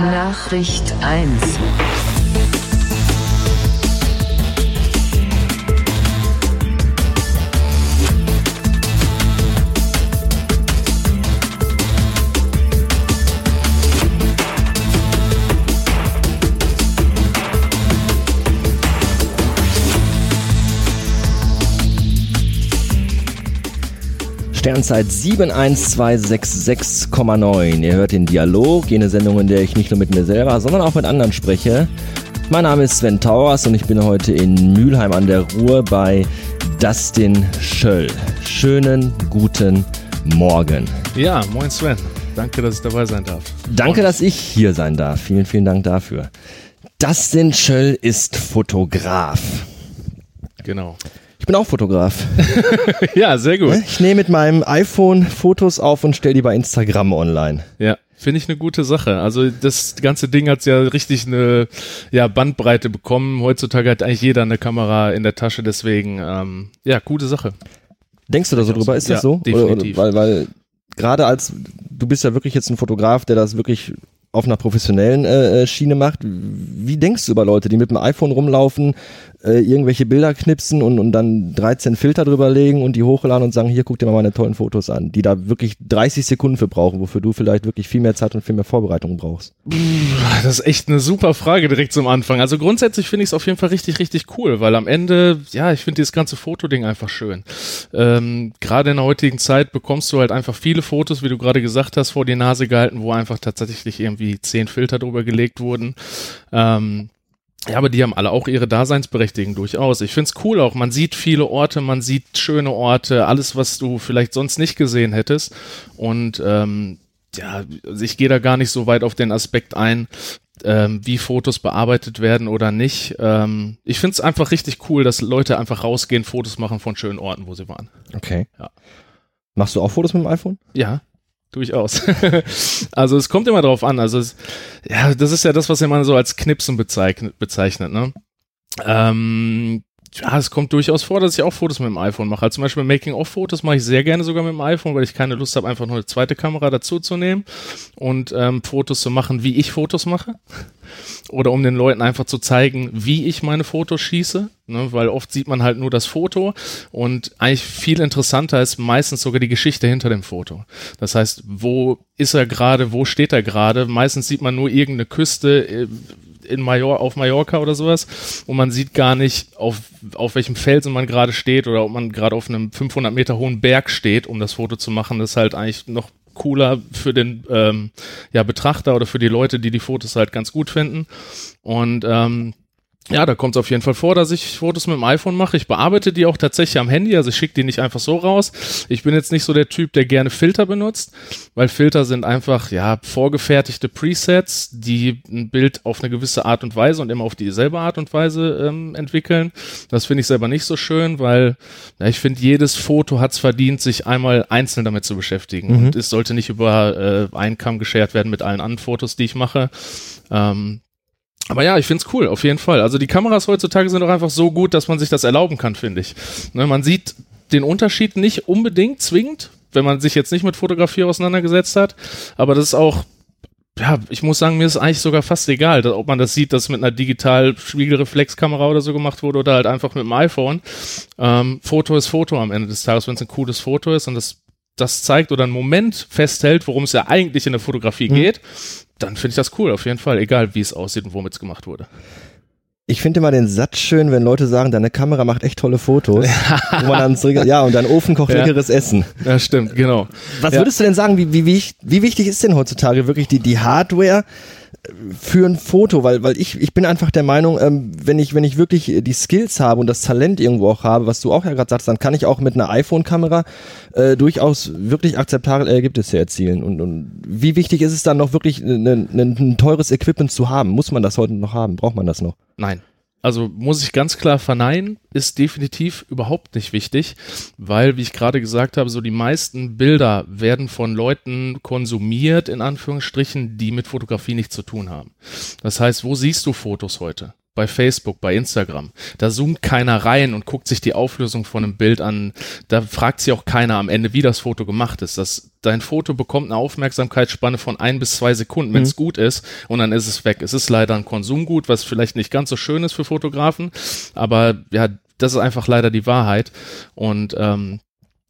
Nachricht 1. Sternzeit 71266,9. Ihr hört den Dialog, jene Sendung, in der ich nicht nur mit mir selber, sondern auch mit anderen spreche. Mein Name ist Sven Tauers und ich bin heute in Mülheim an der Ruhr bei Dustin Schöll. Schönen guten Morgen. Ja, moin Sven. Danke, dass ich dabei sein darf. Danke, dass ich hier sein darf. Vielen, vielen Dank dafür. Dustin Schöll ist Fotograf. Genau. Ich bin auch Fotograf. ja, sehr gut. Ich nehme mit meinem iPhone Fotos auf und stelle die bei Instagram online. Ja, finde ich eine gute Sache. Also das ganze Ding hat ja richtig eine ja, Bandbreite bekommen. Heutzutage hat eigentlich jeder eine Kamera in der Tasche, deswegen ähm, ja, gute Sache. Denkst du da so drüber? Ist das Ja, so? definitiv. Oder, oder, weil, weil gerade als du bist ja wirklich jetzt ein Fotograf, der das wirklich auf einer professionellen äh, äh, Schiene macht. Wie denkst du über Leute, die mit dem iPhone rumlaufen, äh, irgendwelche Bilder knipsen und, und dann 13 Filter drüber legen und die hochladen und sagen, hier guck dir mal meine tollen Fotos an, die da wirklich 30 Sekunden für brauchen, wofür du vielleicht wirklich viel mehr Zeit und viel mehr Vorbereitung brauchst. Das ist echt eine super Frage direkt zum Anfang. Also grundsätzlich finde ich es auf jeden Fall richtig, richtig cool, weil am Ende, ja, ich finde dieses ganze Fotoding einfach schön. Ähm, gerade in der heutigen Zeit bekommst du halt einfach viele Fotos, wie du gerade gesagt hast, vor die Nase gehalten, wo einfach tatsächlich irgendwie zehn Filter drüber gelegt wurden. Ähm, ja, aber die haben alle auch ihre Daseinsberechtigung durchaus. Ich find's cool auch. Man sieht viele Orte, man sieht schöne Orte, alles, was du vielleicht sonst nicht gesehen hättest. Und ähm, ja, also ich gehe da gar nicht so weit auf den Aspekt ein, ähm, wie Fotos bearbeitet werden oder nicht. Ähm, ich find's einfach richtig cool, dass Leute einfach rausgehen, Fotos machen von schönen Orten, wo sie waren. Okay. Ja. Machst du auch Fotos mit dem iPhone? Ja, durchaus. also es kommt immer drauf an. Also es, ja, das ist ja das, was man so als Knipsen bezeichnet, bezeichnet ne? Ähm, ja, es kommt durchaus vor, dass ich auch Fotos mit dem iPhone mache. Also zum Beispiel Making-of-Fotos mache ich sehr gerne sogar mit dem iPhone, weil ich keine Lust habe, einfach noch eine zweite Kamera dazu zu nehmen und ähm, Fotos zu machen, wie ich Fotos mache. Oder um den Leuten einfach zu zeigen, wie ich meine Fotos schieße. Ne? Weil oft sieht man halt nur das Foto und eigentlich viel interessanter ist meistens sogar die Geschichte hinter dem Foto. Das heißt, wo ist er gerade, wo steht er gerade? Meistens sieht man nur irgendeine Küste, äh, in Major auf Mallorca oder sowas und man sieht gar nicht, auf, auf welchem Felsen man gerade steht oder ob man gerade auf einem 500 Meter hohen Berg steht, um das Foto zu machen. Das ist halt eigentlich noch cooler für den ähm, ja, Betrachter oder für die Leute, die die Fotos halt ganz gut finden. Und ähm, ja, da kommt es auf jeden Fall vor, dass ich Fotos mit dem iPhone mache. Ich bearbeite die auch tatsächlich am Handy, also ich schicke die nicht einfach so raus. Ich bin jetzt nicht so der Typ, der gerne Filter benutzt, weil Filter sind einfach, ja, vorgefertigte Presets, die ein Bild auf eine gewisse Art und Weise und immer auf dieselbe Art und Weise ähm, entwickeln. Das finde ich selber nicht so schön, weil ja, ich finde, jedes Foto hat es verdient, sich einmal einzeln damit zu beschäftigen. Mhm. Und es sollte nicht über äh, einen Kamm geschert werden mit allen anderen Fotos, die ich mache. Ähm, aber ja, ich find's cool, auf jeden Fall. Also die Kameras heutzutage sind auch einfach so gut, dass man sich das erlauben kann, finde ich. Ne, man sieht den Unterschied nicht unbedingt zwingend, wenn man sich jetzt nicht mit Fotografie auseinandergesetzt hat. Aber das ist auch, ja, ich muss sagen, mir ist eigentlich sogar fast egal, ob man das sieht, dass mit einer digital Spiegelreflexkamera oder so gemacht wurde oder halt einfach mit dem iPhone. Ähm, Foto ist Foto am Ende des Tages, wenn es ein cooles Foto ist und das das zeigt oder einen Moment festhält, worum es ja eigentlich in der Fotografie Mhm. geht, dann finde ich das cool, auf jeden Fall, egal wie es aussieht und womit es gemacht wurde. Ich finde immer den Satz schön, wenn Leute sagen, deine Kamera macht echt tolle Fotos. wo man dann zurück, ja, und dein Ofen kocht Ja. leckeres Essen. Ja, stimmt, genau. Was Ja. würdest du denn sagen, wie, wie, wie, wie wichtig ist denn heutzutage wirklich die, die Hardware für ein Foto? Weil, weil ich, ich bin einfach der Meinung, ähm, wenn ich, wenn ich wirklich äh, die Skills habe und das Talent irgendwo auch habe, was du auch ja gerade sagst, dann kann ich auch mit einer iPhone-Kamera äh, durchaus wirklich akzeptable Ergebnisse erzielen. Und, und wie wichtig ist es dann noch wirklich, ein, ein, ein teures Equipment zu haben? Muss man das heute noch haben? Braucht man das noch? Nein. Also muss ich ganz klar verneinen, ist definitiv überhaupt nicht wichtig, weil, wie ich gerade gesagt habe, so die meisten Bilder werden von Leuten konsumiert, in Anführungsstrichen, die mit Fotografie nichts zu tun haben. Das heißt, wo siehst du Fotos heute? Bei Facebook, bei Instagram. Da zoomt keiner rein und guckt sich die Auflösung von einem Bild an. Da fragt sich auch keiner am Ende, wie das Foto gemacht ist. Das, dein Foto bekommt eine Aufmerksamkeitsspanne von ein bis zwei Sekunden, wenn es mhm. gut ist, und dann ist es weg. Es ist leider ein Konsumgut, was vielleicht nicht ganz so schön ist für Fotografen, aber ja, das ist einfach leider die Wahrheit. Und ähm,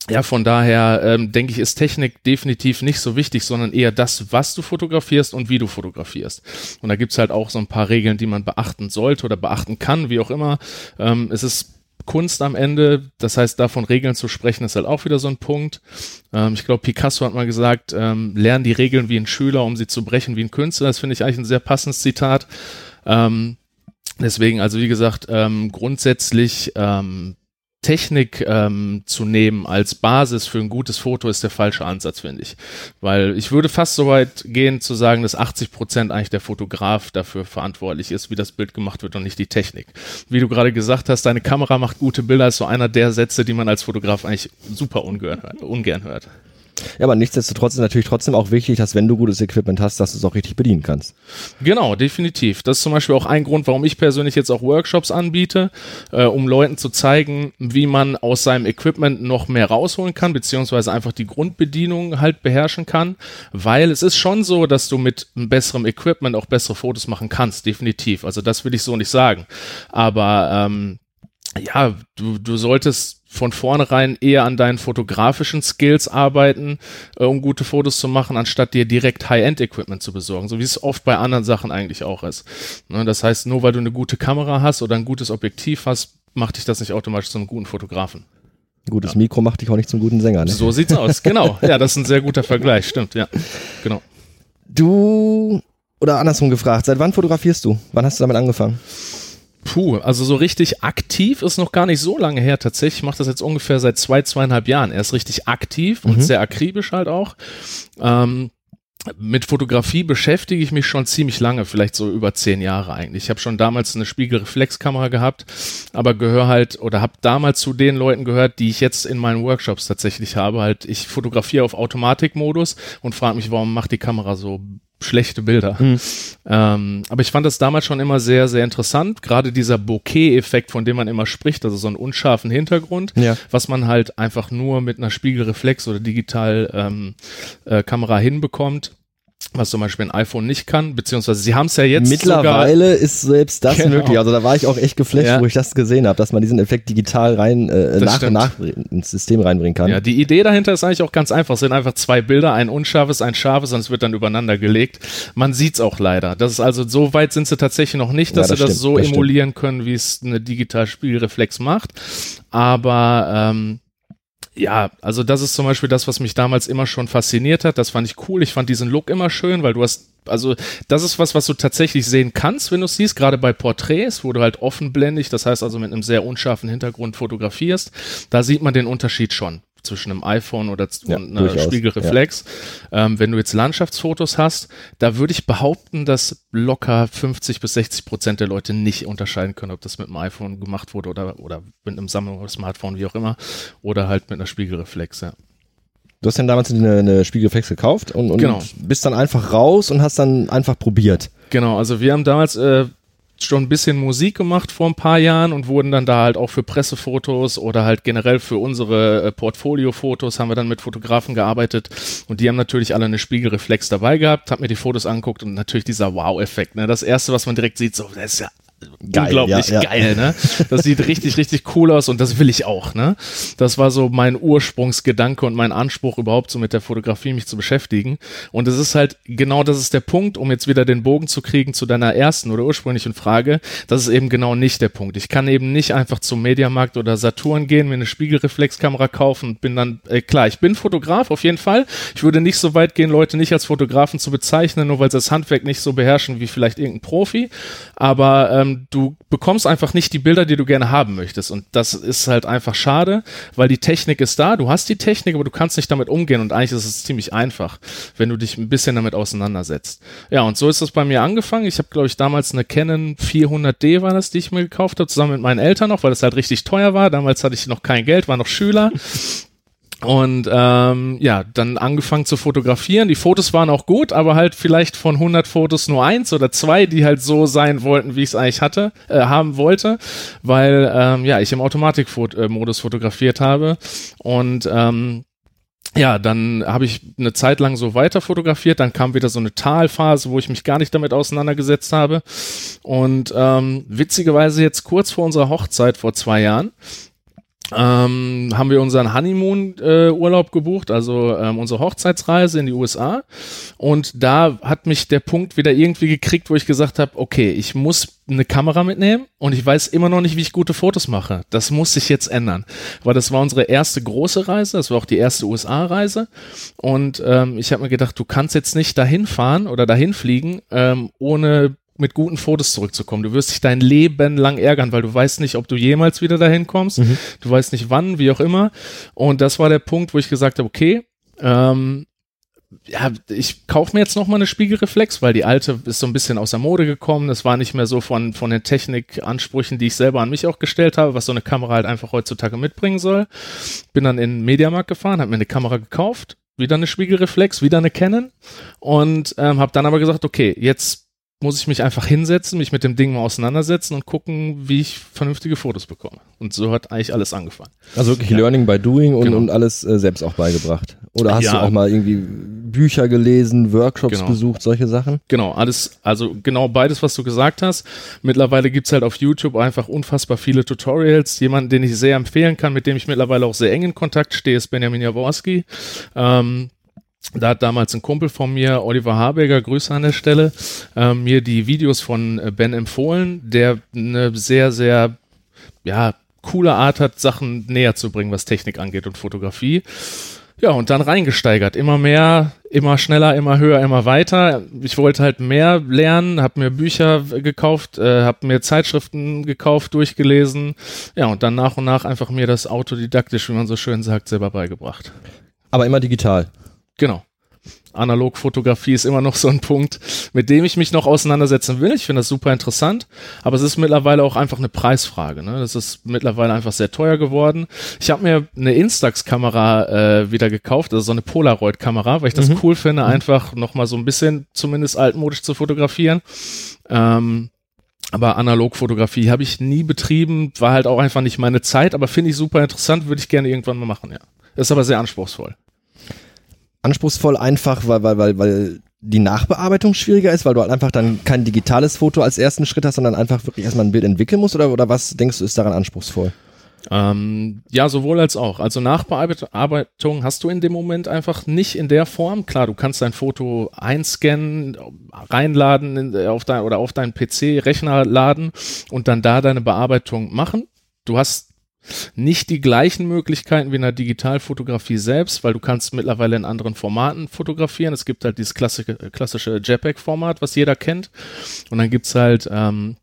ja, von daher ähm, denke ich, ist Technik definitiv nicht so wichtig, sondern eher das, was du fotografierst und wie du fotografierst. Und da gibt's halt auch so ein paar Regeln, die man beachten sollte oder beachten kann, wie auch immer. Ähm, es ist Kunst am Ende, das heißt, davon Regeln zu sprechen, ist halt auch wieder so ein Punkt. Ähm, ich glaube, Picasso hat mal gesagt, ähm, lernen die Regeln wie ein Schüler, um sie zu brechen wie ein Künstler. Das finde ich eigentlich ein sehr passendes Zitat. Ähm, deswegen, also wie gesagt, ähm, grundsätzlich ähm, Technik ähm, zu nehmen als Basis für ein gutes Foto ist der falsche Ansatz, finde ich. Weil ich würde fast so weit gehen zu sagen, dass 80 Prozent eigentlich der Fotograf dafür verantwortlich ist, wie das Bild gemacht wird und nicht die Technik. Wie du gerade gesagt hast, deine Kamera macht gute Bilder, ist so einer der Sätze, die man als Fotograf eigentlich super ungern hört. Ungern hört. Ja, aber nichtsdestotrotz ist natürlich trotzdem auch wichtig, dass wenn du gutes Equipment hast, dass du es auch richtig bedienen kannst. Genau, definitiv. Das ist zum Beispiel auch ein Grund, warum ich persönlich jetzt auch Workshops anbiete, äh, um Leuten zu zeigen, wie man aus seinem Equipment noch mehr rausholen kann, beziehungsweise einfach die Grundbedienung halt beherrschen kann, weil es ist schon so, dass du mit besserem Equipment auch bessere Fotos machen kannst, definitiv. Also das will ich so nicht sagen. Aber ähm, ja, du, du solltest von vornherein eher an deinen fotografischen Skills arbeiten, äh, um gute Fotos zu machen, anstatt dir direkt High-End-Equipment zu besorgen, so wie es oft bei anderen Sachen eigentlich auch ist. Ne, das heißt, nur weil du eine gute Kamera hast oder ein gutes Objektiv hast, macht dich das nicht automatisch zu einem guten Fotografen. Ein gutes ja. Mikro macht dich auch nicht zum guten Sänger, ne? So sieht's aus, genau. Ja, das ist ein sehr guter Vergleich, stimmt, ja. Genau. Du, oder andersrum gefragt, seit wann fotografierst du? Wann hast du damit angefangen? Puh, also so richtig aktiv ist noch gar nicht so lange her tatsächlich. Ich mache das jetzt ungefähr seit zwei, zweieinhalb Jahren. Er ist richtig aktiv mhm. und sehr akribisch halt auch. Ähm, mit Fotografie beschäftige ich mich schon ziemlich lange, vielleicht so über zehn Jahre eigentlich. Ich habe schon damals eine Spiegelreflexkamera gehabt, aber gehöre halt oder habe damals zu den Leuten gehört, die ich jetzt in meinen Workshops tatsächlich habe. Halt, ich fotografiere auf Automatikmodus und frage mich, warum macht die Kamera so schlechte Bilder. Mhm. Ähm, aber ich fand das damals schon immer sehr, sehr interessant. Gerade dieser Bokeh-Effekt, von dem man immer spricht, also so einen unscharfen Hintergrund, ja. was man halt einfach nur mit einer Spiegelreflex oder digital ähm, äh, Kamera hinbekommt was zum Beispiel ein iPhone nicht kann, beziehungsweise sie haben es ja jetzt Mittlerweile ist selbst das genau. möglich. Also da war ich auch echt geflasht, ja. wo ich das gesehen habe, dass man diesen Effekt digital rein äh, nach, nach ins System reinbringen kann. Ja, die Idee dahinter ist eigentlich auch ganz einfach. Es sind einfach zwei Bilder, ein unscharfes, ein scharfes und es wird dann übereinander gelegt. Man sieht's auch leider. Das ist also so weit sind sie tatsächlich noch nicht, dass ja, das sie das stimmt, so das emulieren stimmt. können, wie es eine digital Spielreflex macht. Aber ähm, ja, also das ist zum Beispiel das, was mich damals immer schon fasziniert hat. Das fand ich cool. Ich fand diesen Look immer schön, weil du hast, also das ist was, was du tatsächlich sehen kannst, wenn du siehst, gerade bei Porträts, wo du halt offenblendig, das heißt also mit einem sehr unscharfen Hintergrund fotografierst. Da sieht man den Unterschied schon zwischen einem iPhone oder ja, einer Spiegelreflex. Ja. Ähm, wenn du jetzt Landschaftsfotos hast, da würde ich behaupten, dass locker 50 bis 60 Prozent der Leute nicht unterscheiden können, ob das mit einem iPhone gemacht wurde oder, oder mit einem Sammlung oder Smartphone, wie auch immer, oder halt mit einer Spiegelreflex, ja. Du hast dann damals eine, eine Spiegelreflex gekauft und, und genau. bist dann einfach raus und hast dann einfach probiert. Genau, also wir haben damals äh, schon ein bisschen Musik gemacht vor ein paar Jahren und wurden dann da halt auch für Pressefotos oder halt generell für unsere äh, Portfoliofotos haben wir dann mit Fotografen gearbeitet und die haben natürlich alle eine Spiegelreflex dabei gehabt, hab mir die Fotos angeguckt und natürlich dieser Wow-Effekt, ne? Das erste, was man direkt sieht, so, das ist ja geil, unglaublich ja, ja. geil, ne? Das sieht richtig, richtig cool aus und das will ich auch, ne? Das war so mein Ursprungsgedanke und mein Anspruch überhaupt so mit der Fotografie mich zu beschäftigen. Und es ist halt genau das ist der Punkt, um jetzt wieder den Bogen zu kriegen zu deiner ersten oder ursprünglichen Frage. Das ist eben genau nicht der Punkt. Ich kann eben nicht einfach zum Mediamarkt oder Saturn gehen, mir eine Spiegelreflexkamera kaufen und bin dann, äh, klar, ich bin Fotograf auf jeden Fall. Ich würde nicht so weit gehen, Leute nicht als Fotografen zu bezeichnen, nur weil sie das Handwerk nicht so beherrschen wie vielleicht irgendein Profi. Aber ähm, ähm, du bekommst einfach nicht die Bilder, die du gerne haben möchtest. Und das ist halt einfach schade, weil die Technik ist da, du hast die Technik, aber du kannst nicht damit umgehen. Und eigentlich ist es ziemlich einfach, wenn du dich ein bisschen damit auseinandersetzt. Ja, und so ist es bei mir angefangen. Ich habe, glaube ich, damals eine Canon 400D war das, die ich mir gekauft habe, zusammen mit meinen Eltern noch, weil das halt richtig teuer war. Damals hatte ich noch kein Geld, war noch Schüler. Und ähm, ja, dann angefangen zu fotografieren. Die Fotos waren auch gut, aber halt vielleicht von 100 Fotos nur eins oder zwei, die halt so sein wollten, wie ich es eigentlich hatte, äh, haben wollte, weil ähm, ja ich im Automatikmodus fotografiert habe und ähm, ja, dann habe ich eine Zeit lang so weiter fotografiert, dann kam wieder so eine Talphase, wo ich mich gar nicht damit auseinandergesetzt habe. Und ähm, witzigerweise jetzt kurz vor unserer Hochzeit vor zwei Jahren ähm, haben wir unseren Honeymoon-Urlaub äh, gebucht, also ähm, unsere Hochzeitsreise in die USA. Und da hat mich der Punkt wieder irgendwie gekriegt, wo ich gesagt habe, okay, ich muss eine Kamera mitnehmen und ich weiß immer noch nicht, wie ich gute Fotos mache. Das muss sich jetzt ändern, weil das war unsere erste große Reise, das war auch die erste USA-Reise. Und ähm, ich habe mir gedacht, du kannst jetzt nicht dahin fahren oder dahin fliegen, ähm, ohne mit guten Fotos zurückzukommen. Du wirst dich dein Leben lang ärgern, weil du weißt nicht, ob du jemals wieder dahin kommst. Mhm. Du weißt nicht wann, wie auch immer. Und das war der Punkt, wo ich gesagt habe, okay, ähm, ja, ich kaufe mir jetzt noch mal eine Spiegelreflex, weil die alte ist so ein bisschen aus der Mode gekommen. Das war nicht mehr so von, von den Technikansprüchen, die ich selber an mich auch gestellt habe, was so eine Kamera halt einfach heutzutage mitbringen soll. Bin dann in den Mediamarkt gefahren, habe mir eine Kamera gekauft, wieder eine Spiegelreflex, wieder eine Canon und ähm, habe dann aber gesagt, okay, jetzt muss ich mich einfach hinsetzen, mich mit dem Ding mal auseinandersetzen und gucken, wie ich vernünftige Fotos bekomme. Und so hat eigentlich alles angefangen. Also wirklich ja. Learning by Doing und, genau. und alles äh, selbst auch beigebracht. Oder hast ja. du auch mal irgendwie Bücher gelesen, Workshops genau. besucht, solche Sachen? Genau, alles, also genau beides, was du gesagt hast. Mittlerweile gibt's halt auf YouTube einfach unfassbar viele Tutorials. Jemanden, den ich sehr empfehlen kann, mit dem ich mittlerweile auch sehr eng in Kontakt stehe, ist Benjamin Jaworski. Ähm, da hat damals ein Kumpel von mir, Oliver Habeger, Grüße an der Stelle, äh, mir die Videos von äh, Ben empfohlen, der eine sehr, sehr, ja, coole Art hat, Sachen näher zu bringen, was Technik angeht und Fotografie. Ja, und dann reingesteigert. Immer mehr, immer schneller, immer höher, immer weiter. Ich wollte halt mehr lernen, habe mir Bücher gekauft, äh, habe mir Zeitschriften gekauft, durchgelesen. Ja, und dann nach und nach einfach mir das autodidaktisch, wie man so schön sagt, selber beigebracht. Aber immer digital. Genau. Analogfotografie ist immer noch so ein Punkt, mit dem ich mich noch auseinandersetzen will. Ich finde das super interessant, aber es ist mittlerweile auch einfach eine Preisfrage. Ne? Das ist mittlerweile einfach sehr teuer geworden. Ich habe mir eine Instax-Kamera äh, wieder gekauft, also so eine Polaroid-Kamera, weil ich das mhm. cool finde, mhm. einfach nochmal so ein bisschen zumindest altmodisch zu fotografieren. Ähm, aber Analogfotografie habe ich nie betrieben, war halt auch einfach nicht meine Zeit, aber finde ich super interessant, würde ich gerne irgendwann mal machen, ja. Ist aber sehr anspruchsvoll anspruchsvoll einfach, weil, weil, weil, weil die Nachbearbeitung schwieriger ist, weil du halt einfach dann kein digitales Foto als ersten Schritt hast, sondern einfach wirklich erstmal ein Bild entwickeln musst oder, oder was denkst du ist daran anspruchsvoll? Ähm, ja, sowohl als auch. Also Nachbearbeitung hast du in dem Moment einfach nicht in der Form. Klar, du kannst dein Foto einscannen, reinladen in, auf dein, oder auf deinen PC-Rechner laden und dann da deine Bearbeitung machen. Du hast nicht die gleichen Möglichkeiten wie in der Digitalfotografie selbst, weil du kannst mittlerweile in anderen Formaten fotografieren. Es gibt halt dieses klassische, klassische JPEG-Format, was jeder kennt. Und dann gibt's halt ähm,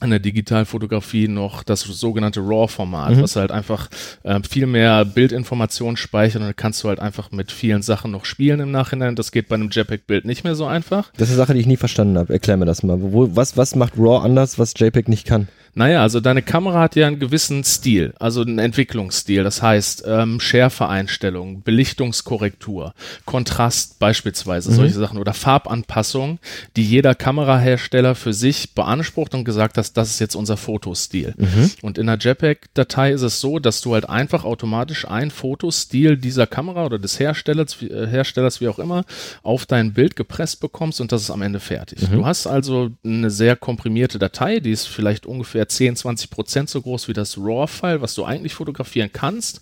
in der Digitalfotografie noch das sogenannte RAW-Format, mhm. was halt einfach äh, viel mehr Bildinformationen speichert und dann kannst du halt einfach mit vielen Sachen noch spielen im Nachhinein. Das geht bei einem JPEG-Bild nicht mehr so einfach. Das ist eine Sache, die ich nie verstanden habe. Erklär mir das mal. Wo, was, was macht RAW anders, was JPEG nicht kann? Naja, also deine Kamera hat ja einen gewissen Stil, also einen Entwicklungsstil. Das heißt ähm, Schärfeeinstellung, Belichtungskorrektur, Kontrast beispielsweise, mhm. solche Sachen oder Farbanpassung, die jeder Kamerahersteller für sich beansprucht und gesagt hat, das ist jetzt unser Fotostil. Mhm. Und in der JPEG-Datei ist es so, dass du halt einfach automatisch ein Fotostil dieser Kamera oder des Herstellers, äh, Herstellers wie auch immer, auf dein Bild gepresst bekommst und das ist am Ende fertig. Mhm. Du hast also eine sehr komprimierte Datei, die ist vielleicht ungefähr ungefähr 10, 20 Prozent so groß wie das RAW-File, was du eigentlich fotografieren kannst.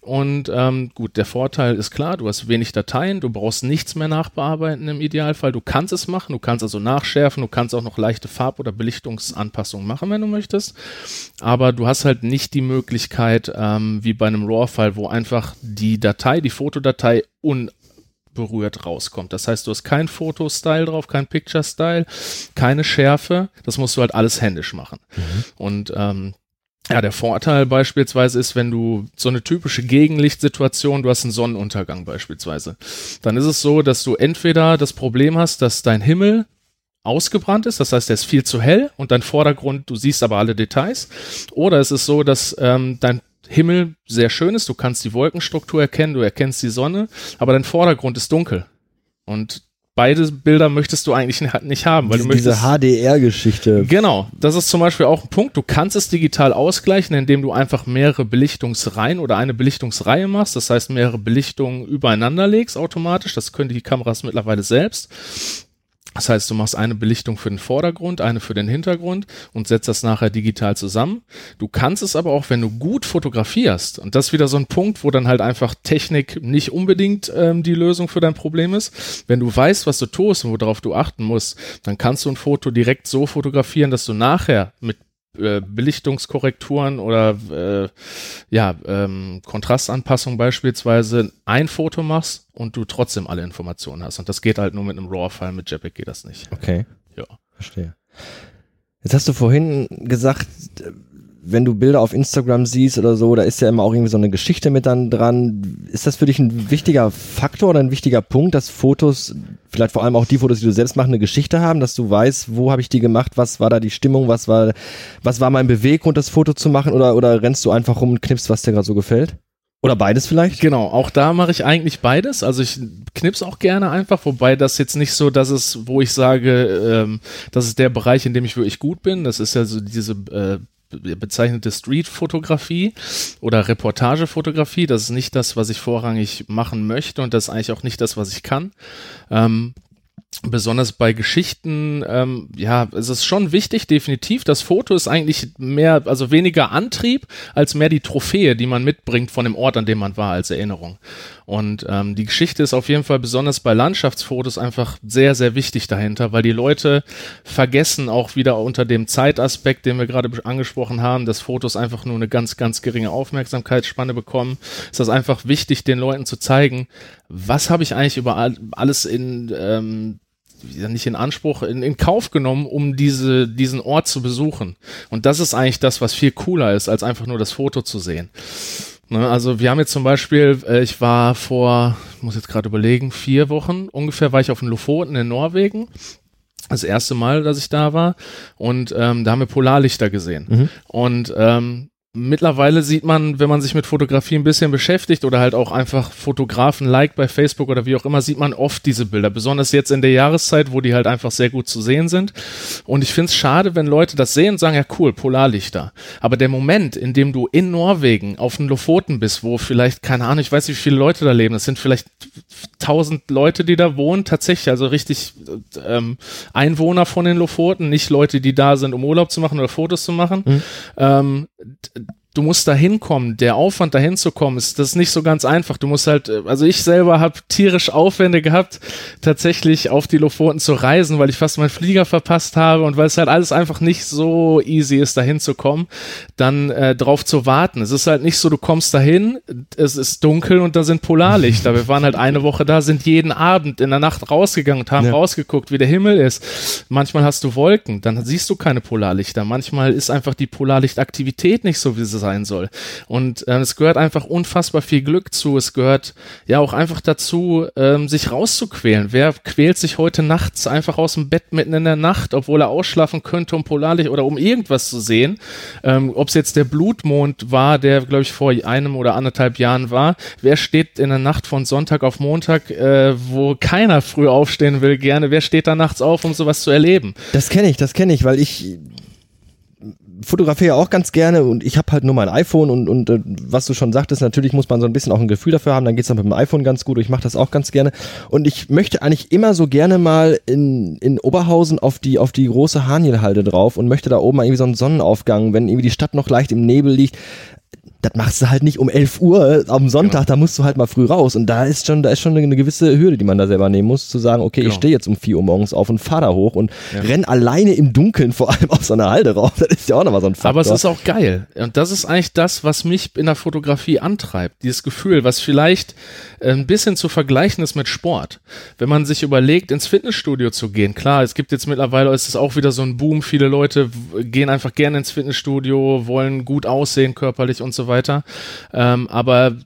Und ähm, gut, der Vorteil ist klar, du hast wenig Dateien, du brauchst nichts mehr nachbearbeiten im Idealfall. Du kannst es machen, du kannst also nachschärfen, du kannst auch noch leichte Farb- oder Belichtungsanpassungen machen, wenn du möchtest. Aber du hast halt nicht die Möglichkeit, ähm, wie bei einem RAW-File, wo einfach die Datei, die Fotodatei un berührt rauskommt. Das heißt, du hast kein Foto-Style drauf, kein Picture-Style, keine Schärfe. Das musst du halt alles händisch machen. Mhm. Und ähm, ja, der Vorteil beispielsweise ist, wenn du so eine typische Gegenlichtsituation, du hast einen Sonnenuntergang beispielsweise, dann ist es so, dass du entweder das Problem hast, dass dein Himmel ausgebrannt ist, das heißt, der ist viel zu hell und dein Vordergrund, du siehst aber alle Details, oder es ist so, dass ähm, dein Himmel sehr schön ist, du kannst die Wolkenstruktur erkennen, du erkennst die Sonne, aber dein Vordergrund ist dunkel. Und beide Bilder möchtest du eigentlich nicht haben, weil diese, du möchtest. Diese HDR-Geschichte. Genau, das ist zum Beispiel auch ein Punkt. Du kannst es digital ausgleichen, indem du einfach mehrere Belichtungsreihen oder eine Belichtungsreihe machst. Das heißt, mehrere Belichtungen übereinander legst automatisch. Das können die Kameras mittlerweile selbst. Das heißt, du machst eine Belichtung für den Vordergrund, eine für den Hintergrund und setzt das nachher digital zusammen. Du kannst es aber auch, wenn du gut fotografierst, und das ist wieder so ein Punkt, wo dann halt einfach Technik nicht unbedingt ähm, die Lösung für dein Problem ist. Wenn du weißt, was du tust und worauf du achten musst, dann kannst du ein Foto direkt so fotografieren, dass du nachher mit äh, Belichtungskorrekturen oder äh, ja, ähm, Kontrastanpassung beispielsweise ein Foto machst und du trotzdem alle Informationen hast. Und das geht halt nur mit einem RAW-File, mit JPEG geht das nicht. Okay. Ja. Verstehe. Jetzt hast du vorhin gesagt, wenn du Bilder auf Instagram siehst oder so, da ist ja immer auch irgendwie so eine Geschichte mit dann dran. Ist das für dich ein wichtiger Faktor oder ein wichtiger Punkt, dass Fotos, vielleicht vor allem auch die Fotos, die du selbst machst, eine Geschichte haben, dass du weißt, wo habe ich die gemacht, was war da die Stimmung, was war, was war mein Beweggrund, das Foto zu machen oder, oder rennst du einfach rum und knippst, was dir gerade so gefällt? Oder beides vielleicht? Genau, auch da mache ich eigentlich beides. Also ich knips auch gerne einfach, wobei das jetzt nicht so, dass es, wo ich sage, ähm, das ist der Bereich, in dem ich wirklich gut bin. Das ist ja so diese äh, bezeichnete Street-Fotografie oder Reportagefotografie. Das ist nicht das, was ich vorrangig machen möchte und das ist eigentlich auch nicht das, was ich kann. Ähm, besonders bei Geschichten, ähm, ja, es ist schon wichtig, definitiv. Das Foto ist eigentlich mehr, also weniger Antrieb, als mehr die Trophäe, die man mitbringt von dem Ort, an dem man war, als Erinnerung. Und ähm, die Geschichte ist auf jeden Fall besonders bei Landschaftsfotos einfach sehr, sehr wichtig dahinter, weil die Leute vergessen auch wieder unter dem Zeitaspekt, den wir gerade angesprochen haben, dass Fotos einfach nur eine ganz, ganz geringe Aufmerksamkeitsspanne bekommen. Ist das einfach wichtig, den Leuten zu zeigen, was habe ich eigentlich über alles in ähm, nicht in Anspruch, in, in Kauf genommen, um diese, diesen Ort zu besuchen. Und das ist eigentlich das, was viel cooler ist, als einfach nur das Foto zu sehen. Ne, also wir haben jetzt zum Beispiel, äh, ich war vor, ich muss jetzt gerade überlegen, vier Wochen ungefähr war ich auf den Lofoten in Norwegen. Das erste Mal, dass ich da war. Und ähm, da haben wir Polarlichter gesehen. Mhm. Und ähm, Mittlerweile sieht man, wenn man sich mit Fotografie ein bisschen beschäftigt oder halt auch einfach Fotografen like bei Facebook oder wie auch immer, sieht man oft diese Bilder. Besonders jetzt in der Jahreszeit, wo die halt einfach sehr gut zu sehen sind. Und ich finde es schade, wenn Leute das sehen und sagen, ja cool, Polarlichter. Aber der Moment, in dem du in Norwegen auf den Lofoten bist, wo vielleicht, keine Ahnung, ich weiß nicht, wie viele Leute da leben, das sind vielleicht tausend Leute, die da wohnen, tatsächlich, also richtig ähm, Einwohner von den Lofoten, nicht Leute, die da sind, um Urlaub zu machen oder Fotos zu machen. Mhm. Ähm, du musst da hinkommen. Der Aufwand dahin zu kommen, ist das ist nicht so ganz einfach. Du musst halt, äh, also ich selber habe tierisch Aufwände gehabt, tatsächlich auf die Lofoten zu reisen, weil ich fast meinen Flieger verpasst habe und weil es halt alles einfach nicht so easy ist, dahin zu kommen, dann äh, drauf zu warten. Es ist halt nicht so, du kommst dahin, es ist dunkel und da sind Polarlichter. Wir waren halt eine Woche da, sind jeden Abend in der Nacht rausgegangen und haben ja. rausgeguckt, wie der Himmel ist. Manchmal hast du Wolken, dann siehst du keine Polarlichter. Manchmal ist einfach die Polarlichtaktivität nicht so, wie sie sein soll. Und äh, es gehört einfach unfassbar viel Glück zu. Es gehört ja auch einfach dazu, ähm, sich rauszuquälen. Wer quält sich heute nachts einfach aus dem Bett mitten in der Nacht, obwohl er ausschlafen könnte, um Polarlicht oder um irgendwas zu sehen? Ähm, Ob es jetzt der Blutmond war, der, glaube ich, vor einem oder anderthalb Jahren war. Wer steht in der Nacht von Sonntag auf Montag, äh, wo keiner früh aufstehen will, gerne? Wer steht da nachts auf, um sowas zu erleben? Das kenne ich, das kenne ich, weil ich fotografiere auch ganz gerne und ich habe halt nur mein iPhone und, und äh, was du schon sagtest, natürlich muss man so ein bisschen auch ein Gefühl dafür haben, dann geht's dann mit dem iPhone ganz gut und ich mache das auch ganz gerne. Und ich möchte eigentlich immer so gerne mal in, in Oberhausen auf die, auf die große Hanielhalde drauf und möchte da oben mal irgendwie so einen Sonnenaufgang, wenn irgendwie die Stadt noch leicht im Nebel liegt, das machst du halt nicht um 11 Uhr am Sonntag, genau. da musst du halt mal früh raus. Und da ist schon, da ist schon eine gewisse Hürde, die man da selber nehmen muss, zu sagen, okay, genau. ich stehe jetzt um 4 Uhr morgens auf und fahr da hoch und ja. renn alleine im Dunkeln vor allem auf so einer Halde raus. Das ist ja auch nochmal so ein Faktor. Aber es ist auch geil. Und das ist eigentlich das, was mich in der Fotografie antreibt. Dieses Gefühl, was vielleicht äh, ein bisschen zu vergleichen ist mit Sport. Wenn man sich überlegt, ins Fitnessstudio zu gehen, klar, es gibt jetzt mittlerweile, ist es auch wieder so ein Boom, viele Leute gehen einfach gerne ins Fitnessstudio, wollen gut aussehen körperlich und so weiter. Ähm, aber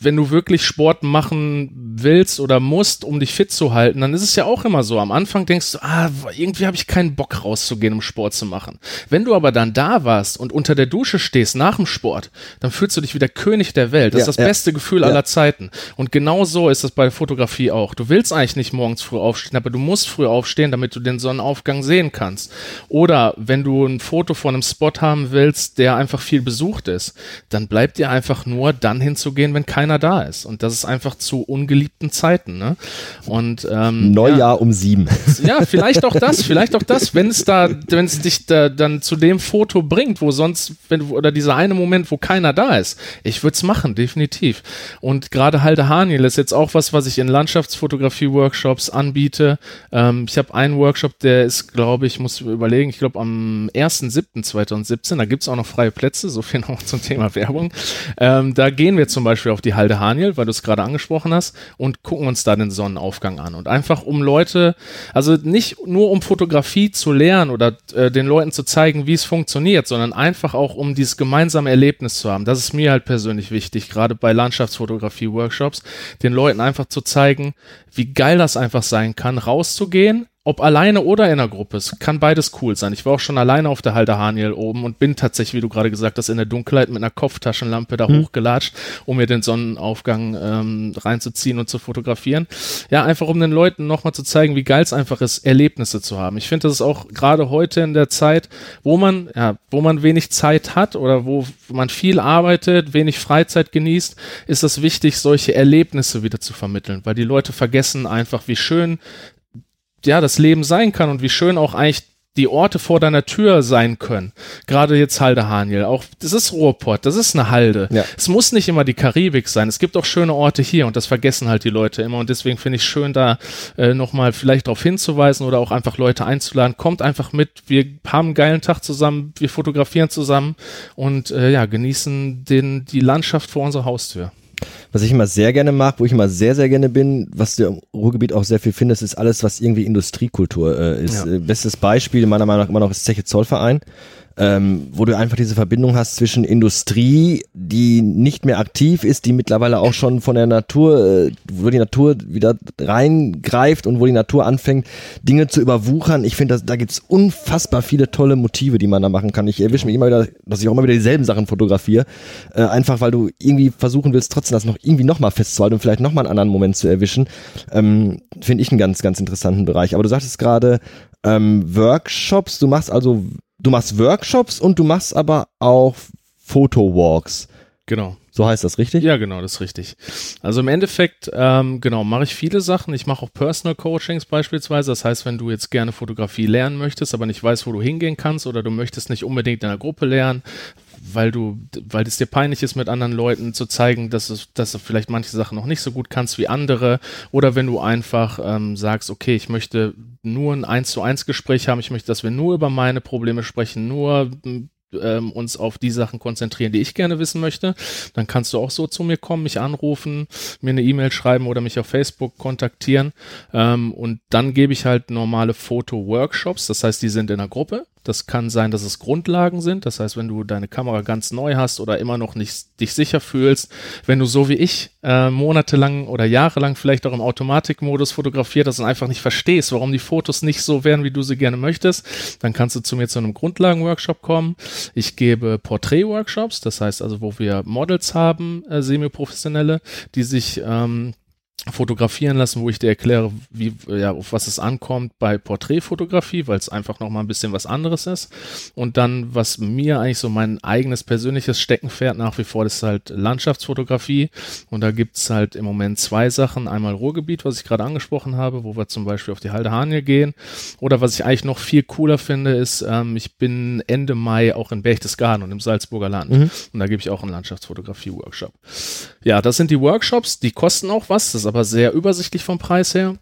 wenn du wirklich Sport machen willst oder musst, um dich fit zu halten, dann ist es ja auch immer so. Am Anfang denkst du, ah, irgendwie habe ich keinen Bock rauszugehen, um Sport zu machen. Wenn du aber dann da warst und unter der Dusche stehst nach dem Sport, dann fühlst du dich wie der König der Welt. Das Ja, ist das ja. beste Gefühl Ja. aller Zeiten. Und genau so ist das bei der Fotografie auch. Du willst eigentlich nicht morgens früh aufstehen, aber du musst früh aufstehen, damit du den Sonnenaufgang sehen kannst. Oder wenn du ein Foto von einem Spot haben willst, der einfach viel besucht ist, dann bleibt dir einfach nur dann hinzugehen, wenn keiner da ist. Und das ist einfach zu ungeliebten Zeiten. Ne? Und ähm, Neujahr ja, um sieben. ja, vielleicht auch das, vielleicht auch das, wenn es da, wenn es dich da dann zu dem Foto bringt, wo sonst, wenn oder dieser eine Moment, wo keiner da ist. Ich würde es machen, definitiv. Und gerade Halde Haniel ist jetzt auch was, was ich in Landschaftsfotografie-Workshops anbiete. Ähm, ich habe einen Workshop, der ist, glaube ich, muss überlegen, ich glaube am 1.7.2017, da gibt's auch noch freie Plätze, so viel noch zum Thema Werbung. Ähm, da gehen wir zum Beispiel auf die Halde Haniel, weil du es gerade angesprochen hast, und gucken uns da den Sonnenaufgang an. Und einfach um Leute, also nicht nur um Fotografie zu lernen oder äh, den Leuten zu zeigen, wie es funktioniert, sondern einfach auch um dieses gemeinsame Erlebnis zu haben. Das ist mir halt persönlich wichtig, gerade bei Landschaftsfotografie-Workshops, den Leuten einfach zu zeigen, wie geil das einfach sein kann, rauszugehen, ob alleine oder in einer Gruppe. Es kann beides cool sein. Ich war auch schon alleine auf der Halde Haniel oben und bin tatsächlich, wie du gerade gesagt hast, in der Dunkelheit mit einer Kopftaschenlampe da hochgelatscht, um mir den Sonnenaufgang ähm, reinzuziehen und zu fotografieren. Ja, einfach um den Leuten nochmal zu zeigen, wie geil es einfach ist, Erlebnisse zu haben. Ich finde, das ist auch gerade heute in der Zeit, wo man, ja, wo man wenig Zeit hat oder wo man viel arbeitet, wenig Freizeit genießt, ist es wichtig, solche Erlebnisse wieder zu vermitteln, weil die Leute vergessen einfach, wie schön ja, das Leben sein kann und wie schön auch eigentlich die Orte vor deiner Tür sein können. Gerade jetzt Halde Haniel. Auch, das ist Ruhrpott, das ist eine Halde. Ja. Es muss nicht immer die Karibik sein. Es gibt auch schöne Orte hier und das vergessen halt die Leute immer. Und deswegen finde ich schön, da äh, nochmal vielleicht darauf hinzuweisen oder auch einfach Leute einzuladen. Kommt einfach mit. Wir haben einen geilen Tag zusammen. Wir fotografieren zusammen und äh, ja, genießen den, die Landschaft vor unserer Haustür. Was ich immer sehr gerne mag, wo ich immer sehr, sehr gerne bin, was du im Ruhrgebiet auch sehr viel findest, ist alles, was irgendwie Industriekultur äh, ist. Ja. Äh, Bestes Beispiel meiner Meinung nach immer noch ist Zeche Zollverein, ähm, wo du einfach diese Verbindung hast zwischen Industrie, die nicht mehr aktiv ist, die mittlerweile auch schon von der Natur, äh, wo die Natur wieder reingreift und wo die Natur anfängt, Dinge zu überwuchern. Ich finde, da gibt's unfassbar viele tolle Motive, die man da machen kann. Ich erwische mich immer wieder, dass ich auch immer wieder dieselben Sachen fotografiere, äh, einfach weil du irgendwie versuchen willst, trotzdem das noch irgendwie nochmal festzuhalten und vielleicht nochmal einen anderen Moment zu erwischen. Ähm, finde ich einen ganz, ganz interessanten Bereich. Aber du sagtest gerade ähm, Workshops, du machst also, du machst Workshops und du machst aber auch Fotowalks. Genau. So heißt das, richtig? Ja, genau, das ist richtig. Also im Endeffekt, ähm, genau, mache ich viele Sachen. Ich mache auch Personal Coachings beispielsweise. Das heißt, wenn du jetzt gerne Fotografie lernen möchtest, aber nicht weißt, wo du hingehen kannst oder du möchtest nicht unbedingt in einer Gruppe lernen, weil du, weil es dir peinlich ist, mit anderen Leuten zu zeigen, dass, es, dass du vielleicht manche Sachen noch nicht so gut kannst wie andere. Oder wenn du einfach ähm, sagst, okay, ich möchte nur ein eins zu eins Gespräch haben, ich möchte, dass wir nur über meine Probleme sprechen, nur ähm, uns auf die Sachen konzentrieren, die ich gerne wissen möchte, dann kannst du auch so zu mir kommen, mich anrufen, mir eine E-Mail schreiben oder mich auf Facebook kontaktieren. Ähm, und dann gebe ich halt normale Foto-Workshops, das heißt, die sind in einer Gruppe. Das kann sein, dass es Grundlagen sind. Das heißt, wenn du deine Kamera ganz neu hast oder immer noch nicht dich sicher fühlst, wenn du so wie ich äh, monatelang oder jahrelang vielleicht auch im Automatikmodus fotografiert hast und einfach nicht verstehst, warum die Fotos nicht so werden, wie du sie gerne möchtest, dann kannst du zu mir zu einem Grundlagen-Workshop kommen. Ich gebe Porträt-Workshops, das heißt also, wo wir Models haben, äh, semi-professionelle, die sich ähm, fotografieren lassen, wo ich dir erkläre, wie, ja, auf was es ankommt bei Porträtfotografie, weil es einfach noch mal ein bisschen was anderes ist. Und dann, was mir eigentlich so mein eigenes persönliches Steckenpferd nach wie vor, das ist halt Landschaftsfotografie. Und da gibt's halt im Moment zwei Sachen. Einmal Ruhrgebiet, was ich gerade angesprochen habe, wo wir zum Beispiel auf die Halde Haniel gehen. Oder was ich eigentlich noch viel cooler finde, ist, ähm, ich bin Ende Mai auch in Berchtesgaden und im Salzburger Land. Und da gebe ich auch einen Landschaftsfotografie-Workshop. Ja, das sind die Workshops, die kosten auch was, das aber sehr übersichtlich vom Preis her.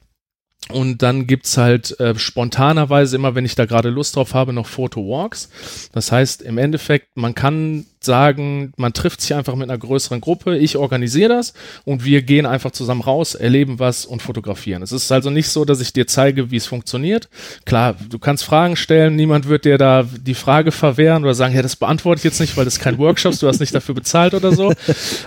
Und dann gibt's halt äh, spontanerweise immer, wenn ich da gerade Lust drauf habe, noch Photo-Walks. Das heißt, im Endeffekt, man kann sagen, man trifft sich einfach mit einer größeren Gruppe, ich organisiere das und wir gehen einfach zusammen raus, erleben was und fotografieren. Es ist also nicht so, dass ich dir zeige, wie es funktioniert. Klar, du kannst Fragen stellen, niemand wird dir da die Frage verwehren oder sagen, ja, das beantworte ich jetzt nicht, weil das ist kein Workshop, du hast nicht dafür bezahlt oder so.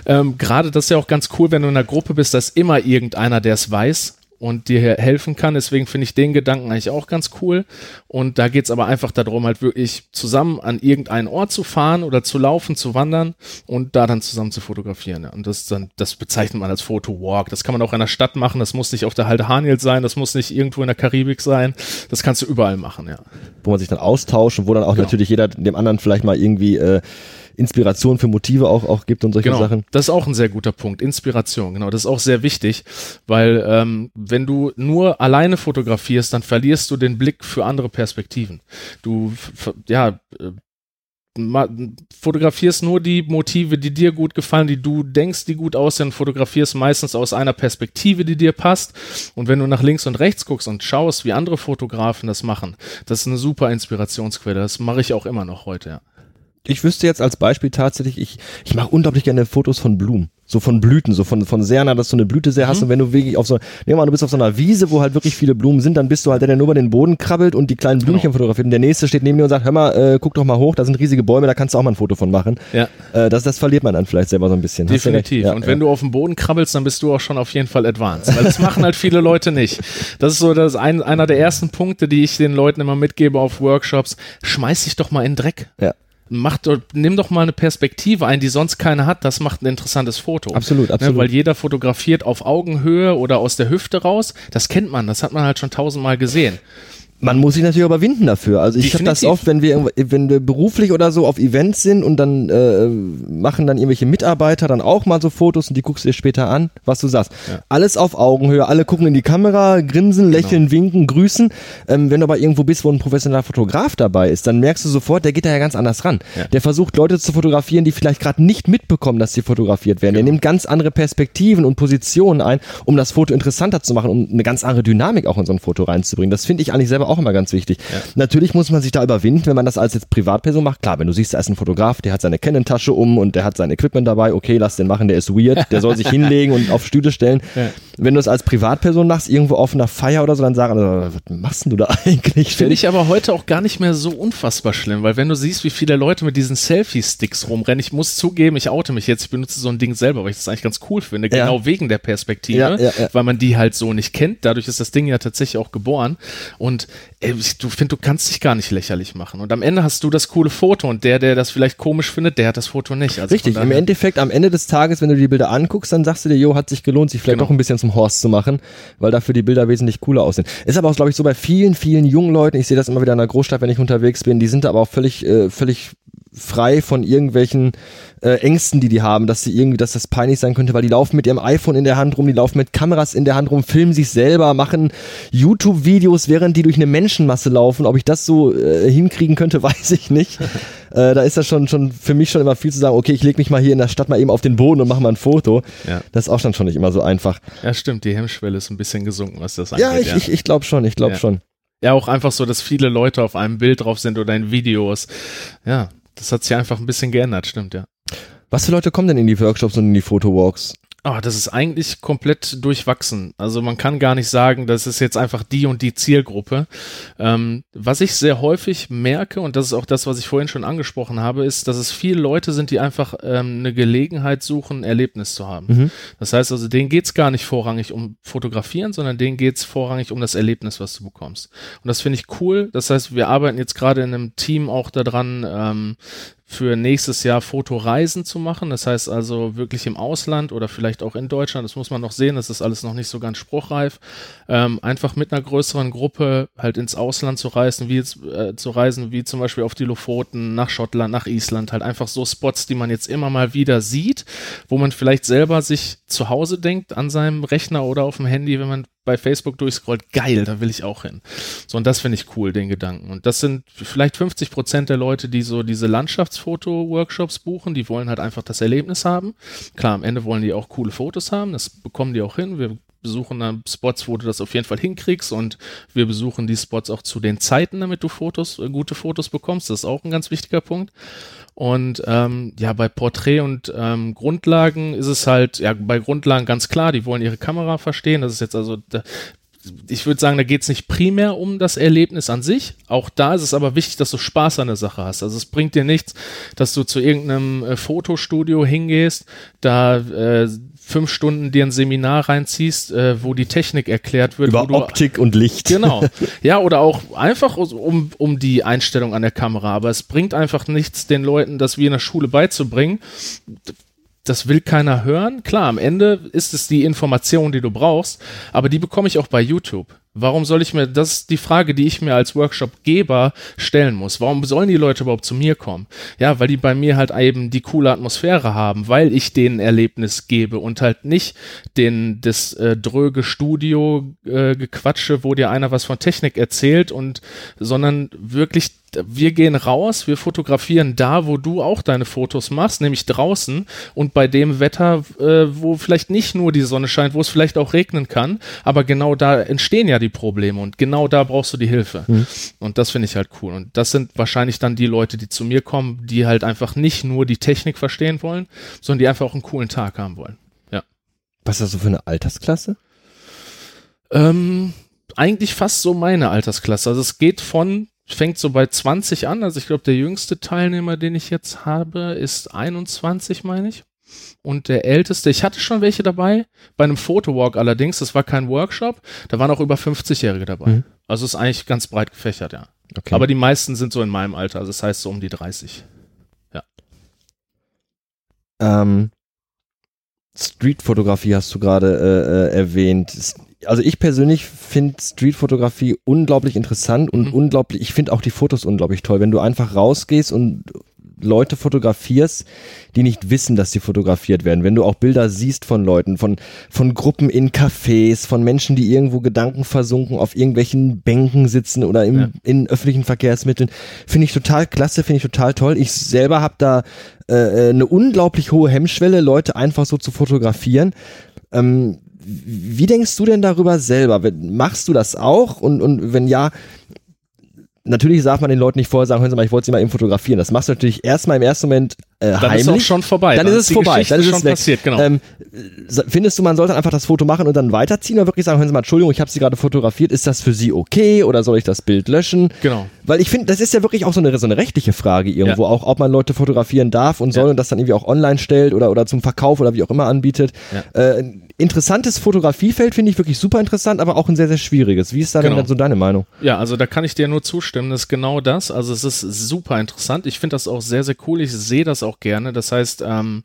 ähm, Gerade das ist ja auch ganz cool, wenn du in einer Gruppe bist, da ist immer irgendeiner, der es weiß und dir helfen kann. Deswegen finde ich den Gedanken eigentlich auch ganz cool. Und da geht's aber einfach darum, halt wirklich zusammen an irgendeinen Ort zu fahren oder zu laufen, zu wandern und da dann zusammen zu fotografieren. Und das dann, das bezeichnet man als Fotowalk. Das kann man auch in der Stadt machen. Das muss nicht auf der Halde Haniel sein. Das muss nicht irgendwo in der Karibik sein. Das kannst du überall machen, ja. Wo man sich dann austauscht und wo dann auch Genau. natürlich jeder dem anderen vielleicht mal irgendwie äh, Inspiration für Motive auch, auch gibt und solche Genau, Sachen. das ist auch ein sehr guter Punkt. Inspiration, genau, das ist auch sehr wichtig, weil ähm, wenn du nur alleine fotografierst, dann verlierst du den Blick für andere Perspektiven. Du, ja, äh, fotografierst nur die Motive, die dir gut gefallen, die du denkst, die gut aussehen, fotografierst meistens aus einer Perspektive, die dir passt. Und wenn du nach links und rechts guckst und schaust, wie andere Fotografen das machen, das ist eine super Inspirationsquelle. Das mache ich auch immer noch heute, ja. Ich wüsste jetzt als Beispiel tatsächlich, ich, ich mache unglaublich gerne Fotos von Blumen. So von Blüten, so von, von sehr nah, dass du eine Blüte sehr hast. Und wenn du wirklich auf so, nehmen wir mal, du bist auf so einer Wiese, wo halt wirklich viele Blumen sind, dann bist du halt der, der nur über den Boden krabbelt und die kleinen Blümchen fotografiert. Und der nächste steht neben dir und sagt, hör mal, äh, guck doch mal hoch, da sind riesige Bäume, da kannst du auch mal ein Foto von machen. Ja. Äh, das, das verliert man dann vielleicht selber so ein bisschen. Definitiv. Ja, und ja. wenn du auf dem Boden krabbelst, dann bist du auch schon auf jeden Fall advanced. Weil das machen halt viele Leute nicht. Das ist so das ein, einer der ersten Punkte, die ich den Leuten immer mitgebe auf Workshops. Schmeiß dich doch mal in den Dreck. Ja. Mach doch, nimm doch mal eine Perspektive ein, die sonst keine hat. Das macht ein interessantes Foto. Absolut, absolut. Ne, weil jeder fotografiert auf Augenhöhe oder aus der Hüfte raus. Das kennt man. Das hat man halt schon tausendmal gesehen. Man muss sich natürlich überwinden dafür. Also ich habe das oft, wenn wir wenn wir beruflich oder so auf Events sind und dann äh, machen dann irgendwelche Mitarbeiter dann auch mal so Fotos und die guckst du dir später an, was du sagst. Ja. Alles auf Augenhöhe, alle gucken in die Kamera, grinsen, lächeln, winken, grüßen. Ähm, wenn du aber irgendwo bist, wo ein professioneller Fotograf dabei ist, dann merkst du sofort, der geht da ja ganz anders ran. Ja. Der versucht Leute zu fotografieren, die vielleicht gerade nicht mitbekommen, dass sie fotografiert werden. Der nimmt ganz andere Perspektiven und Positionen ein, um das Foto interessanter zu machen, um eine ganz andere Dynamik auch in so ein Foto reinzubringen. Das finde ich eigentlich selber auch immer ganz wichtig. Natürlich muss man sich da überwinden, wenn man das als jetzt Privatperson macht. Klar, wenn du siehst, da ist ein Fotograf, der hat seine Canon-Tasche um und der hat sein Equipment dabei, okay, lass den machen, der ist weird, der soll sich hinlegen und auf Stühle stellen. Ja. Wenn du es als Privatperson machst, irgendwo auf einer Feier oder so, dann sagen alle, was machst denn du da eigentlich? Finde ich aber heute auch gar nicht mehr so unfassbar schlimm, weil wenn du siehst, wie viele Leute mit diesen Selfie-Sticks rumrennen, ich muss zugeben, ich oute mich jetzt, ich benutze so ein Ding selber, weil ich das eigentlich ganz cool finde, Ja. genau wegen der Perspektive, Ja, ja, ja. weil man die halt so nicht kennt. Dadurch ist das Ding ja tatsächlich auch geboren. Und ey, du finde, du kannst dich gar nicht lächerlich machen. Und am Ende hast du das coole Foto und der, der das vielleicht komisch findet, der hat das Foto nicht. Also Richtig, im Endeffekt, am Ende des Tages, wenn du die Bilder anguckst, dann sagst du dir, jo, hat sich gelohnt, sich vielleicht Genau. doch ein bisschen zum Horst zu machen, weil dafür die Bilder wesentlich cooler aussehen. Ist aber auch, glaube ich, so bei vielen, vielen jungen Leuten, ich sehe das immer wieder in der Großstadt, wenn ich unterwegs bin, die sind aber auch völlig, äh, völlig frei von irgendwelchen äh, Ängsten, die die haben, dass sie irgendwie, dass das peinlich sein könnte, weil die laufen mit ihrem iPhone in der Hand rum, die laufen mit Kameras in der Hand rum, filmen sich selber, machen YouTube-Videos, während die durch eine Menschenmasse laufen. Ob ich das so äh, hinkriegen könnte, weiß ich nicht. äh, da ist das schon, schon für mich schon immer viel zu sagen, okay, ich lege mich mal hier in der Stadt mal eben auf den Boden und mache mal ein Foto. Ja. Das ist auch dann schon nicht immer so einfach. ja, stimmt, die Hemmschwelle ist ein bisschen gesunken, was das angeht. Ja, ich, ich, ich glaube schon, ich glaube Ja. schon. Ja, auch einfach so, dass viele Leute auf einem Bild drauf sind oder in Videos. Ja, das hat sich einfach ein bisschen geändert, stimmt, ja. Was für Leute kommen denn in die Workshops und in die Fotowalks? Ah, das ist eigentlich komplett durchwachsen. Also man kann gar nicht sagen, das ist jetzt einfach die und die Zielgruppe. Ähm, was ich sehr häufig merke, und das ist auch das, was ich vorhin schon angesprochen habe, ist, dass es viele Leute sind, die einfach ähm, eine Gelegenheit suchen, ein Erlebnis zu haben. Mhm. Das heißt also, denen geht's gar nicht vorrangig um Fotografieren, sondern denen geht's vorrangig um das Erlebnis, was du bekommst. Und das finde ich cool. Das heißt, wir arbeiten jetzt gerade in einem Team auch daran, ähm, für nächstes Jahr Fotoreisen zu machen. Das heißt also wirklich im Ausland oder vielleicht auch in Deutschland. Das muss man noch sehen. Das ist alles noch nicht so ganz spruchreif. Ähm, einfach mit einer größeren Gruppe halt ins Ausland zu reisen, wie jetzt, äh, zu reisen, wie zum Beispiel auf die Lofoten, nach Schottland, nach Island. Halt einfach so Spots, die man jetzt immer mal wieder sieht, wo man vielleicht selber sich zu Hause denkt an seinem Rechner oder auf dem Handy, wenn man bei Facebook durchscrollt, geil, da will ich auch hin. So, und das finde ich cool, den Gedanken. Und das sind vielleicht 50 Prozent der Leute, die so diese Landschaftsfoto-Workshops buchen, die wollen halt einfach das Erlebnis haben. Klar, am Ende wollen die auch coole Fotos haben, das bekommen die auch hin. Wir besuchen dann Spots, wo du das auf jeden Fall hinkriegst und wir besuchen die Spots auch zu den Zeiten, damit du Fotos, äh, gute Fotos bekommst. Das ist auch ein ganz wichtiger Punkt. Und ähm, ja, bei Porträt und ähm, Grundlagen ist es halt, ja, bei Grundlagen ganz klar, die wollen ihre Kamera verstehen. Das ist jetzt also, da, ich würde sagen, da geht es nicht primär um das Erlebnis an sich. Auch da ist es aber wichtig, dass du Spaß an der Sache hast. Also es bringt dir nichts, dass du zu irgendeinem äh, Fotostudio hingehst, da äh, fünf Stunden dir ein Seminar reinziehst, äh, wo die Technik erklärt wird. Über Optik und Licht. Genau. Ja, oder auch einfach um, um die Einstellung an der Kamera. Aber es bringt einfach nichts, den Leuten das wie in der Schule beizubringen das will keiner hören. Klar, am Ende ist es die Information, die du brauchst, aber die bekomme ich auch bei YouTube. Warum soll ich mir, das ist die Frage, die ich mir als Workshopgeber stellen muss. Warum sollen die Leute überhaupt zu mir kommen? Ja, weil die bei mir halt eben die coole Atmosphäre haben, weil ich denen Erlebnis gebe und halt nicht den, das äh, dröge Studio äh, Gequatsche, wo dir einer was von Technik erzählt und, sondern wirklich wir gehen raus, wir fotografieren da, wo du auch deine Fotos machst, nämlich draußen und bei dem Wetter, äh, wo vielleicht nicht nur die Sonne scheint, wo es vielleicht auch regnen kann, aber genau da entstehen ja die Probleme und genau da brauchst du die Hilfe. Mhm. Und das finde ich halt cool. Und das sind wahrscheinlich dann die Leute, die zu mir kommen, die halt einfach nicht nur die Technik verstehen wollen, sondern die einfach auch einen coolen Tag haben wollen. Ja. Was ist das so für eine Altersklasse? Ähm, eigentlich fast so meine Altersklasse. Also es geht von fängt so bei 20 an. Also ich glaube, der jüngste Teilnehmer, den ich jetzt habe, ist 21, meine ich. Und der älteste, ich hatte schon welche dabei, bei einem Fotowalk allerdings, das war kein Workshop, da waren auch über 50-Jährige dabei. Mhm. Also ist eigentlich ganz breit gefächert, ja. Okay. Aber die meisten sind so in meinem Alter, also das heißt so um die 30. Ja. Ähm, Streetfotografie hast du gerade äh, äh erwähnt also ich persönlich finde Streetfotografie unglaublich interessant und mhm. unglaublich, ich finde auch die Fotos unglaublich toll. Wenn du einfach rausgehst und Leute fotografierst, die nicht wissen, dass sie fotografiert werden. Wenn du auch Bilder siehst von Leuten, von, von Gruppen in Cafés, von Menschen, die irgendwo Gedanken versunken auf irgendwelchen Bänken sitzen oder im, ja. in öffentlichen Verkehrsmitteln, finde ich total klasse, finde ich total toll. Ich selber habe da äh, eine unglaublich hohe Hemmschwelle, Leute einfach so zu fotografieren. Ähm, wie denkst du denn darüber selber? Machst du das auch? Und, und wenn ja, natürlich darf man den Leuten nicht vorher sagen, hören Sie mal, ich wollte Sie mal eben fotografieren. Das machst du natürlich erstmal im ersten Moment äh, dann heimlich. Dann ist auch schon vorbei. Dann, dann ist es vorbei. Dann ist es weg. Passiert, genau. Ähm, findest du, man sollte einfach das Foto machen und dann weiterziehen oder wirklich sagen, hören Sie mal, Entschuldigung, ich habe Sie gerade fotografiert. Ist das für Sie okay oder soll ich das Bild löschen? Genau. Weil ich finde, das ist ja wirklich auch so eine, so eine rechtliche Frage irgendwo, ja. auch ob man Leute fotografieren darf und soll ja. und das dann irgendwie auch online stellt oder, oder zum Verkauf oder wie auch immer anbietet. Ja. Äh, interessantes Fotografiefeld finde ich wirklich super interessant, aber auch ein sehr, sehr schwieriges. Wie ist da genau. denn so deine Meinung? Ja, also da kann ich dir nur zustimmen. Das ist genau das. Also es ist super interessant. Ich finde das auch sehr, sehr cool. Ich sehe das auch gerne. Das heißt, ähm,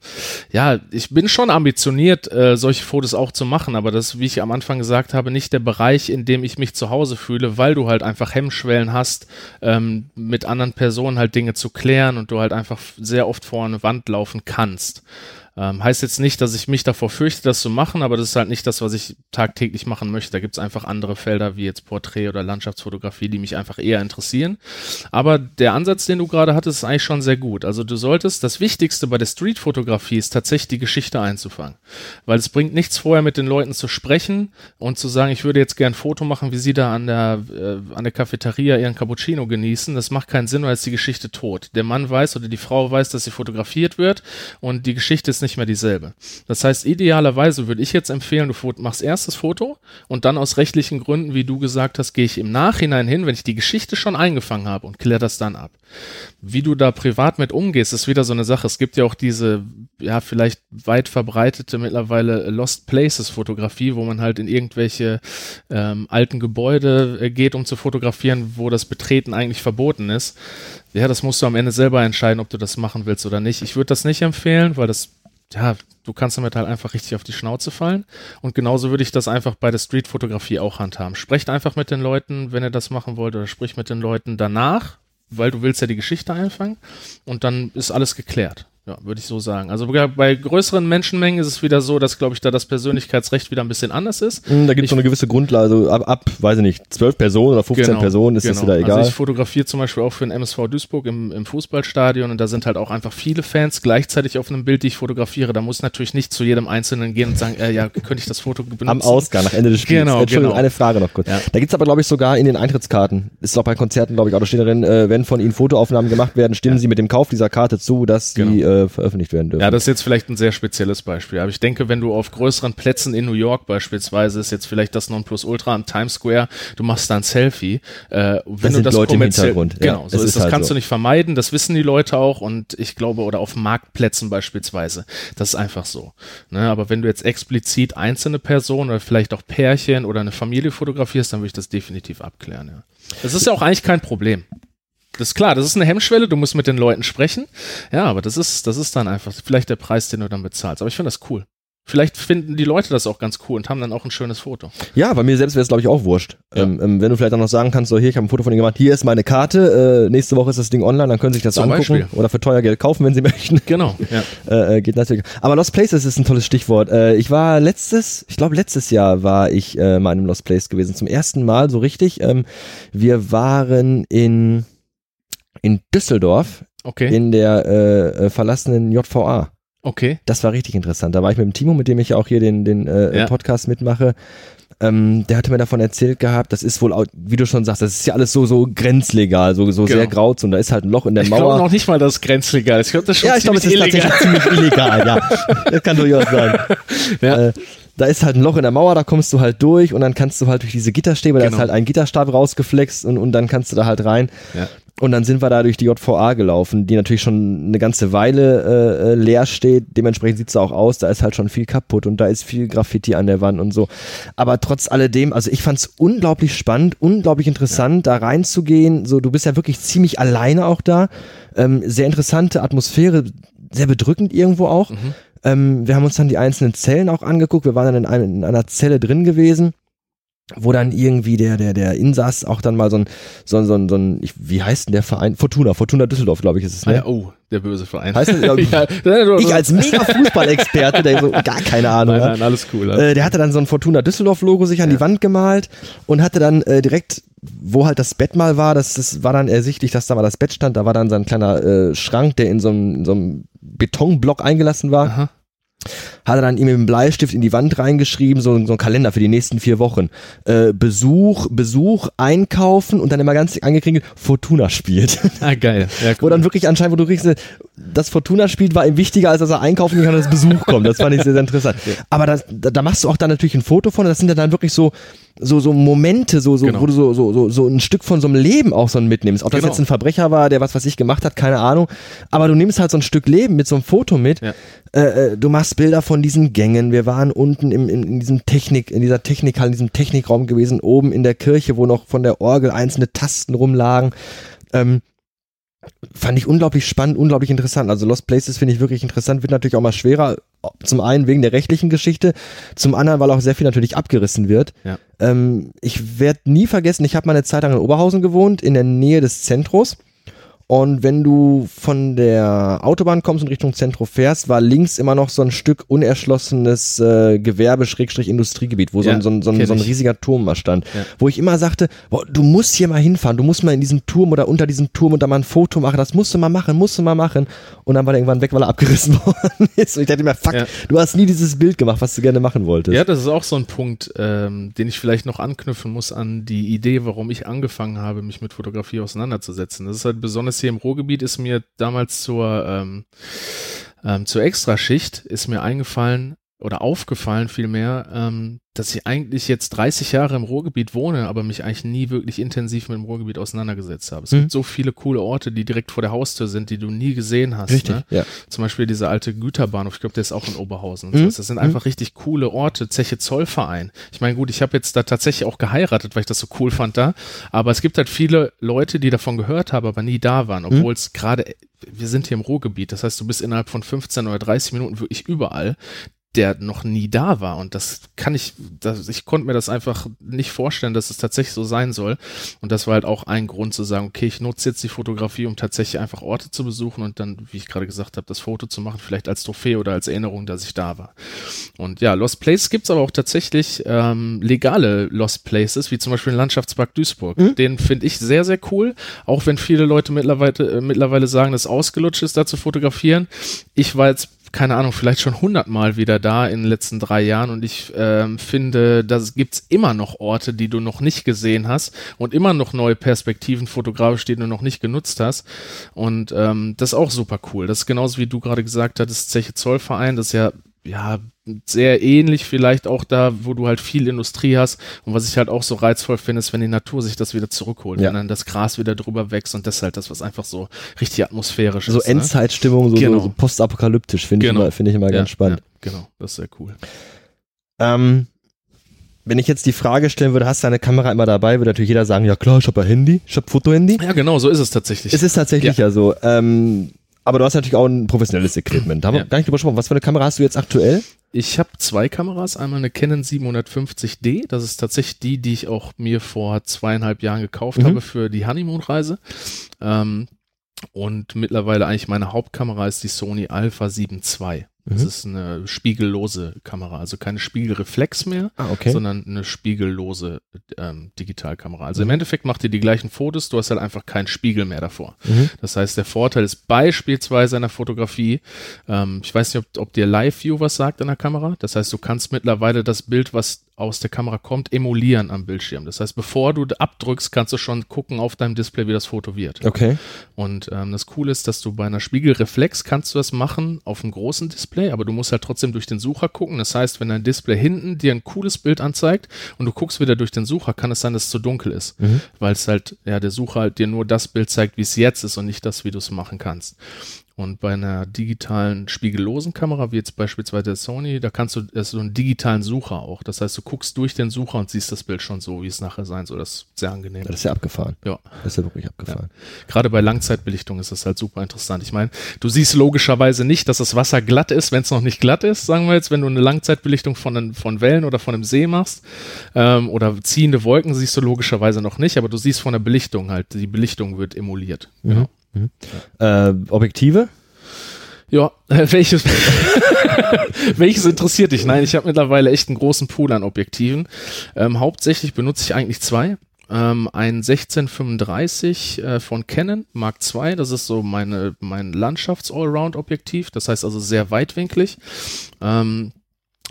ja, ich bin schon ambitioniert, äh, solche Fotos auch zu machen, aber das, wie ich am Anfang gesagt habe, nicht der Bereich, in dem ich mich zu Hause fühle, weil du halt einfach Hemmschwellen hast, ähm, mit anderen Personen halt Dinge zu klären und du halt einfach sehr oft vor eine Wand laufen kannst. Ähm, heißt jetzt nicht, dass ich mich davor fürchte, das zu machen, aber das ist halt nicht das, was ich tagtäglich machen möchte. Da gibt's einfach andere Felder wie jetzt Porträt oder Landschaftsfotografie, die mich einfach eher interessieren. Aber der Ansatz, den du gerade hattest, ist eigentlich schon sehr gut. Also du solltest, das Wichtigste bei der Streetfotografie ist tatsächlich die Geschichte einzufangen. Weil es bringt nichts vorher mit den Leuten zu sprechen und zu sagen, ich würde jetzt gern ein Foto machen, wie sie da an der, äh, an der Cafeteria ihren Cappuccino genießen. Das macht keinen Sinn, weil ist die Geschichte tot. Der Mann weiß oder die Frau weiß, dass sie fotografiert wird und die Geschichte ist nicht mehr dieselbe. Das heißt, idealerweise würde ich jetzt empfehlen, du machst erst das Foto und dann aus rechtlichen Gründen, wie du gesagt hast, gehe ich im Nachhinein hin, wenn ich die Geschichte schon eingefangen habe und kläre das dann ab. Wie du da privat mit umgehst, ist wieder so eine Sache. Es gibt ja auch diese, ja, vielleicht weit verbreitete mittlerweile Lost Places Fotografie, wo man halt in irgendwelche ähm, alten Gebäude äh, geht, um zu fotografieren, wo das Betreten eigentlich verboten ist. Ja, das musst du am Ende selber entscheiden, ob du das machen willst oder nicht. Ich würde das nicht empfehlen, weil das ja, du kannst damit halt einfach richtig auf die Schnauze fallen. Und genauso würde ich das einfach bei der Streetfotografie auch handhaben. Sprecht einfach mit den Leuten, wenn ihr das machen wollt, oder sprich mit den Leuten danach, weil du willst ja die Geschichte einfangen und dann ist alles geklärt. Ja, würde ich so sagen. Also bei- größeren Menschenmengen ist es wieder so, dass, glaube ich, da das Persönlichkeitsrecht wieder ein bisschen anders ist. Hm, Da gibt es so eine gewisse Grundlage, also ab, ab, weiß ich nicht, 12 Personen oder 15 Personen ist das wieder egal. Also ich fotografiere zum Beispiel auch für den MSV Duisburg im, im Fußballstadion und da sind halt auch einfach viele Fans gleichzeitig auf einem Bild, die ich fotografiere. Da muss natürlich nicht zu jedem Einzelnen gehen und sagen, äh, ja, könnte ich das Foto benutzen? Am Ausgang, nach Ende des Spiels. Genau, Entschuldigung, genau. eine Frage noch kurz. Ja. Da gibt's aber, glaube ich, sogar in den Eintrittskarten, ist auch bei Konzerten, glaube ich, auch, da steht drin, äh, wenn von Ihnen Fotoaufnahmen gemacht werden, stimmen Sie mit dem Kauf dieser Karte zu, dass sie äh, veröffentlicht werden dürfen. Ja, das ist jetzt vielleicht ein sehr spezielles Beispiel. Aber ich denke, wenn du auf größeren Plätzen in New York beispielsweise, ist jetzt vielleicht das Nonplusultra am Times Square, du machst da ein Selfie. Äh, wenn Das du das Leute im Hintergrund. Ja, Genau, so es ist, ist das halt kannst so. du nicht vermeiden. Das wissen die Leute auch und ich glaube, oder auf Marktplätzen beispielsweise. Das ist einfach so. Ne, aber wenn du jetzt explizit einzelne Personen oder vielleicht auch Pärchen oder eine Familie fotografierst, dann würde ich das definitiv abklären. Ja. Das ist ja auch eigentlich kein Problem. Das ist klar, das ist eine Hemmschwelle, du musst mit den Leuten sprechen. Ja, aber das ist, das ist dann einfach vielleicht der Preis, den du dann bezahlst. Aber ich finde das cool. Vielleicht finden die Leute das auch ganz cool und haben dann auch ein schönes Foto. Ja, bei mir selbst wäre es, glaube ich, auch wurscht. Ja. Ähm, ähm, wenn du vielleicht auch noch sagen kannst, so hier, ich habe ein Foto von dir gemacht, hier ist meine Karte, äh, nächste Woche ist das Ding online, dann können Sie sich das Zum angucken Beispiel. oder für teuer Geld kaufen, wenn Sie möchten. Genau, ja. Äh, äh, geht natürlich. Aber Lost Places ist ein tolles Stichwort. Äh, ich war letztes, ich glaube letztes Jahr war ich äh, mal in einem Lost Place gewesen. Zum ersten Mal so richtig. Ähm, wir waren in in Düsseldorf Okay, in der äh, äh, verlassenen JVA. okay. Das war richtig interessant. Da war ich mit dem Timo, mit dem ich ja auch hier den, den äh, Ja. Podcast mitmache. Ähm, der hatte mir davon erzählt gehabt, das ist wohl, auch, wie du schon sagst, das ist ja alles so, so grenzlegal, so, so Genau. sehr Grauzone. Da ist halt ein Loch in der Ich Mauer. glaube noch nicht mal, dass es grenzlegal ist. Ich glaube, das ist schon Ja, ich glaube, es ist tatsächlich ziemlich illegal, ja. Das kann durchaus sein. Ja. Äh, da ist halt ein Loch in der Mauer, da kommst du halt durch und dann kannst du halt durch diese Gitterstäbe, da Genau. ist halt ein Gitterstab rausgeflext und, und dann kannst du da halt rein. Ja. Und dann sind wir da durch die JVA gelaufen, die natürlich schon eine ganze Weile äh, äh, leer steht. Dementsprechend sieht's da auch aus, da ist halt schon viel kaputt und da ist viel Graffiti an der Wand und so. Aber trotz alledem, also ich fand's unglaublich spannend, unglaublich interessant, da reinzugehen. So, du bist ja wirklich ziemlich alleine auch da. Ähm, sehr interessante Atmosphäre, sehr bedrückend irgendwo auch. Mhm. Ähm, wir haben uns dann die einzelnen Zellen auch angeguckt. Wir waren dann in, ein, in einer Zelle drin gewesen, wo dann irgendwie der, der, der Insass auch dann mal so ein, so ein, so ein, so ein ich, wie heißt denn der Verein? Fortuna, Fortuna Düsseldorf, glaube ich, ist es, Ah, ne? ja, oh, der böse Verein. Heißt das, ja, ja, Ich als mega Fußballexperte, der so gar keine Ahnung Nein, nein, alles cool. Äh, der hatte dann so ein Fortuna Düsseldorf-Logo sich an die Wand gemalt und hatte dann äh, direkt, wo halt das Bett mal war, das, das war dann ersichtlich, dass da mal das Bett stand, da war dann so ein kleiner äh, Schrank, der in so einem, in so einem Betonblock eingelassen war. Aha. Hat er dann ihm mit dem Bleistift in die Wand reingeschrieben, so, so ein Kalender für die nächsten vier Wochen. Äh, Besuch, Besuch, Einkaufen und dann immer ganz angekriegt, Fortuna spielt. Ah, geil. Ja, Wo dann wirklich anscheinend, wo du kriegst, äh, das Fortuna spielt, war ihm wichtiger, als dass er einkaufen kann und das Besuch kommt. Das fand ich sehr, sehr interessant. Aber das, da, da machst du auch dann natürlich ein Foto von. Das sind ja dann wirklich so, so, so Momente, so, so, Genau. wo du so, so, so, so ein Stück von so einem Leben auch so mitnimmst. Ob das Genau. jetzt ein Verbrecher war, der was weiß ich gemacht hat, keine Ahnung. Aber du nimmst halt so ein Stück Leben mit so einem Foto mit. Ja. Äh, äh, du machst Bilder von diesen Gängen. Wir waren unten im, in, in diesem Technik, in dieser Technikhalle, in diesem Technikraum gewesen, oben in der Kirche, wo noch von der Orgel einzelne Tasten rumlagen. Ähm, fand ich unglaublich spannend, unglaublich interessant. Also Lost Places finde ich wirklich interessant, wird natürlich auch mal schwerer. Zum einen wegen der rechtlichen Geschichte, zum anderen, weil auch sehr viel natürlich abgerissen wird. Ja. Ähm, ich werde nie vergessen, ich habe mal eine Zeit lang in Oberhausen gewohnt, in der Nähe des Zentros. Und wenn du von der Autobahn kommst und Richtung Zentrum fährst, war links immer noch so ein Stück unerschlossenes äh, Gewerbe-Industriegebiet, wo so, Ja, ein, so, ein, so, ein, so ein riesiger Turm mal stand. Ja. Wo ich immer sagte, boah, du musst hier mal hinfahren, du musst mal in diesen Turm oder unter diesen Turm und da mal ein Foto machen, das musst du mal machen, musst du mal machen. Und dann war der irgendwann weg, weil er abgerissen worden ist. Und ich dachte mir, fuck, Ja. du hast nie dieses Bild gemacht, was du gerne machen wolltest. Ja, das ist auch so ein Punkt, ähm, den ich vielleicht noch anknüpfen muss an die Idee, warum ich angefangen habe, mich mit Fotografie auseinanderzusetzen. Das ist halt besonders hier im Ruhrgebiet ist mir damals zur, ähm, ähm, zur Extraschicht ist mir eingefallen oder aufgefallen vielmehr, ähm, dass ich eigentlich jetzt 30 Jahre im Ruhrgebiet wohne, aber mich eigentlich nie wirklich intensiv mit dem Ruhrgebiet auseinandergesetzt habe. Es Mhm. gibt so viele coole Orte, die direkt vor der Haustür sind, die du nie gesehen hast. Richtig, Ne? ja. Zum Beispiel dieser alte Güterbahnhof, ich glaube, der ist auch in Oberhausen. Mhm. Das sind einfach richtig coole Orte. Zeche Zollverein. Ich meine, gut, ich habe jetzt da tatsächlich auch geheiratet, weil ich das so cool fand da. Aber es gibt halt viele Leute, die davon gehört haben, aber nie da waren. Obwohl es gerade, wir sind hier im Ruhrgebiet. Das heißt, du bist innerhalb von 15 oder 30 Minuten wirklich überall. Der noch nie da war. Und das kann ich, das, ich konnte mir das einfach nicht vorstellen, dass es tatsächlich so sein soll. Und das war halt auch ein Grund zu sagen, okay, ich nutze jetzt die Fotografie, um tatsächlich einfach Orte zu besuchen und dann, wie ich gerade gesagt habe, das Foto zu machen, vielleicht als Trophäe oder als Erinnerung, dass ich da war. Und ja, Lost Places gibt's aber auch tatsächlich ähm, legale Lost Places, wie zum Beispiel den Landschaftspark Duisburg. Mhm. Den finde ich sehr, sehr cool. Auch wenn viele Leute mittlerweile, äh, mittlerweile sagen, dass es ausgelutscht ist, da zu fotografieren. Ich war jetzt keine Ahnung, vielleicht schon hundertmal wieder da in den letzten drei Jahren und ich ähm, finde, da gibt's immer noch Orte, die du noch nicht gesehen hast und immer noch neue Perspektiven fotografisch, die du noch nicht genutzt hast und ähm, das ist auch super cool. Das ist genauso wie du gerade gesagt hattest, Zeche Zollverein, das ist ja ja, sehr ähnlich vielleicht auch da, wo du halt viel Industrie hast. Und was ich halt auch so reizvoll finde, ist, wenn die Natur sich das wieder zurückholt, Ja. wenn dann das Gras wieder drüber wächst und das ist halt das, was einfach so richtig atmosphärisch So ist. ne? Endzeitstimmung, so, Genau. so, postapokalyptisch, finde Genau. ich, immer- finde ich immer ganz spannend. Ja, genau, das ist sehr cool. Ähm, wenn ich jetzt die Frage stellen würde, hast du deine Kamera immer dabei, würde natürlich jeder sagen, ja klar, ich habe ein Handy, ich habe Fotohandy. Ja, genau, so ist es tatsächlich. Es ist tatsächlich ja, so. Ähm, aber du hast natürlich auch ein professionelles Equipment. Da haben wir Ja. gar nicht drüber gesprochen. Was für eine Kamera hast du jetzt aktuell? Ich habe zwei Kameras, einmal eine Canon 750D, das ist tatsächlich die, die ich auch mir vor zweieinhalb Jahren gekauft Mhm. habe für die Honeymoon-Reise. Ähm, und mittlerweile eigentlich meine Hauptkamera ist die Sony Alpha 7 II. Das Mhm. ist eine spiegellose Kamera, also keine Spiegelreflex mehr, Ah, okay. sondern eine spiegellose ähm, Digitalkamera. Also Mhm. im Endeffekt macht ihr die gleichen Fotos, du hast halt einfach keinen Spiegel mehr davor. Mhm. Das heißt, der Vorteil ist beispielsweise in der Fotografie, ähm, ich weiß nicht, ob, ob dir Live-View was sagt an der Kamera. Das heißt, du kannst mittlerweile das Bild, was aus der Kamera kommt, emulieren am Bildschirm. Das heißt, bevor du abdrückst, kannst du schon gucken auf deinem Display, wie das Foto wird. Okay. Und ähm, das Coole ist, dass du bei einer Spiegelreflex kannst du das machen auf einem großen Display, aber du musst halt trotzdem durch den Sucher gucken. Das heißt, wenn dein Display hinten dir ein cooles Bild anzeigt und du guckst wieder durch den Sucher, kann es sein, dass es zu dunkel ist, Mhm. weil es halt, ja, der Sucher halt dir nur das Bild zeigt, wie es jetzt ist und nicht das, wie du es machen kannst. Und bei einer digitalen spiegellosen Kamera, wie jetzt beispielsweise der Sony, da kannst du, das ist so einen digitalen Sucher auch. Das heißt, du guckst durch den Sucher und siehst das Bild schon so, wie es nachher sein soll. Das ist sehr angenehm. Das ist ja abgefahren. Ja. Das ist ja wirklich abgefahren. Gerade bei Langzeitbelichtung ist das halt super interessant. Ich meine, du siehst logischerweise nicht, dass das Wasser glatt ist, wenn es noch nicht glatt ist, sagen wir jetzt, wenn du eine Langzeitbelichtung von, von Wellen oder von einem See machst ähm, oder ziehende Wolken siehst du logischerweise noch nicht, aber du siehst von der Belichtung halt, die Belichtung wird emuliert. Genau. Äh, Objektive? Ja, welches, welches interessiert dich? Nein, ich habe mittlerweile echt einen großen Pool an Objektiven. Ähm, hauptsächlich benutze ich eigentlich zwei. Ähm, ein 1635 äh, von Canon Mark II, das ist so meine, mein Landschafts-Allround-Objektiv, das heißt also sehr weitwinklig. Ähm,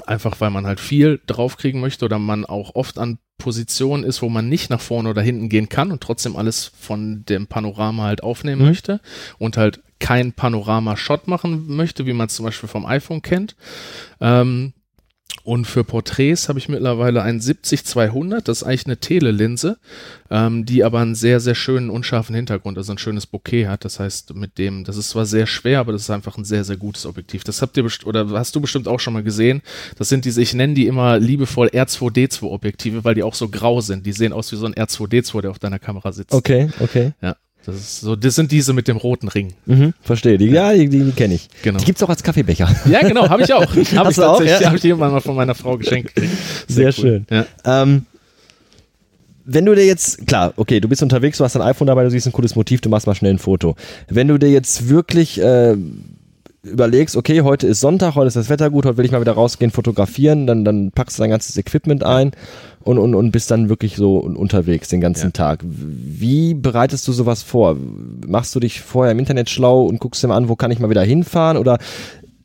einfach weil man halt viel draufkriegen möchte oder man auch oft an Positionen ist, wo man nicht nach vorne oder hinten gehen kann und trotzdem alles von dem Panorama halt aufnehmen Mhm. möchte und halt kein Panorama-Shot machen möchte, wie man es zum Beispiel vom iPhone kennt. Ähm, und für Porträts habe ich mittlerweile ein 70-200, das ist eigentlich eine Telelinse, ähm, die aber einen sehr, sehr schönen, unscharfen Hintergrund, also ein schönes Bokeh hat. Das heißt, mit dem, das ist zwar sehr schwer, aber das ist einfach ein sehr, sehr gutes Objektiv. Das habt ihr best oder hast du bestimmt auch schon mal gesehen. Das sind diese, ich nenne die immer liebevoll R2D2 Objektive, weil die auch so grau sind. Die sehen aus wie so ein R2D2, der auf deiner Kamera sitzt. Okay, okay. Ja. Das ist so, das sind diese mit dem roten Ring. Mhm, verstehe. Die, ja, die, die, kenne ich. Genau. Die gibt's auch als Kaffeebecher. Ja, genau, habe ich auch. Habe ich du auch, tatsächlich, ja? habe ich irgendwann mal von meiner Frau geschenkt gekriegt. Sehr cool. schön. Ja. Ähm, wenn du dir jetzt, klar, okay, du bist unterwegs, du hast dein iPhone dabei, du siehst ein cooles Motiv, du machst mal schnell ein Foto. Wenn du dir jetzt wirklich äh, überlegst, okay, heute ist Sonntag, heute ist das Wetter gut, heute will ich mal wieder rausgehen, fotografieren, dann, dann packst du dein ganzes Equipment ein und, und, und bist dann wirklich so unterwegs den ganzen Ja. Tag. Wie bereitest du sowas vor? Machst du dich vorher im Internet schlau und guckst dir mal an, wo kann ich mal wieder hinfahren oder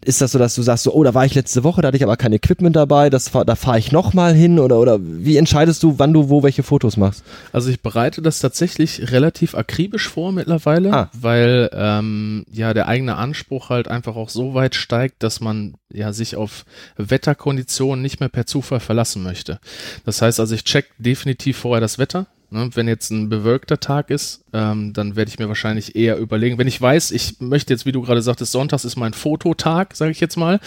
ist das so, dass du sagst, so, oh, da war ich letzte Woche, da hatte ich aber kein Equipment dabei, das, da fahre ich nochmal hin oder, oder wie entscheidest du, wann du wo welche Fotos machst? Also ich bereite das tatsächlich relativ akribisch vor mittlerweile, Ah. weil ähm, ja der eigene Anspruch halt einfach auch so weit steigt, dass man ja sich auf Wetterkonditionen nicht mehr per Zufall verlassen möchte. Das heißt also, ich check definitiv vorher das Wetter. Ne, wenn jetzt ein bewölkter Tag ist, ähm, dann werde ich mir wahrscheinlich eher überlegen, wenn ich weiß, ich möchte jetzt, wie du gerade sagtest, Sonntags ist mein Fototag, sage ich jetzt mal,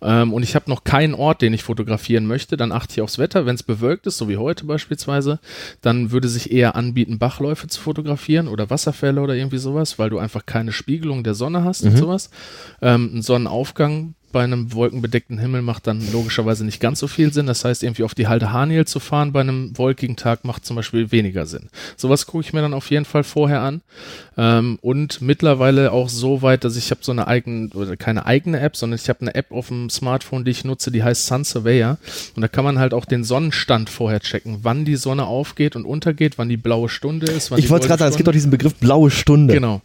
ähm, und ich habe noch keinen Ort, den ich fotografieren möchte, dann achte ich aufs Wetter. Wenn es bewölkt ist, so wie heute beispielsweise, dann würde sich eher anbieten, Bachläufe zu fotografieren oder Wasserfälle oder irgendwie sowas, weil du einfach keine Spiegelung der Sonne hast und sowas. Ähm, ein Sonnenaufgang bei einem wolkenbedeckten Himmel macht dann logischerweise nicht ganz so viel Sinn. Das heißt, irgendwie auf die Halde Haniel zu fahren bei einem wolkigen Tag macht zum Beispiel weniger Sinn. Sowas gucke ich mir dann auf jeden Fall vorher an. Ähm, und mittlerweile auch so weit, dass ich habe so eine eigene, oder keine eigene App, sondern ich habe eine App auf dem Smartphone, die ich nutze, die heißt Sun Surveyor. Und da kann man halt auch den Sonnenstand vorher checken, wann die Sonne aufgeht und untergeht, wann die blaue Stunde ist. ich wollte gerade sagen, es gibt doch diesen Begriff blaue Stunde. Genau.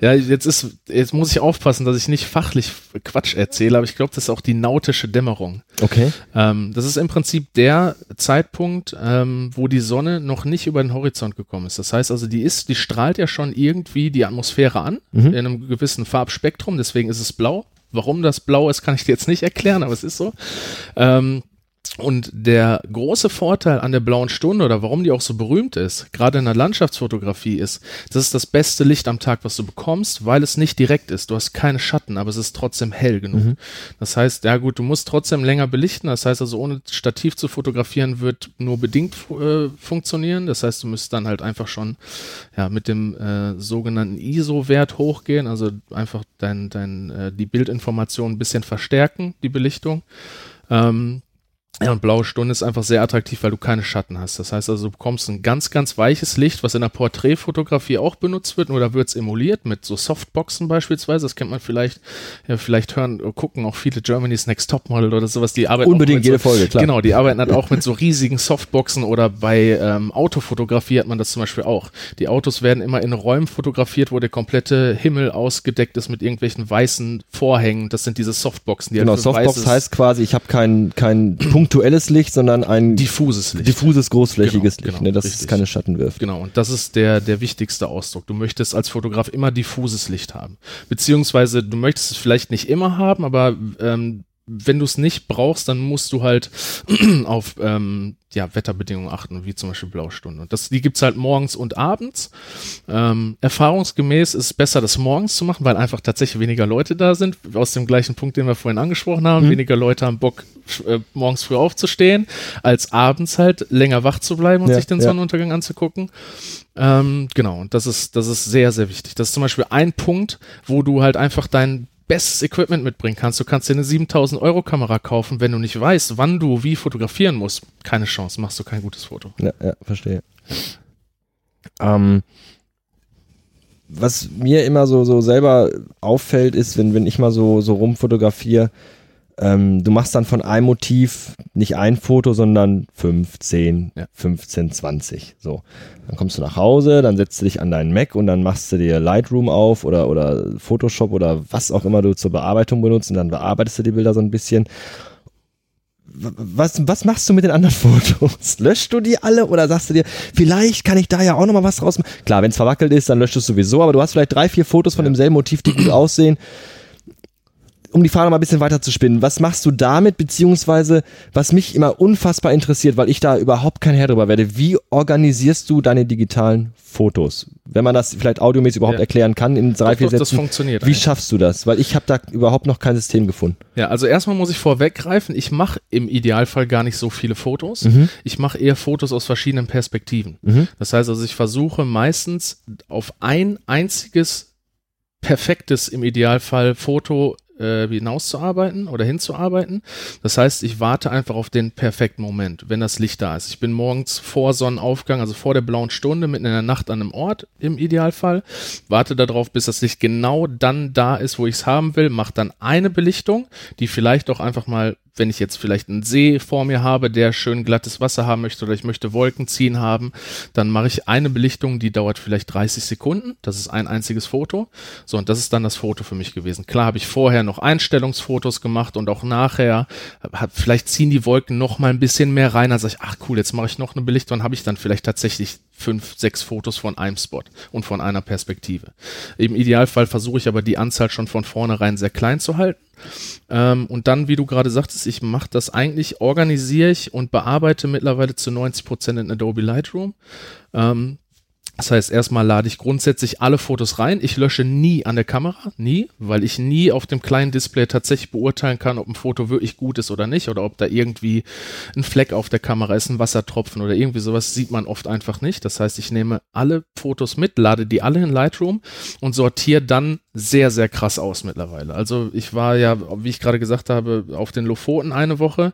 Ja, jetzt ist, jetzt muss ich aufpassen, dass ich nicht fachlich Quatsch erzähle, aber ich glaube, das ist auch die nautische Dämmerung. Okay. Ähm, das ist im Prinzip der Zeitpunkt, ähm, wo die Sonne noch nicht über den Horizont gekommen ist. Das heißt also, die ist, die strahlt ja schon irgendwie die Atmosphäre an, mhm. in einem gewissen Farbspektrum, deswegen ist es blau. Warum das blau ist, kann ich dir jetzt nicht erklären, aber es ist so. Ähm, und der große Vorteil an der blauen Stunde oder warum die auch so berühmt ist, gerade in der Landschaftsfotografie ist, das ist das beste Licht am Tag, was du bekommst, weil es nicht direkt ist. Du hast keine Schatten, aber es ist trotzdem hell genug. Mhm. Das heißt, ja gut, du musst trotzdem länger belichten. Das heißt also, ohne Stativ zu fotografieren wird nur bedingt äh, funktionieren. Das heißt, du müsst dann halt einfach schon ja, mit dem äh, sogenannten ISO-Wert hochgehen, also einfach dein, dein, äh, die Bildinformation ein bisschen verstärken, die Belichtung. Ähm, ja, und blaue Stunde ist einfach sehr attraktiv, weil du keine Schatten hast. Das heißt also, du bekommst ein ganz, ganz weiches Licht, was in der Porträtfotografie auch benutzt wird, nur da wird es emuliert mit so Softboxen beispielsweise. Das kennt man vielleicht, ja, vielleicht hören, gucken auch viele Germany's Next Topmodel oder sowas, die arbeiten Unbedingt jede so, Folge, klar. Genau, die arbeiten halt auch mit so riesigen Softboxen oder bei ähm, Autofotografie hat man das zum Beispiel auch. Die Autos werden immer in Räumen fotografiert, wo der komplette Himmel ausgedeckt ist mit irgendwelchen weißen Vorhängen. Das sind diese Softboxen. Die genau, halt Softbox heißt quasi, ich habe keinen kein Punkt punktuelles Licht, sondern ein diffuses Licht. Diffuses, großflächiges genau, Licht, genau, ne, das richtig. keine Schatten wirft. Genau, und das ist der, der wichtigste Ausdruck. Du möchtest als Fotograf immer diffuses Licht haben. Beziehungsweise du möchtest es vielleicht nicht immer haben, aber ähm, wenn du es nicht brauchst, dann musst du halt auf ähm, ja, Wetterbedingungen achten, wie zum Beispiel Blaustunde. Und das, die gibt's halt morgens und abends. Ähm, erfahrungsgemäß ist es besser, das morgens zu machen, weil einfach tatsächlich weniger Leute da sind. Aus dem gleichen Punkt, den wir vorhin angesprochen haben. Mhm. Weniger Leute haben Bock, äh, morgens früh aufzustehen, als abends halt länger wach zu bleiben und Ja, sich den ja. Sonnenuntergang anzugucken. Ähm, genau, und das ist, das ist sehr, sehr wichtig. Das ist zum Beispiel ein Punkt, wo du halt einfach dein bestes Equipment mitbringen kannst. Du kannst dir eine 7000 Euro Kamera kaufen, wenn du nicht weißt, wann du wie fotografieren musst. Keine Chance, machst du kein gutes Foto. Ja, ja, verstehe. Ähm, was mir immer so, so selber auffällt, ist, wenn, wenn ich mal so, so rumfotografiere, ähm, du machst dann von einem Motiv nicht ein Foto, sondern 5, 10, Ja. 15, 20. So. Dann kommst du nach Hause, dann setzt du dich an deinen Mac und dann machst du dir Lightroom auf oder, oder Photoshop oder was auch immer du zur Bearbeitung benutzt und dann bearbeitest du die Bilder so ein bisschen. Was, was machst du mit den anderen Fotos? Löschst du die alle oder sagst du dir, vielleicht kann ich da ja auch nochmal was draus machen? Klar, wenn es verwackelt ist, dann löscht du es sowieso, aber du hast vielleicht drei, vier Fotos von demselben Motiv, die gut aussehen. Um die Frage mal ein bisschen weiter zu spinnen, was machst du damit, beziehungsweise was mich immer unfassbar interessiert, weil ich da überhaupt kein Herr drüber werde, wie organisierst du deine digitalen Fotos? Wenn man das vielleicht audiomäßig überhaupt Ja. erklären kann in drei, Doch, vier doch, das Sätzen. funktioniert Wie eigentlich. schaffst du das? Weil ich habe da überhaupt noch kein System gefunden. Ja, also erstmal muss ich vorweggreifen, ich mache im Idealfall gar nicht so viele Fotos. Ich mache eher Fotos aus verschiedenen Perspektiven. Das heißt also, ich versuche meistens auf ein einziges perfektes im Idealfall Foto äh, hinauszuarbeiten oder hinzuarbeiten. Das heißt, ich warte einfach auf den perfekten Moment, wenn das Licht da ist. Ich bin morgens vor Sonnenaufgang, also vor der blauen Stunde, mitten in der Nacht an einem Ort im Idealfall, warte darauf, bis das Licht genau dann da ist, wo ich es haben will, mache dann eine Belichtung, die vielleicht auch einfach mal wenn ich jetzt vielleicht einen See vor mir habe, der schön glattes Wasser haben möchte oder ich möchte Wolken ziehen haben, dann mache ich eine Belichtung, die dauert vielleicht 30 Sekunden. Das ist ein einziges Foto. So, und das ist dann das Foto für mich gewesen. Klar habe ich vorher noch Einstellungsfotos gemacht und auch nachher. Hab, vielleicht ziehen die Wolken noch mal ein bisschen mehr rein. Dann sage ich, ach cool, jetzt mache ich noch eine Belichtung. Habe ich dann vielleicht tatsächlich fünf, sechs Fotos von einem Spot und von einer Perspektive. Im Idealfall versuche ich aber die Anzahl schon von vornherein sehr klein zu halten. Ähm, und dann, wie du gerade sagtest, ich mache das eigentlich, organisiere ich und bearbeite mittlerweile zu 90 Prozent in Adobe Lightroom. Ähm, Das heißt, erstmal lade ich grundsätzlich alle Fotos rein. Ich lösche nie an der Kamera, nie, weil ich nie auf dem kleinen Display tatsächlich beurteilen kann, ob ein Foto wirklich gut ist oder nicht oder ob da irgendwie ein Fleck auf der Kamera ist, ein Wassertropfen oder irgendwie sowas sieht man oft einfach nicht. Das heißt, ich nehme alle Fotos mit, lade die alle in Lightroom und sortiere dann sehr, sehr krass aus mittlerweile. Also ich war ja, wie ich gerade gesagt habe, auf den Lofoten eine Woche.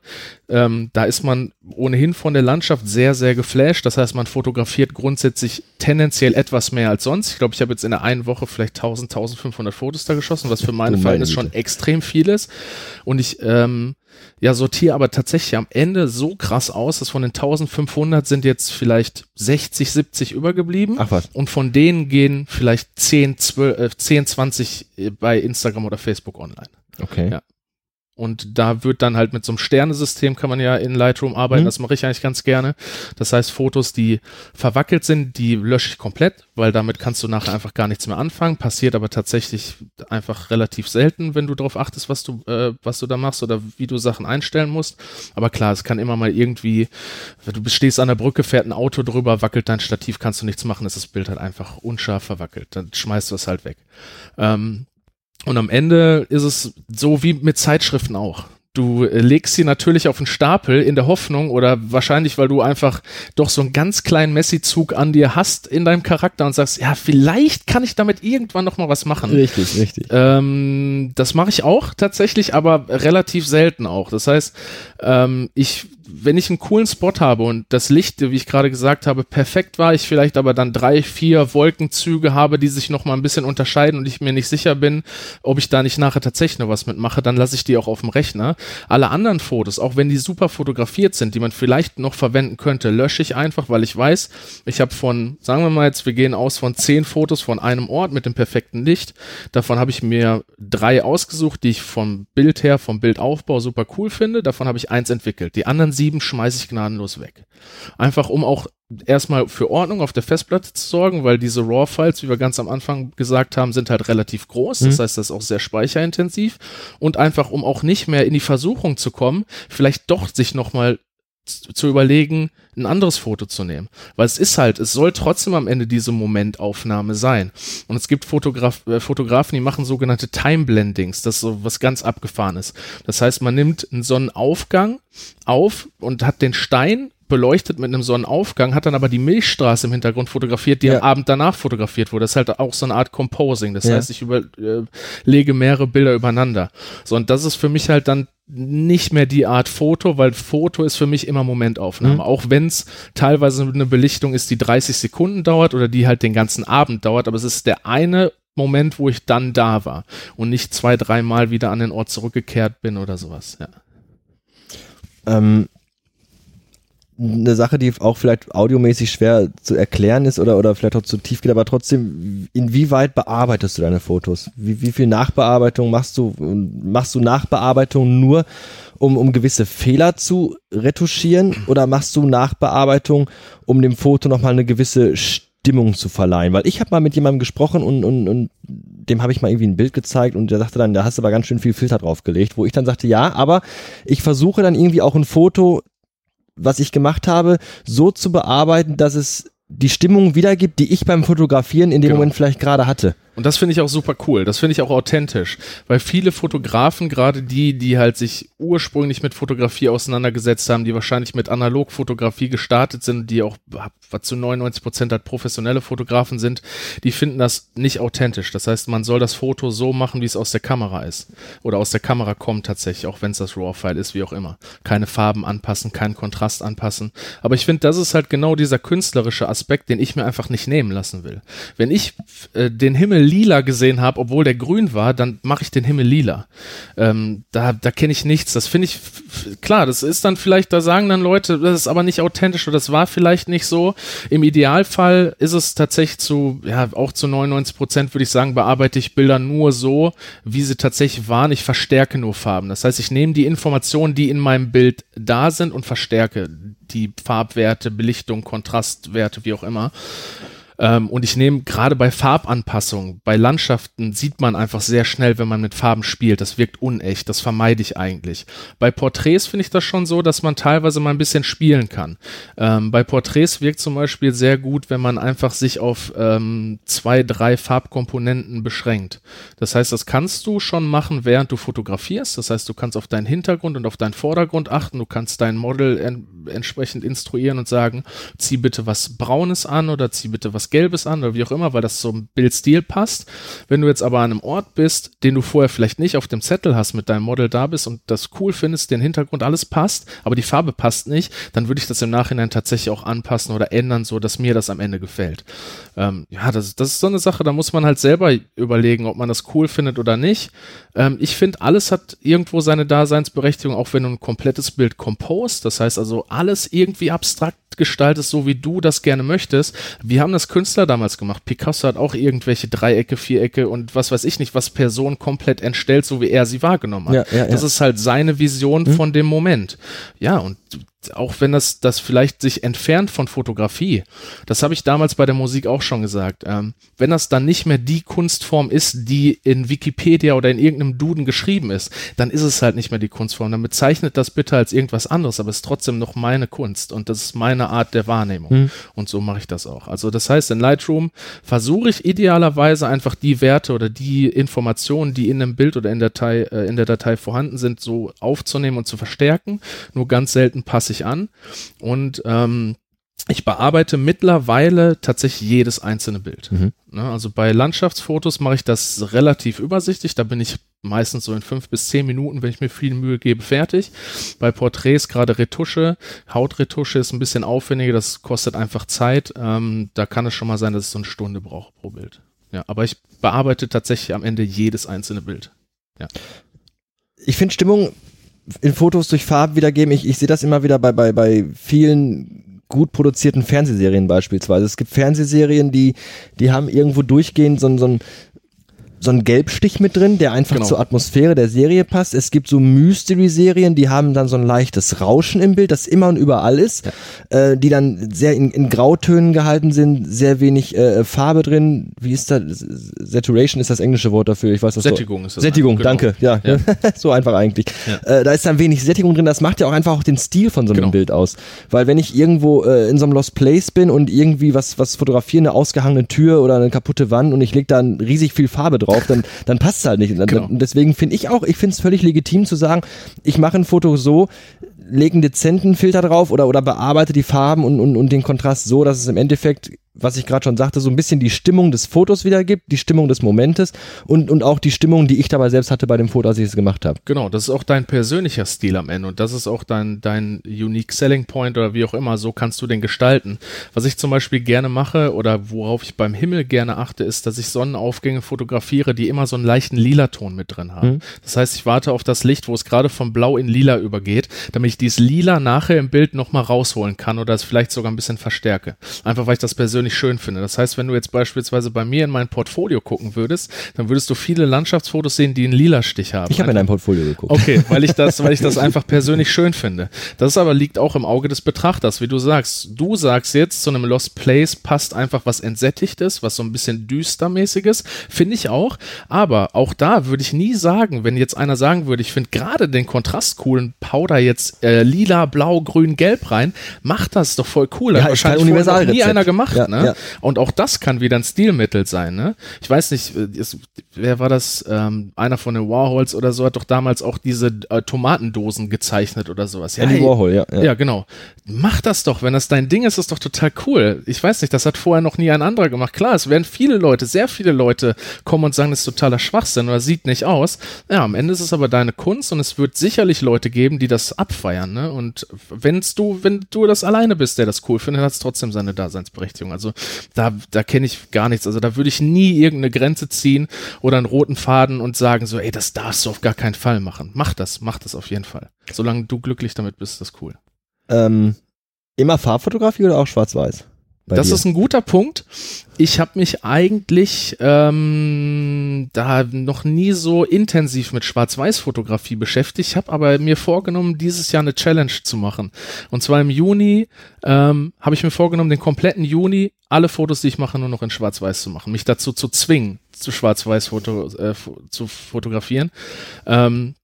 Ähm, da ist man ohnehin von der Landschaft sehr, sehr geflasht. Das heißt, man fotografiert grundsätzlich tendenziell etwas mehr als sonst. Ich glaube, ich habe jetzt in der einen Woche vielleicht 1000, 1500 Fotos da geschossen, was für meine Verhältnisse schon extrem viel ist. Und ich ähm, ja, sortiere aber tatsächlich am Ende so krass aus, dass von den 1500 sind jetzt vielleicht 60, 70 übergeblieben. Ach was. Und von denen gehen vielleicht 10, 12, äh, 10 20 bei Instagram oder Facebook online. Okay. Ja. Und da wird dann halt mit so einem Sternesystem kann man ja in Lightroom arbeiten. Mhm. Das mache ich eigentlich ganz gerne. Das heißt, Fotos, die verwackelt sind, die lösche ich komplett, weil damit kannst du nachher einfach gar nichts mehr anfangen. Passiert aber tatsächlich einfach relativ selten, wenn du darauf achtest, was du, äh, was du da machst oder wie du Sachen einstellen musst. Aber klar, es kann immer mal irgendwie, du stehst an der Brücke, fährt ein Auto drüber, wackelt dein Stativ, kannst du nichts machen, ist das Bild halt einfach unscharf verwackelt. Dann schmeißt du es halt weg. Ähm, und am Ende ist es so wie mit Zeitschriften auch. Du legst sie natürlich auf den Stapel in der Hoffnung oder wahrscheinlich, weil du einfach doch so einen ganz kleinen Messi-Zug an dir hast in deinem Charakter und sagst, ja, vielleicht kann ich damit irgendwann noch mal was machen. Richtig, richtig. Ähm, das mache ich auch tatsächlich, aber relativ selten auch. Das heißt, ähm, ich wenn ich einen coolen Spot habe und das Licht, wie ich gerade gesagt habe, perfekt war, ich vielleicht aber dann drei, vier Wolkenzüge habe, die sich noch mal ein bisschen unterscheiden und ich mir nicht sicher bin, ob ich da nicht nachher tatsächlich noch was mitmache, dann lasse ich die auch auf dem Rechner. Alle anderen Fotos, auch wenn die super fotografiert sind, die man vielleicht noch verwenden könnte, lösche ich einfach, weil ich weiß, ich habe von, sagen wir mal jetzt, wir gehen aus von zehn Fotos von einem Ort mit dem perfekten Licht. Davon habe ich mir drei ausgesucht, die ich vom Bild her, vom Bildaufbau super cool finde. Davon habe ich eins entwickelt. Die anderen sieben schmeiße ich gnadenlos weg. Einfach um auch erstmal für Ordnung auf der Festplatte zu sorgen, weil diese RAW-Files, wie wir ganz am Anfang gesagt haben, sind halt relativ groß. Das mhm. heißt, das ist auch sehr speicherintensiv. Und einfach, um auch nicht mehr in die Versuchung zu kommen, vielleicht doch sich nochmal zu überlegen, ein anderes Foto zu nehmen. Weil es ist halt, es soll trotzdem am Ende diese Momentaufnahme sein. Und es gibt Fotograf äh, Fotografen, die machen sogenannte Time-Blendings, das ist so was ganz abgefahren ist. Das heißt, man nimmt einen Sonnenaufgang auf und hat den Stein beleuchtet mit einem Sonnenaufgang, hat dann aber die Milchstraße im Hintergrund fotografiert, die ja. am Abend danach fotografiert wurde. Das ist halt auch so eine Art Composing. Das ja. heißt, ich überlege äh, mehrere Bilder übereinander. So, und das ist für mich halt dann nicht mehr die Art Foto, weil Foto ist für mich immer Momentaufnahme. Mhm. Auch wenn es teilweise eine Belichtung ist, die 30 Sekunden dauert oder die halt den ganzen Abend dauert, aber es ist der eine Moment, wo ich dann da war und nicht zwei, dreimal wieder an den Ort zurückgekehrt bin oder sowas. Ja. Ähm, eine Sache, die auch vielleicht audiomäßig schwer zu erklären ist oder, oder vielleicht auch zu tief geht, aber trotzdem, inwieweit bearbeitest du deine Fotos? Wie, wie viel Nachbearbeitung machst du? Machst du Nachbearbeitung nur, um, um gewisse Fehler zu retuschieren oder machst du Nachbearbeitung, um dem Foto nochmal eine gewisse Stimmung zu verleihen? Weil ich habe mal mit jemandem gesprochen und, und, und dem habe ich mal irgendwie ein Bild gezeigt und der sagte dann, da hast du aber ganz schön viel Filter draufgelegt, wo ich dann sagte, ja, aber ich versuche dann irgendwie auch ein Foto was ich gemacht habe, so zu bearbeiten, dass es die Stimmung wiedergibt, die ich beim Fotografieren in dem genau. Moment vielleicht gerade hatte. Und das finde ich auch super cool. Das finde ich auch authentisch. Weil viele Fotografen, gerade die, die halt sich ursprünglich mit Fotografie auseinandergesetzt haben, die wahrscheinlich mit Analogfotografie gestartet sind, die auch zu 99 Prozent halt professionelle Fotografen sind, die finden das nicht authentisch. Das heißt, man soll das Foto so machen, wie es aus der Kamera ist. Oder aus der Kamera kommt tatsächlich, auch wenn es das RAW-File ist, wie auch immer. Keine Farben anpassen, keinen Kontrast anpassen. Aber ich finde, das ist halt genau dieser künstlerische Aspekt, den ich mir einfach nicht nehmen lassen will. Wenn ich äh, den Himmel lila gesehen habe, obwohl der grün war, dann mache ich den Himmel lila. Ähm, da da kenne ich nichts. Das finde ich, klar, das ist dann vielleicht, da sagen dann Leute, das ist aber nicht authentisch oder das war vielleicht nicht so. Im Idealfall ist es tatsächlich zu, ja, auch zu 99 Prozent würde ich sagen, bearbeite ich Bilder nur so, wie sie tatsächlich waren. Ich verstärke nur Farben. Das heißt, ich nehme die Informationen, die in meinem Bild da sind und verstärke die Farbwerte, Belichtung, Kontrastwerte, wie auch immer. Ähm, und ich nehme gerade bei Farbanpassungen, bei Landschaften sieht man einfach sehr schnell, wenn man mit Farben spielt. Das wirkt unecht. Das vermeide ich eigentlich. Bei Porträts finde ich das schon so, dass man teilweise mal ein bisschen spielen kann. Ähm, bei Porträts wirkt zum Beispiel sehr gut, wenn man einfach sich auf ähm, zwei, drei Farbkomponenten beschränkt. Das heißt, das kannst du schon machen, während du fotografierst. Das heißt, du kannst auf deinen Hintergrund und auf deinen Vordergrund achten. Du kannst dein Model en entsprechend instruieren und sagen, zieh bitte was Braunes an oder zieh bitte was Gelbes an oder wie auch immer, weil das zum Bildstil passt. Wenn du jetzt aber an einem Ort bist, den du vorher vielleicht nicht auf dem Zettel hast, mit deinem Model da bist und das cool findest, den Hintergrund alles passt, aber die Farbe passt nicht, dann würde ich das im Nachhinein tatsächlich auch anpassen oder ändern, so dass mir das am Ende gefällt. Ähm, ja, das, das ist so eine Sache, da muss man halt selber überlegen, ob man das cool findet oder nicht. Ähm, ich finde, alles hat irgendwo seine Daseinsberechtigung, auch wenn du ein komplettes Bild compost, das heißt also alles irgendwie abstrakt gestaltest, so wie du das gerne möchtest. Wir haben das Künstler damals gemacht. Picasso hat auch irgendwelche Dreiecke, Vierecke und was weiß ich nicht, was Person komplett entstellt, so wie er sie wahrgenommen hat. Ja, ja, das ja. ist halt seine Vision hm. von dem Moment. Ja, und auch wenn das, das vielleicht sich entfernt von Fotografie, das habe ich damals bei der Musik auch schon gesagt, ähm, wenn das dann nicht mehr die Kunstform ist, die in Wikipedia oder in irgendeinem Duden geschrieben ist, dann ist es halt nicht mehr die Kunstform. Dann bezeichnet das bitte als irgendwas anderes, aber es ist trotzdem noch meine Kunst und das ist meine Art der Wahrnehmung. Mhm. Und so mache ich das auch. Also das heißt, in Lightroom versuche ich idealerweise einfach die Werte oder die Informationen, die in einem Bild oder in der Datei, äh, in der Datei vorhanden sind, so aufzunehmen und zu verstärken. Nur ganz selten passe ich an und ähm, ich bearbeite mittlerweile tatsächlich jedes einzelne Bild. Mhm. Ne, also bei Landschaftsfotos mache ich das relativ übersichtlich. Da bin ich meistens so in fünf bis zehn Minuten, wenn ich mir viel Mühe gebe, fertig. Bei Porträts gerade Retusche, Hautretusche ist ein bisschen aufwendiger, das kostet einfach Zeit. Ähm, da kann es schon mal sein, dass ich so eine Stunde brauche pro Bild. Ja, aber ich bearbeite tatsächlich am Ende jedes einzelne Bild. Ja. Ich finde Stimmung in Fotos durch Farben wiedergeben. Ich, ich sehe das immer wieder bei, bei, bei vielen gut produzierten Fernsehserien beispielsweise. Es gibt Fernsehserien, die, die haben irgendwo durchgehend so, so so ein Gelbstich mit drin, der einfach genau. zur Atmosphäre der Serie passt. Es gibt so Mystery-Serien, die haben dann so ein leichtes Rauschen im Bild, das immer und überall ist, ja. äh, die dann sehr in, in, Grautönen gehalten sind, sehr wenig äh, Farbe drin. Wie ist das? Saturation ist das englische Wort dafür. Ich weiß das Sättigung so. ist das. Sättigung, genau. danke. Ja, ja. so einfach eigentlich. Ja. Äh, da ist dann wenig Sättigung drin. Das macht ja auch einfach auch den Stil von so einem genau. Bild aus. Weil wenn ich irgendwo äh, in so einem Lost Place bin und irgendwie was was fotografiere, eine ausgehangene Tür oder eine kaputte Wand und ich leg da riesig viel Farbe drauf drauf, dann, dann passt es halt nicht. Und genau. deswegen finde ich auch, ich finde es völlig legitim zu sagen, ich mache ein Foto so, lege einen dezenten Filter drauf oder, oder bearbeite die Farben und, und, und den Kontrast so, dass es im Endeffekt was ich gerade schon sagte, so ein bisschen die Stimmung des Fotos wiedergibt, die Stimmung des Momentes und, und auch die Stimmung, die ich dabei selbst hatte bei dem Foto, als ich es gemacht habe. Genau, das ist auch dein persönlicher Stil am Ende und das ist auch dein, dein Unique Selling Point oder wie auch immer, so kannst du den gestalten. Was ich zum Beispiel gerne mache oder worauf ich beim Himmel gerne achte, ist, dass ich Sonnenaufgänge fotografiere, die immer so einen leichten Lila-Ton mit drin haben. Mhm. Das heißt, ich warte auf das Licht, wo es gerade vom Blau in Lila übergeht, damit ich dieses Lila nachher im Bild nochmal rausholen kann oder es vielleicht sogar ein bisschen verstärke. Einfach weil ich das persönlich persönlich schön finde. Das heißt, wenn du jetzt beispielsweise bei mir in mein Portfolio gucken würdest, dann würdest du viele Landschaftsfotos sehen, die einen lila Stich haben. Ich habe in dein Portfolio geguckt. Okay, weil ich das, weil ich das einfach persönlich schön finde. Das aber liegt auch im Auge des Betrachters, wie du sagst. Du sagst jetzt, zu einem Lost Place passt einfach was Entsättigtes, was so ein bisschen düstermäßiges, finde ich auch. Aber auch da würde ich nie sagen, wenn jetzt einer sagen würde, ich finde gerade den kontrastcoolen Powder jetzt äh, lila, blau, grün, gelb rein, macht das doch voll cool. Ja, Hat wahrscheinlich nie einer gemacht, ja. ne? Ne? Ja. Und auch das kann wieder ein Stilmittel sein, ne? Ich weiß nicht, äh, wer war das? Ähm, einer von den Warhols oder so hat doch damals auch diese äh, Tomatendosen gezeichnet oder sowas. Ja, Andy Warhol, ja, ja. Ja, genau. Mach das doch, wenn das dein Ding ist, ist doch total cool. Ich weiß nicht, das hat vorher noch nie ein anderer gemacht. Klar, es werden viele Leute, sehr viele Leute kommen und sagen, das ist totaler Schwachsinn oder sieht nicht aus. Ja, am Ende ist es aber deine Kunst und es wird sicherlich Leute geben, die das abfeiern, ne? Und wenn's du, wenn du das alleine bist, der das cool findet, hat es trotzdem seine Daseinsberechtigung. Also da, da kenne ich gar nichts. Also da würde ich nie irgendeine Grenze ziehen oder einen roten Faden und sagen so, ey, das darfst du auf gar keinen Fall machen. Mach das, mach das auf jeden Fall. Solange du glücklich damit bist, ist das cool. Ähm, immer Farbfotografie oder auch schwarz-weiß? Das dir? ist ein guter Punkt. Ich habe mich eigentlich ähm, da noch nie so intensiv mit Schwarz-Weiß-Fotografie beschäftigt, habe aber mir vorgenommen, dieses Jahr eine Challenge zu machen. Und zwar im Juni ähm, habe ich mir vorgenommen, den kompletten Juni alle Fotos, die ich mache, nur noch in Schwarz-Weiß zu machen, mich dazu zu zwingen, zu Schwarz-Weiß-Foto äh, zu fotografieren. Ähm,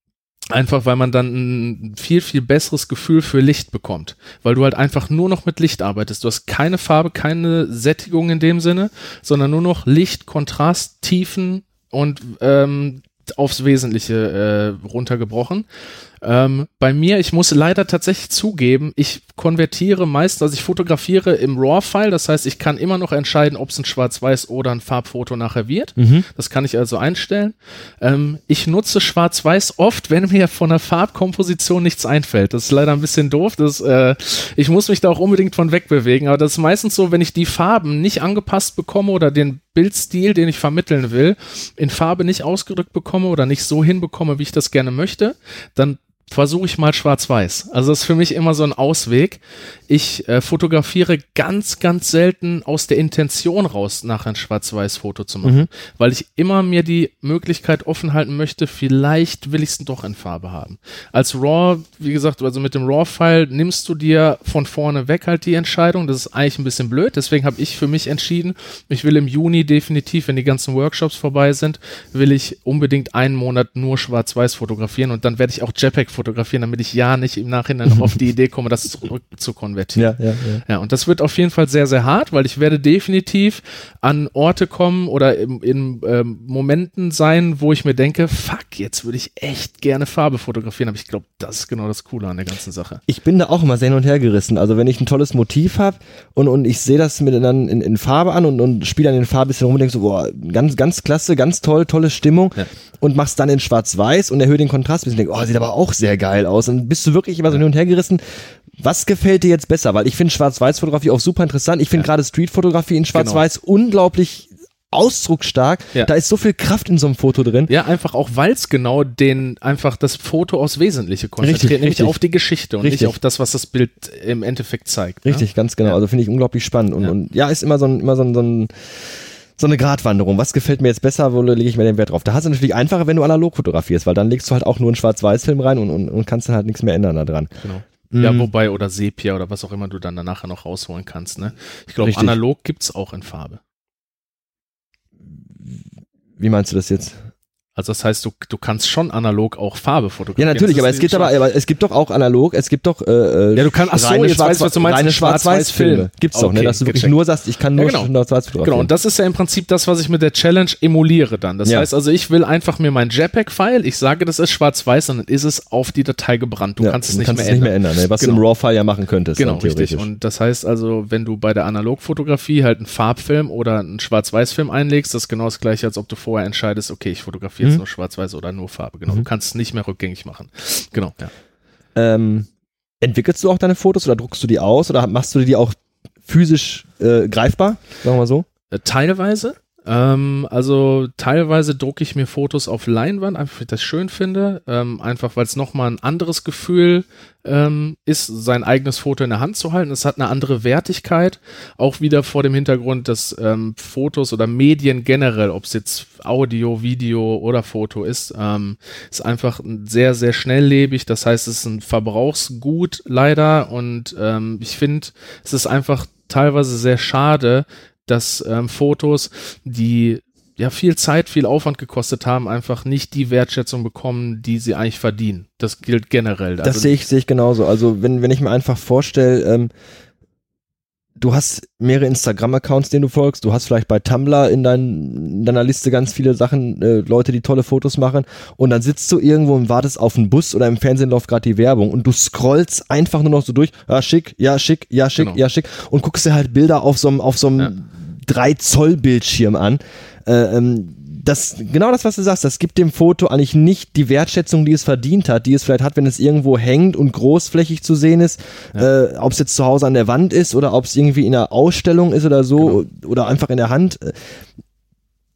Einfach weil man dann ein viel, viel besseres Gefühl für Licht bekommt. Weil du halt einfach nur noch mit Licht arbeitest. Du hast keine Farbe, keine Sättigung in dem Sinne, sondern nur noch Licht, Kontrast, Tiefen und ähm, aufs Wesentliche äh, runtergebrochen. Ähm, bei mir, ich muss leider tatsächlich zugeben, ich konvertiere meist, also ich fotografiere im RAW-File, das heißt, ich kann immer noch entscheiden, ob es ein Schwarz-Weiß oder ein Farbfoto nachher wird. Das kann ich also einstellen. Ähm, ich nutze Schwarz-Weiß oft, wenn mir von der Farbkomposition nichts einfällt. Das ist leider ein bisschen doof. Das, äh, ich muss mich da auch unbedingt von wegbewegen, aber das ist meistens so, wenn ich die Farben nicht angepasst bekomme oder den Bildstil, den ich vermitteln will, in Farbe nicht ausgedrückt bekomme oder nicht so hinbekomme, wie ich das gerne möchte, dann versuche ich mal schwarz-weiß. Also das ist für mich immer so ein Ausweg. Ich äh, fotografiere ganz, ganz selten aus der Intention raus, nachher ein Schwarz-Weiß-Foto zu machen, weil ich immer mir die Möglichkeit offen halten möchte, vielleicht will ich es doch in Farbe haben. Als RAW, wie gesagt, also mit dem RAW-File nimmst du dir von vorne weg halt die Entscheidung. Das ist eigentlich ein bisschen blöd. Deswegen habe ich für mich entschieden, ich will im Juni definitiv, wenn die ganzen Workshops vorbei sind, will ich unbedingt einen Monat nur schwarz-weiß fotografieren und dann werde ich auch JPEG fotografieren, damit ich ja nicht im Nachhinein noch auf die Idee komme, das zurück konvertieren. Ja, ja, ja. Ja, und das wird auf jeden Fall sehr, sehr hart, weil ich werde definitiv an Orte kommen oder in, in ähm, Momenten sein, wo ich mir denke, fuck, jetzt würde ich echt gerne Farbe fotografieren, aber ich glaube, das ist genau das Coole an der ganzen Sache. Ich bin da auch immer sehr hin und her gerissen. Also wenn ich ein tolles Motiv habe und, und ich sehe das mir dann in, in Farbe an und, und spiele dann in Farbe ein bisschen rum und denke so, boah, ganz, ganz klasse, ganz toll, tolle Stimmung Ja. und machst dann in schwarz-weiß und erhöhe den Kontrast ein bisschen und denk, oh, sieht aber auch sehr geil aus. Und bist du wirklich immer so hin und her gerissen. Was gefällt dir jetzt besser? Weil ich finde Schwarz-Weiß-Fotografie auch super interessant. Ich finde gerade Street-Fotografie in Schwarz-Weiß unglaublich ausdrucksstark. Ja. Da ist so viel Kraft in so einem Foto drin. Ja, einfach auch, weil es genau den, einfach das Foto aufs Wesentliche konzentriert, Richtig, nämlich richtig. auf die Geschichte und Richtig. nicht auf das, was das Bild im Endeffekt zeigt. Richtig, ganz genau. Ja. Also finde ich unglaublich spannend. Und Ja. ja, und ja ist immer so ein, immer so ein, so ein so eine Gratwanderung. Was gefällt mir jetzt besser, wo lege ich mir den Wert drauf? Da hast du natürlich einfacher, wenn du analog fotografierst, weil dann legst du halt auch nur einen Schwarz-Weiß-Film rein und, und, und kannst dann halt nichts mehr ändern da dran. Genau. Mhm. Ja, wobei, oder Sepia oder was auch immer du dann danach noch rausholen kannst. Ne? Ich glaube, analog gibt's auch in Farbe. Wie meinst du das jetzt? Also das heißt, du, du kannst schon analog auch Farbe Ja, fotografieren. natürlich, Das aber es gibt aber, aber es gibt doch auch analog, es gibt doch äh, äh, Ja, du kannst- ach so, jetzt weiß was du meinst, reine ein Schwarz-Weiß-Filme. Schwarz-Weiß-Film. Gibt's doch, ne? Okay, Dass du wirklich gecheckt. nur sagst, ich kann nur Ja, genau. Schwarz-Weiß fotografieren. Genau, und das ist ja im Prinzip das, was ich mit der Challenge emuliere dann. Das Ja. heißt also, ich will einfach mir mein JPEG-File, ich sage, das ist schwarz-weiß, und dann ist es auf die Datei gebrannt. Du ja, kannst es nicht, kannst mehr, es nicht ändern. mehr ändern, ne? was Genau. du im RAW-File ja machen könntest. Genau, dann richtig. theoretisch. Und das heißt also, wenn du bei der Analogfotografie halt einen Farbfilm oder einen Schwarz-Weiß-Film einlegst, das ist genau das gleiche, als ob du vorher entscheidest, okay, ich fotografiere jetzt Mhm. nur Schwarz-Weiß oder nur Farbe. Genau, du kannst es nicht mehr rückgängig machen. Genau, ja. Ähm, entwickelst du auch deine Fotos oder druckst du die aus oder machst du die auch physisch äh, greifbar, sagen wir mal so? Äh, Teilweise. Ähm, also teilweise drucke ich mir Fotos auf Leinwand, einfach weil ich das schön finde. Ähm, einfach weil es nochmal ein anderes Gefühl ähm, ist, sein eigenes Foto in der Hand zu halten. Es hat eine andere Wertigkeit. Auch wieder vor dem Hintergrund, dass ähm, Fotos oder Medien generell, ob es jetzt Audio, Video oder Foto ist, ähm, ist einfach sehr, sehr schnelllebig. Das heißt, es ist ein Verbrauchsgut leider. Und ähm, ich finde, es ist einfach teilweise sehr schade, dass ähm, Fotos, die ja viel Zeit, viel Aufwand gekostet haben, einfach nicht die Wertschätzung bekommen, die sie eigentlich verdienen. Das gilt generell. Das Also, sehe ich, sehe ich genauso. Also wenn, wenn ich mir einfach vorstelle, ähm, du hast mehrere Instagram-Accounts, denen du folgst, du hast vielleicht bei Tumblr in, dein, in deiner Liste ganz viele Sachen, äh, Leute, die tolle Fotos machen und dann sitzt du irgendwo und wartest auf einen Bus oder im Fernsehen läuft gerade die Werbung und du scrollst einfach nur noch so durch, ja schick, ja schick, ja schick, Genau. ja schick und guckst dir halt Bilder auf so einem auf so einem Ja. 3 Zoll Bildschirm an. Äh, ähm, das, genau das, was du sagst, das gibt dem Foto eigentlich nicht die Wertschätzung, die es verdient hat, die es vielleicht hat, wenn es irgendwo hängt und großflächig zu sehen ist, äh, ob es jetzt zu Hause an der Wand ist oder ob es irgendwie in einer Ausstellung ist oder so oder einfach in der Hand. Äh,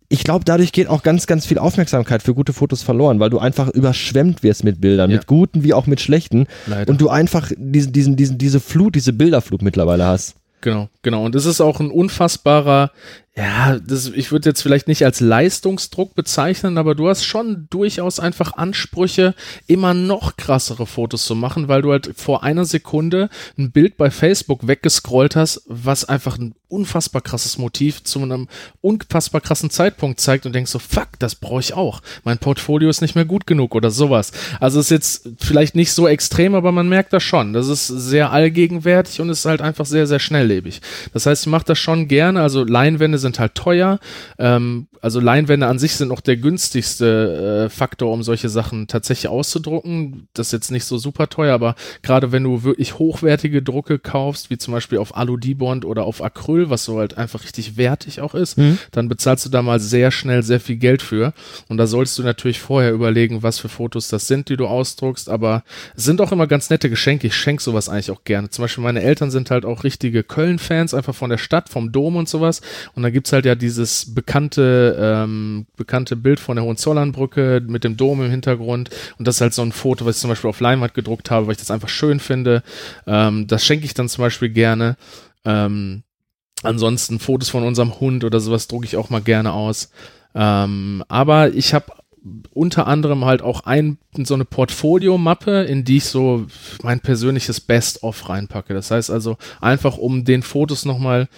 Ich glaube, dadurch geht auch ganz, ganz viel Aufmerksamkeit für gute Fotos verloren, weil du einfach überschwemmt wirst mit Bildern, Ja. mit guten wie auch mit schlechten Leider. und du einfach diesen, diesen, diesen, diese Flut, diese Bilderflut mittlerweile hast. Genau, genau. Und es ist auch ein unfassbarer, ja, das, ich würde jetzt vielleicht nicht als Leistungsdruck bezeichnen, aber du hast schon durchaus einfach Ansprüche, immer noch krassere Fotos zu machen, weil du halt vor einer Sekunde ein Bild bei Facebook weggescrollt hast, was einfach ein unfassbar krasses Motiv zu einem unfassbar krassen Zeitpunkt zeigt und denkst so, fuck, das brauche ich auch. Mein Portfolio ist nicht mehr gut genug oder sowas. Also ist jetzt vielleicht nicht so extrem, aber man merkt das schon. Das ist sehr allgegenwärtig und ist halt einfach sehr, sehr schnelllebig. Das heißt, ich mache das schon gerne. Also Leinwände sind halt teuer. Ähm, also Leinwände an sich sind noch der günstigste äh, Faktor, um solche Sachen tatsächlich auszudrucken. Das ist jetzt nicht so super teuer, aber gerade wenn du wirklich hochwertige Drucke kaufst, wie zum Beispiel auf Alu-Dibond oder auf Acryl, was so halt einfach richtig wertig auch ist, mhm. dann bezahlst du da mal sehr schnell sehr viel Geld für. Und da solltest du natürlich vorher überlegen, was für Fotos das sind, die du ausdruckst. Aber es sind auch immer ganz nette Geschenke. Ich schenke sowas eigentlich auch gerne. Zum Beispiel meine Eltern sind halt auch richtige Köln-Fans, einfach von der Stadt, vom Dom und sowas. Und da gibt's halt ja dieses bekannte, ähm, bekannte Bild von der Hohenzollernbrücke mit dem Dom im Hintergrund. Und das ist halt so ein Foto, was ich zum Beispiel auf Leinwand gedruckt habe, weil ich das einfach schön finde. Ähm, das schenke ich dann zum Beispiel gerne. Ähm, ansonsten Fotos von unserem Hund oder sowas drucke ich auch mal gerne aus. Ähm, aber ich habe unter anderem halt auch ein, so eine Portfolio-Mappe, in die ich so mein persönliches Best-of reinpacke. Das heißt also einfach, um den Fotos nochmal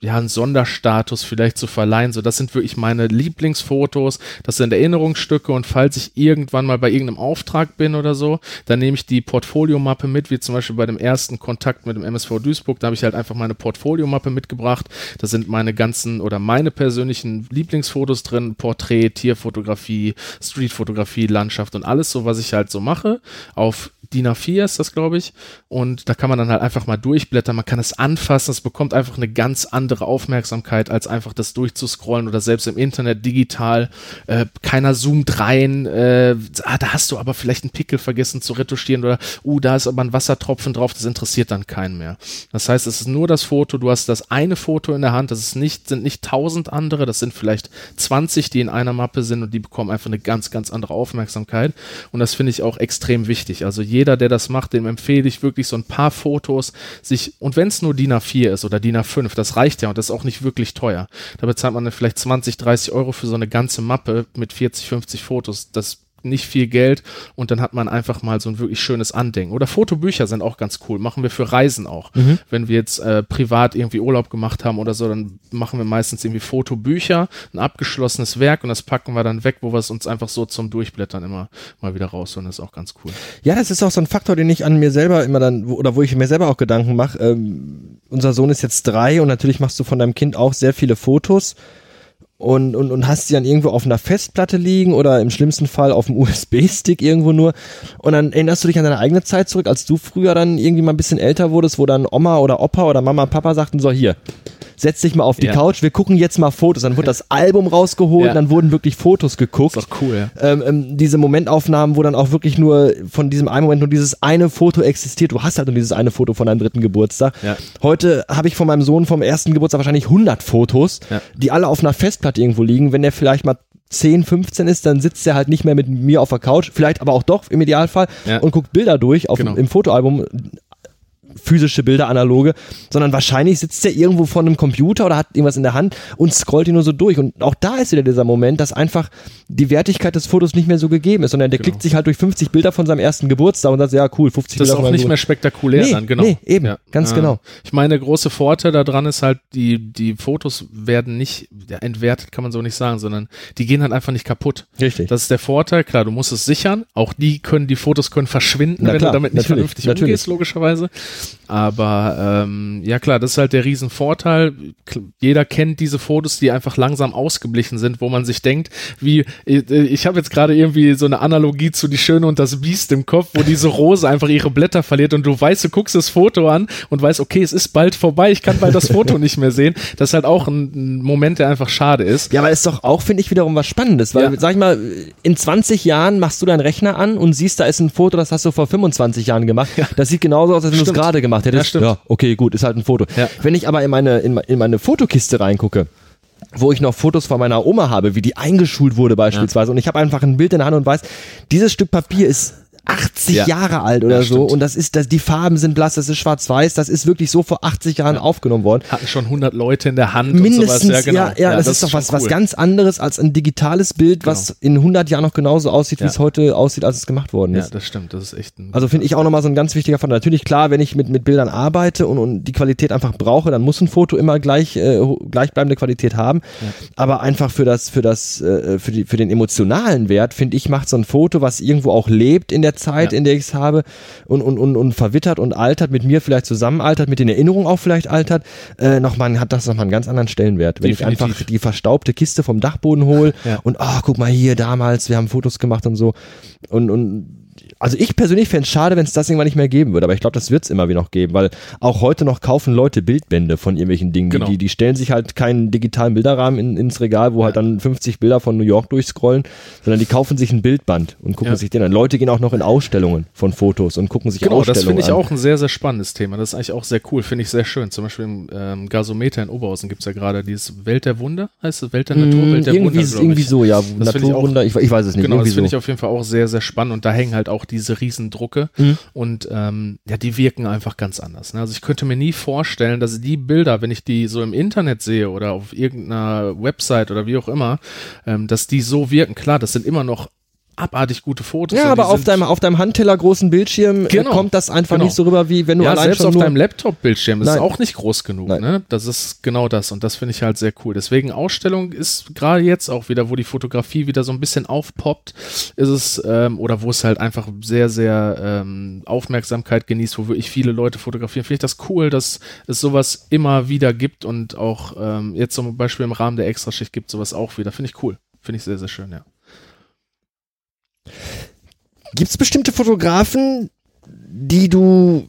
ja, einen Sonderstatus vielleicht zu verleihen. So, das sind wirklich meine Lieblingsfotos. Das sind Erinnerungsstücke und falls ich irgendwann mal bei irgendeinem Auftrag bin oder so, dann nehme ich die Portfolio-Mappe mit, wie zum Beispiel bei dem ersten Kontakt mit dem MSV Duisburg. Da habe ich halt einfach meine Portfolio-Mappe mitgebracht. Da sind meine ganzen oder meine persönlichen Lieblingsfotos drin. Porträt, Tierfotografie, Streetfotografie, Landschaft und alles so, was ich halt so mache. Auf DIN A4 ist das, glaube ich. Und da kann man dann halt einfach mal durchblättern. Man kann es anfassen. Es bekommt einfach eine ganz andere Aufmerksamkeit, als einfach das durchzuscrollen oder selbst im Internet digital. Äh, keiner zoomt rein. Äh, ah, da hast du aber vielleicht einen Pickel vergessen zu retuschieren oder, uh, da ist aber ein Wassertropfen drauf. Das interessiert dann keinen mehr. Das heißt, es ist nur das Foto. Du hast das eine Foto in der Hand. Das ist nicht, sind nicht tausend andere. Das sind vielleicht 20, die in einer Mappe sind und die bekommen einfach eine ganz, ganz andere Aufmerksamkeit. Und das finde ich auch extrem wichtig. Also jeder, der das macht, dem empfehle ich wirklich so ein paar Fotos sich, und wenn es nur DIN A4 ist oder DIN A5, das reicht ja und das ist auch nicht wirklich teuer. Da bezahlt man dann vielleicht 20, 30 Euro für so eine ganze Mappe mit 40, 50 Fotos. Das nicht viel Geld und dann hat man einfach mal so ein wirklich schönes Andenken. Oder Fotobücher sind auch ganz cool, machen wir für Reisen auch. Mhm. Wenn wir jetzt äh, privat irgendwie Urlaub gemacht haben oder so, dann machen wir meistens irgendwie Fotobücher, ein abgeschlossenes Werk und das packen wir dann weg, wo wir es uns einfach so zum Durchblättern immer mal wieder rausholen. Das ist auch ganz cool. Ja, das ist auch so ein Faktor, den ich an mir selber immer dann, oder wo ich mir selber auch Gedanken mache. Ähm, unser Sohn ist jetzt drei und natürlich machst du von deinem Kind auch sehr viele Fotos und, und, und hast sie dann irgendwo auf einer Festplatte liegen oder im schlimmsten Fall auf dem USB-Stick irgendwo nur. Und dann erinnerst du dich an deine eigene Zeit zurück, als du früher dann irgendwie mal ein bisschen älter wurdest, wo dann Oma oder Opa oder Mama, Papa sagten so, hier, setz dich mal auf die ja. Couch, wir gucken jetzt mal Fotos. Dann wurde das Album rausgeholt, ja. dann wurden wirklich Fotos geguckt. Das ist doch cool, ja. Ähm, ähm, diese Momentaufnahmen, wo dann auch wirklich nur von diesem einen Moment nur dieses eine Foto existiert. Du hast halt nur dieses eine Foto von deinem dritten Geburtstag. Heute habe ich von meinem Sohn vom ersten Geburtstag wahrscheinlich 100 Fotos, die alle auf einer Festplatte irgendwo liegen. Wenn der vielleicht mal 10, 15 ist, dann sitzt er halt nicht mehr mit mir auf der Couch, vielleicht aber auch doch im Idealfall und guckt Bilder durch auf, genau. im Fotoalbum physische Bilder, analoge, sondern wahrscheinlich sitzt er irgendwo vor einem Computer oder hat irgendwas in der Hand und scrollt ihn nur so durch. Und auch da ist wieder dieser Moment, dass einfach die Wertigkeit des Fotos nicht mehr so gegeben ist, sondern der genau. klickt sich halt durch 50 Bilder von seinem ersten Geburtstag und sagt, ja cool, 50 das Bilder. Das ist auch nicht mehr spektakulär nee, dann, genau. Nee, eben, ja. ganz ja. genau. Ich meine, der große Vorteil daran ist halt, die, die Fotos werden nicht ja, entwertet, kann man so nicht sagen, sondern die gehen halt einfach nicht kaputt. Richtig. Das ist der Vorteil, klar, du musst es sichern, auch die können, die Fotos können verschwinden, Na wenn klar, du damit nicht vernünftig natürlich. umgehst, logischerweise. Aber ähm, ja klar, das ist halt der Riesenvorteil. Jeder kennt diese Fotos, die einfach langsam ausgeblichen sind, wo man sich denkt, wie ich habe jetzt gerade irgendwie so eine Analogie zu Die Schöne und das Biest im Kopf, wo diese Rose einfach ihre Blätter verliert und du weißt, du guckst das Foto an und weißt, okay, es ist bald vorbei, ich kann bald das Foto nicht mehr sehen. Das ist halt auch ein, Moment, der einfach schade ist. Ja, aber ist doch auch, finde ich, wiederum was Spannendes, weil, ja. sag ich mal, in 20 Jahren machst du deinen Rechner an und siehst, da ist ein Foto, das hast du vor 25 Jahren gemacht. Ja. Das sieht genauso aus, als wenn du es gerade gemacht hättest. Ja, ja, okay, gut, ist halt ein Foto. Ja. Wenn ich aber in meine, in, in meine Fotokiste reingucke, wo ich noch Fotos von meiner Oma habe, wie die eingeschult wurde beispielsweise, ja. und ich habe einfach ein Bild in der Hand und weiß, dieses Stück Papier ist 80 Ja. Jahre alt oder Ja, so stimmt. und das ist, das, die Farben sind blass, das ist schwarz-weiß, das ist wirklich so vor 80 Jahren Ja. aufgenommen worden. Hatten schon 100 Leute in der Hand und Mindestens, sowas. Ja, ja, genau. ja, das, ist doch was, was cool. ganz anderes als ein digitales Bild, was in 100 Jahren noch genauso aussieht, wie Ja. es heute aussieht, als es gemacht worden Ja, ist. das stimmt. Das ist echt Also finde ich auch nochmal so ein ganz wichtiger Faktor. Natürlich klar, wenn ich mit, mit Bildern arbeite und, und die Qualität einfach brauche, dann muss ein Foto immer gleich äh, gleichbleibende Qualität haben. Aber einfach für das für das äh, für die für den emotionalen Wert finde ich macht so ein Foto, was irgendwo auch lebt in der Zeit, Ja. in der ich es habe und, und und und verwittert und altert mit mir vielleicht zusammen altert, mit den Erinnerungen auch vielleicht altert, äh, noch mal hat das noch mal einen ganz anderen Stellenwert. Wenn ich Definitiv. einfach die verstaubte Kiste vom Dachboden hole Ja. und ah guck mal hier damals, wir haben Fotos gemacht und so und und also ich persönlich fände es schade, wenn es das irgendwann nicht mehr geben würde, aber ich glaube, das wird es immer wieder noch geben, weil auch heute noch kaufen Leute Bildbände von irgendwelchen Dingen. Genau. Die, die, stellen sich halt keinen digitalen Bilderrahmen in, ins Regal, wo halt dann 50 Bilder von New York durchscrollen, sondern die kaufen sich ein Bildband und gucken Ja. sich den an. Leute gehen auch noch in Ausstellungen von Fotos und gucken sich Genau, das Ausstellungen finde ich an. auch ein sehr, sehr spannendes Thema. Das ist eigentlich auch sehr cool, finde ich sehr schön. Zum Beispiel im ähm, Gasometer in Oberhausen gibt es ja gerade dieses Welt der Wunder, heißt es Welt der Natur, Mm, Welt der irgendwie, Wunder, irgendwie so, ja. Das finde ich auch- Naturwunder, ich, ich weiß es nicht. Genau, das finde so. ich auf jeden Fall auch sehr, sehr spannend und da hängen halt auch diese Riesendrucke Mhm. und ähm, ja, die wirken einfach ganz anders. Ne? Also ich könnte mir nie vorstellen, dass die Bilder, wenn ich die so im Internet sehe oder auf irgendeiner Website oder wie auch immer, ähm, dass die so wirken. Klar, das sind immer noch abartig gute Fotos. Ja, aber auf deinem, auf deinem Handteller großen Bildschirm Genau. äh, kommt das einfach Genau. nicht so rüber, wie wenn du ja, allein selbst schon auf deinem Laptop-Bildschirm ist auch nicht groß genug. Nein. Ne? Das ist genau das und das finde ich halt sehr cool. Deswegen Ausstellung ist gerade jetzt auch wieder, wo die Fotografie wieder so ein bisschen aufpoppt, ist es ähm, oder wo es halt einfach sehr, sehr ähm, Aufmerksamkeit genießt, wo wirklich viele Leute fotografieren. Finde ich das cool, dass es sowas immer wieder gibt und auch ähm, jetzt zum Beispiel im Rahmen der Extraschicht gibt sowas auch wieder. Finde ich cool. Finde ich sehr, sehr schön, ja. Gibt es bestimmte Fotografen, die du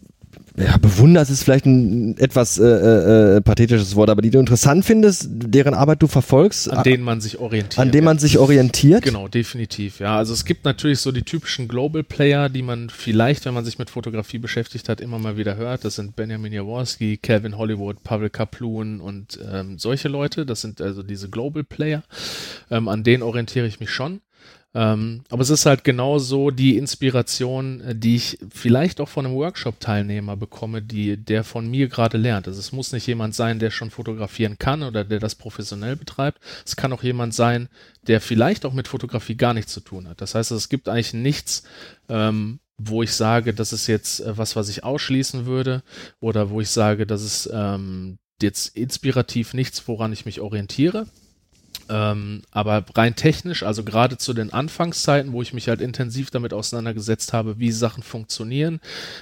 ja, bewunderst ist vielleicht ein etwas äh, äh, pathetisches Wort, aber die du interessant findest, deren Arbeit du verfolgst, An denen man sich orientiert. an denen man sich orientiert? Genau, definitiv. Ja, also es gibt natürlich so die typischen Global Player, die man vielleicht, wenn man sich mit Fotografie beschäftigt hat, immer mal wieder hört. Das sind Benjamin Jaworski, Calvin Hollywood, Pavel Kaplun und ähm, solche Leute. Das sind also diese Global Player. Ähm, an denen orientiere ich mich schon. Ähm, aber es ist halt genauso die Inspiration, äh, die ich vielleicht auch von einem Workshop-Teilnehmer bekomme, die, der von mir gerade lernt. Also es muss nicht jemand sein, der schon fotografieren kann oder der das professionell betreibt. Es kann auch jemand sein, der vielleicht auch mit Fotografie gar nichts zu tun hat. Das heißt, es gibt eigentlich nichts, ähm, wo ich sage, das ist jetzt äh, was, was ich ausschließen würde oder wo ich sage, das ist ähm, jetzt inspirativ nichts, woran ich mich orientiere. Ähm, aber rein technisch, also gerade zu den Anfangszeiten, wo ich mich halt intensiv damit auseinandergesetzt habe, wie Sachen funktionieren,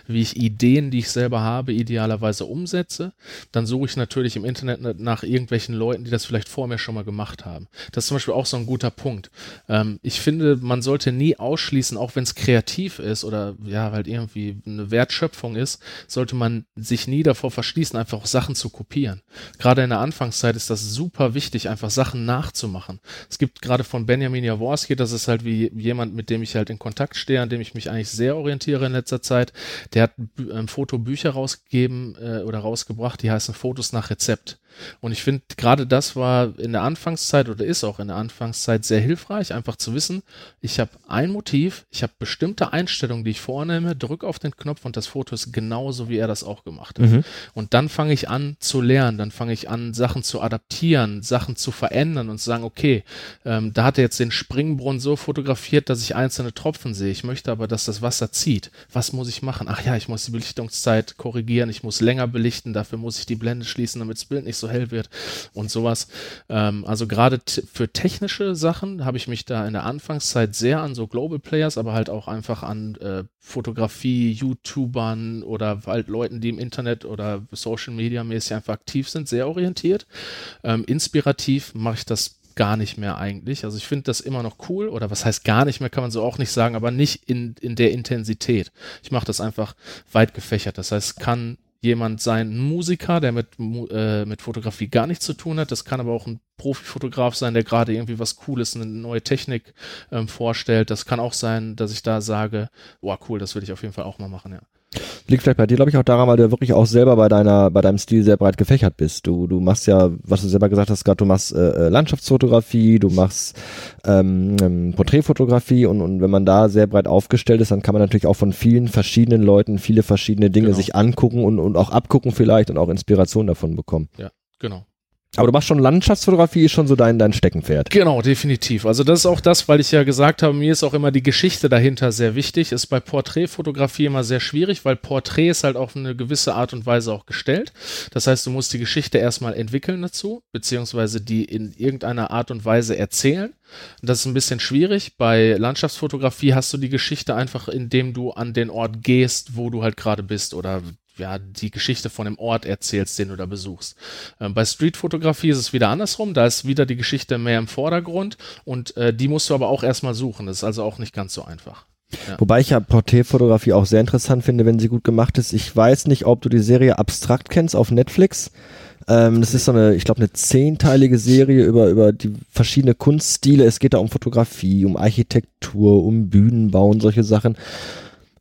wie ich Ideen, die ich selber habe, idealerweise umsetze, dann suche ich natürlich im Internet nach irgendwelchen Leuten, die das vielleicht vor mir schon mal gemacht haben. Das ist zum Beispiel auch so ein guter Punkt. Ähm, ich finde, man sollte nie ausschließen, auch wenn es kreativ ist oder ja, halt irgendwie eine Wertschöpfung ist, sollte man sich nie davor verschließen, einfach Sachen zu kopieren. Gerade in der Anfangszeit ist das super wichtig, einfach Sachen nachzumachen. Es gibt gerade von Benjamin Jaworski, das ist halt wie jemand, mit dem ich halt in Kontakt stehe, an dem ich mich eigentlich sehr orientiere in letzter Zeit. Der hat ähm, Fotobücher rausgegeben äh, oder rausgebracht, die heißen Fotos nach Rezept. Und ich finde, gerade das war in der Anfangszeit oder ist auch in der Anfangszeit sehr hilfreich, einfach zu wissen, ich habe ein Motiv, ich habe bestimmte Einstellungen, die ich vornehme, drücke auf den Knopf und das Foto ist genauso, wie er das auch gemacht hat. Und dann fange ich an zu lernen, dann fange ich an, Sachen zu adaptieren, Sachen zu verändern und zu sagen, okay, ähm, da hat er jetzt den Springbrunnen so fotografiert, dass ich einzelne Tropfen sehe. Ich möchte aber, dass das Wasser zieht. Was muss ich machen? Ach ja, ich muss die Belichtungszeit korrigieren, ich muss länger belichten, dafür muss ich die Blende schließen, damit das Bild nicht so hell wird und sowas. Ähm, also gerade für technische Sachen habe ich mich da in der Anfangszeit sehr an so Global Players, aber halt auch einfach an äh, Fotografie, YouTubern oder halt Leuten, die im Internet oder Social Media mäßig einfach aktiv sind, sehr orientiert. Ähm, inspirativ mache ich das gar nicht mehr eigentlich. Also ich finde das immer noch cool oder was heißt gar nicht mehr, kann man so auch nicht sagen, aber nicht in, in der Intensität. Ich mache das einfach weit gefächert. Das heißt, kann jemand sein, ein Musiker, der mit, äh, mit Fotografie gar nichts zu tun hat. Das kann aber auch ein Profifotograf sein, der gerade irgendwie was Cooles, eine neue Technik ähm, vorstellt. Das kann auch sein, dass ich da sage, wow, cool, das würde ich auf jeden Fall auch mal machen, ja. Liegt vielleicht bei dir, glaube ich, auch daran, weil du ja wirklich auch selber bei deiner, bei deinem Stil sehr breit gefächert bist. Du, du machst ja, was du selber gesagt hast, gerade du machst äh, äh, Landschaftsfotografie, du machst ähm, ähm, Porträtfotografie und, und wenn man da sehr breit aufgestellt ist, dann kann man natürlich auch von vielen verschiedenen Leuten viele verschiedene Dinge Genau. sich angucken und, und auch abgucken vielleicht und auch Inspiration davon bekommen. Ja, genau. Aber du machst schon Landschaftsfotografie, ist schon so dein, dein Steckenpferd. Genau, definitiv. Also das ist auch das, weil ich ja gesagt habe, mir ist auch immer die Geschichte dahinter sehr wichtig. Ist bei Porträtfotografie immer sehr schwierig, weil Porträt ist halt auf eine gewisse Art und Weise auch gestellt. Das heißt, du musst die Geschichte erstmal entwickeln dazu, beziehungsweise die in irgendeiner Art und Weise erzählen. Das ist ein bisschen schwierig. Bei Landschaftsfotografie hast du die Geschichte einfach, indem du an den Ort gehst, wo du halt gerade bist oder ja, die Geschichte von dem Ort erzählst, den du da besuchst. Ähm, bei Streetfotografie ist es wieder andersrum. Da ist wieder die Geschichte mehr im Vordergrund und äh, die musst du aber auch erstmal suchen. Das ist also auch nicht ganz so einfach. Wobei ich ja Porträtfotografie auch sehr interessant finde, wenn sie gut gemacht ist. Ich weiß nicht, ob du die Serie Abstrakt kennst auf Netflix. Ähm, das ist so eine, ich glaube, eine zehnteilige Serie über, über die verschiedene Kunststile. Es geht da um Fotografie, um Architektur, um Bühnenbau und solche Sachen.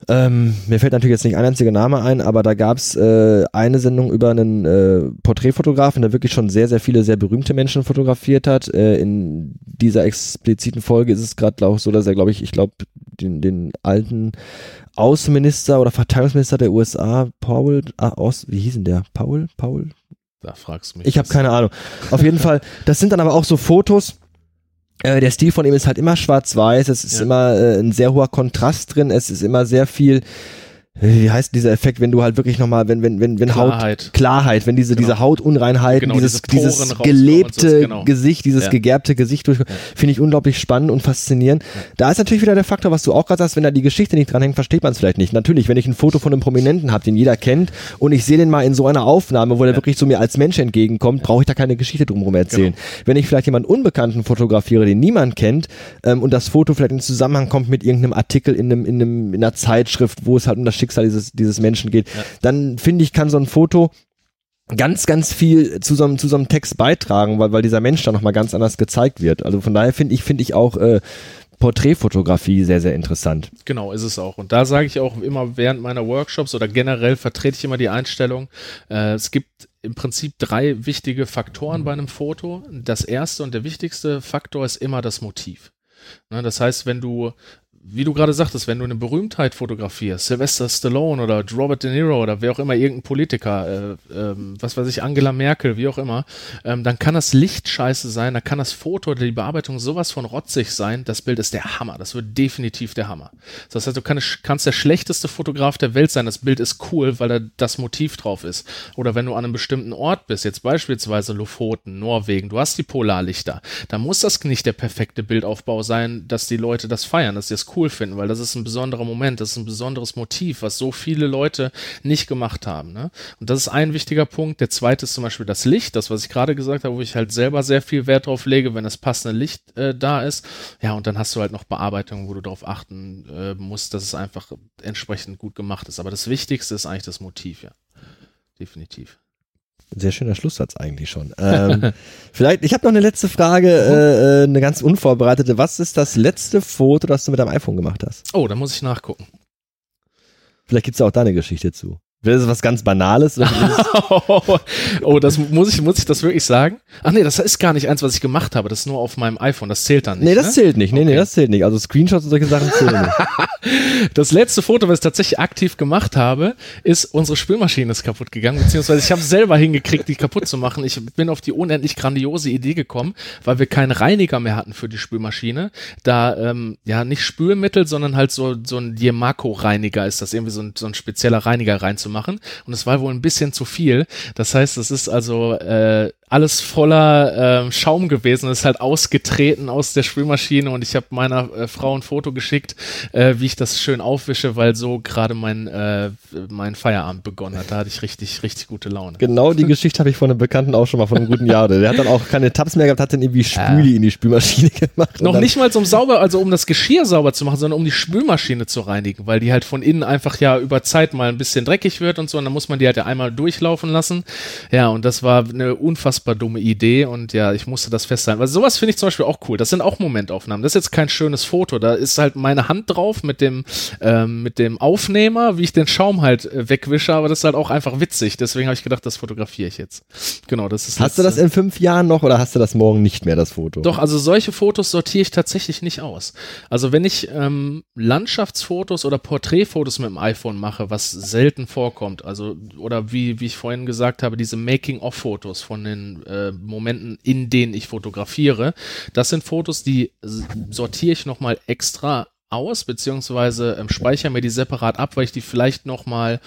Ähm, mir fällt natürlich jetzt nicht ein einziger Name ein, aber da gab's äh, eine Sendung über einen äh, Porträtfotografen, der wirklich schon sehr, sehr viele sehr berühmte Menschen fotografiert hat. Äh, in dieser expliziten Folge ist es gerade auch so, dass er, glaube ich, ich glaube, den, den alten Außenminister oder Verteidigungsminister der USA, Paul, ah, aus, wie hieß denn der? Paul? Paul? Da fragst du mich. Ich habe keine Ahnung. Auf jeden Fall, das sind dann aber auch so Fotos. Äh, der Stil von ihm ist halt immer schwarz-weiß, es ist Ja. immer äh, ein sehr hoher Kontrast drin, es ist immer sehr viel, wie heißt dieser Effekt, wenn du halt wirklich nochmal, wenn, wenn, wenn, wenn Haut, Klarheit. Klarheit, wenn diese, Genau. diese Hautunreinheiten, Genau, dieses, dieses gelebte so, genau. Gesicht, dieses Ja. gegerbte Gesicht durch, finde ich unglaublich spannend und faszinierend. Da ist natürlich wieder der Faktor, was du auch gerade sagst, wenn da die Geschichte nicht dranhängt, versteht man es vielleicht nicht. Natürlich, wenn ich ein Foto von einem Prominenten habe, den jeder kennt, und ich sehe den mal in so einer Aufnahme, wo der wirklich so mir als Mensch entgegenkommt, brauche ich da keine Geschichte drumherum erzählen. Genau. Wenn ich vielleicht jemanden Unbekannten fotografiere, den niemand kennt, ähm, und das Foto vielleicht in Zusammenhang kommt mit irgendeinem Artikel in, einem, in, einem, in einer Zeitschrift, wo es halt um das Schicksal dieses, dieses Menschen geht, dann finde ich, kann so ein Foto ganz, ganz viel zu so einem, zu so einem Text beitragen, weil, weil dieser Mensch dann nochmal ganz anders gezeigt wird. Also von daher finde ich, finde ich auch äh, Porträtfotografie sehr, sehr interessant. Genau, ist es auch. Und da sage ich auch immer während meiner Workshops oder generell vertrete ich immer die Einstellung, äh, es gibt im Prinzip drei wichtige Faktoren bei einem Foto. Das erste und der wichtigste Faktor ist immer das Motiv. Ne, das heißt, wenn du wie du gerade sagtest, wenn du eine Berühmtheit fotografierst, Sylvester Stallone oder Robert De Niro oder wer auch immer, irgendein Politiker, äh, ähm, was weiß ich, Angela Merkel, wie auch immer, ähm, dann kann das Licht scheiße sein, dann kann das Foto oder die Bearbeitung sowas von rotzig sein, das Bild ist der Hammer, das wird definitiv der Hammer. Das heißt, du kannst, kannst der schlechteste Fotograf der Welt sein, das Bild ist cool, weil da das Motiv drauf ist. Oder wenn du an einem bestimmten Ort bist, jetzt beispielsweise Lofoten, Norwegen, du hast die Polarlichter, dann muss das nicht der perfekte Bildaufbau sein, dass die Leute das feiern, dass sie es cool finden, weil das ist ein besonderer Moment, das ist ein besonderes Motiv, was so viele Leute nicht gemacht haben. Ne? Und das ist ein wichtiger Punkt. Der zweite ist zum Beispiel das Licht, das, was ich gerade gesagt habe, wo ich halt selber sehr viel Wert drauf lege, wenn das passende Licht äh, da ist. Ja, und dann hast du halt noch Bearbeitungen, wo du darauf achten äh, musst, dass es einfach entsprechend gut gemacht ist. Aber das Wichtigste ist eigentlich das Motiv, ja. Definitiv. Sehr schöner Schlusssatz eigentlich schon. Ähm, vielleicht, ich habe noch eine letzte Frage, äh, äh, eine ganz unvorbereitete. Was ist das letzte Foto, das du mit deinem iPhone gemacht hast? Oh, da muss ich nachgucken. Vielleicht gibt's da auch da eine Geschichte zu. Wäre das was ganz Banales? Oh, das muss ich, muss ich das wirklich sagen? Ach nee, das ist gar nicht eins, was ich gemacht habe. Das ist nur auf meinem iPhone. Das zählt dann nicht. nee, das ne? zählt nicht. Nee, nee, Okay. das zählt nicht. Also Screenshots und solche Sachen zählen nicht. Das letzte Foto, was ich tatsächlich aktiv gemacht habe, ist, unsere Spülmaschine ist kaputt gegangen, beziehungsweise ich habe es selber hingekriegt, die kaputt zu machen. Ich bin auf die unendlich grandiose Idee gekommen, weil wir keinen Reiniger mehr hatten für die Spülmaschine. Da, ähm, ja, nicht Spülmittel, sondern halt so, so ein Diemaco-Reiniger ist das, irgendwie so ein, so ein spezieller Reiniger reinzumachen. Und es war wohl ein bisschen zu viel. Das heißt, es ist also äh, alles voller ähm, Schaum gewesen, ist halt ausgetreten aus der Spülmaschine und ich habe meiner äh, Frau ein Foto geschickt, äh, wie ich das schön aufwische, weil so gerade mein, äh, mein Feierabend begonnen hat. Da hatte ich richtig, richtig gute Laune. Genau die Geschichte habe ich von einem Bekannten auch schon mal von einem guten Jahr. Der hat dann auch keine Tabs mehr gehabt, hat dann irgendwie Spüli in die Spülmaschine gemacht. Noch nicht mal um sauber, also um das Geschirr sauber zu machen, sondern um die Spülmaschine zu reinigen, weil die halt von innen einfach ja über Zeit mal ein bisschen dreckig wird und so und dann muss man die halt ja einmal durchlaufen lassen. Ja, und das war eine unfassbar unfassbar dumme Idee und ja, ich musste das festhalten. Weil sowas finde ich zum Beispiel auch cool. Das sind auch Momentaufnahmen. Das ist jetzt kein schönes Foto. Da ist halt meine Hand drauf mit dem, ähm, mit dem Aufnehmer, wie ich den Schaum halt äh, wegwische, aber das ist halt auch einfach witzig. Deswegen habe ich gedacht, das fotografiere ich jetzt. Genau, das ist. Hast du das in fünf Jahren noch oder hast du das morgen nicht mehr, das Foto? Doch, also solche Fotos sortiere ich tatsächlich nicht aus. Also wenn ich ähm, Landschaftsfotos oder Porträtfotos mit dem iPhone mache, was selten vorkommt, also oder wie, wie ich vorhin gesagt habe, diese Making-of-Fotos von den äh, Momenten, in denen ich fotografiere, das sind Fotos, die sortiere ich nochmal extra aus, beziehungsweise ähm, speichere mir die separat ab, weil ich die vielleicht nochmal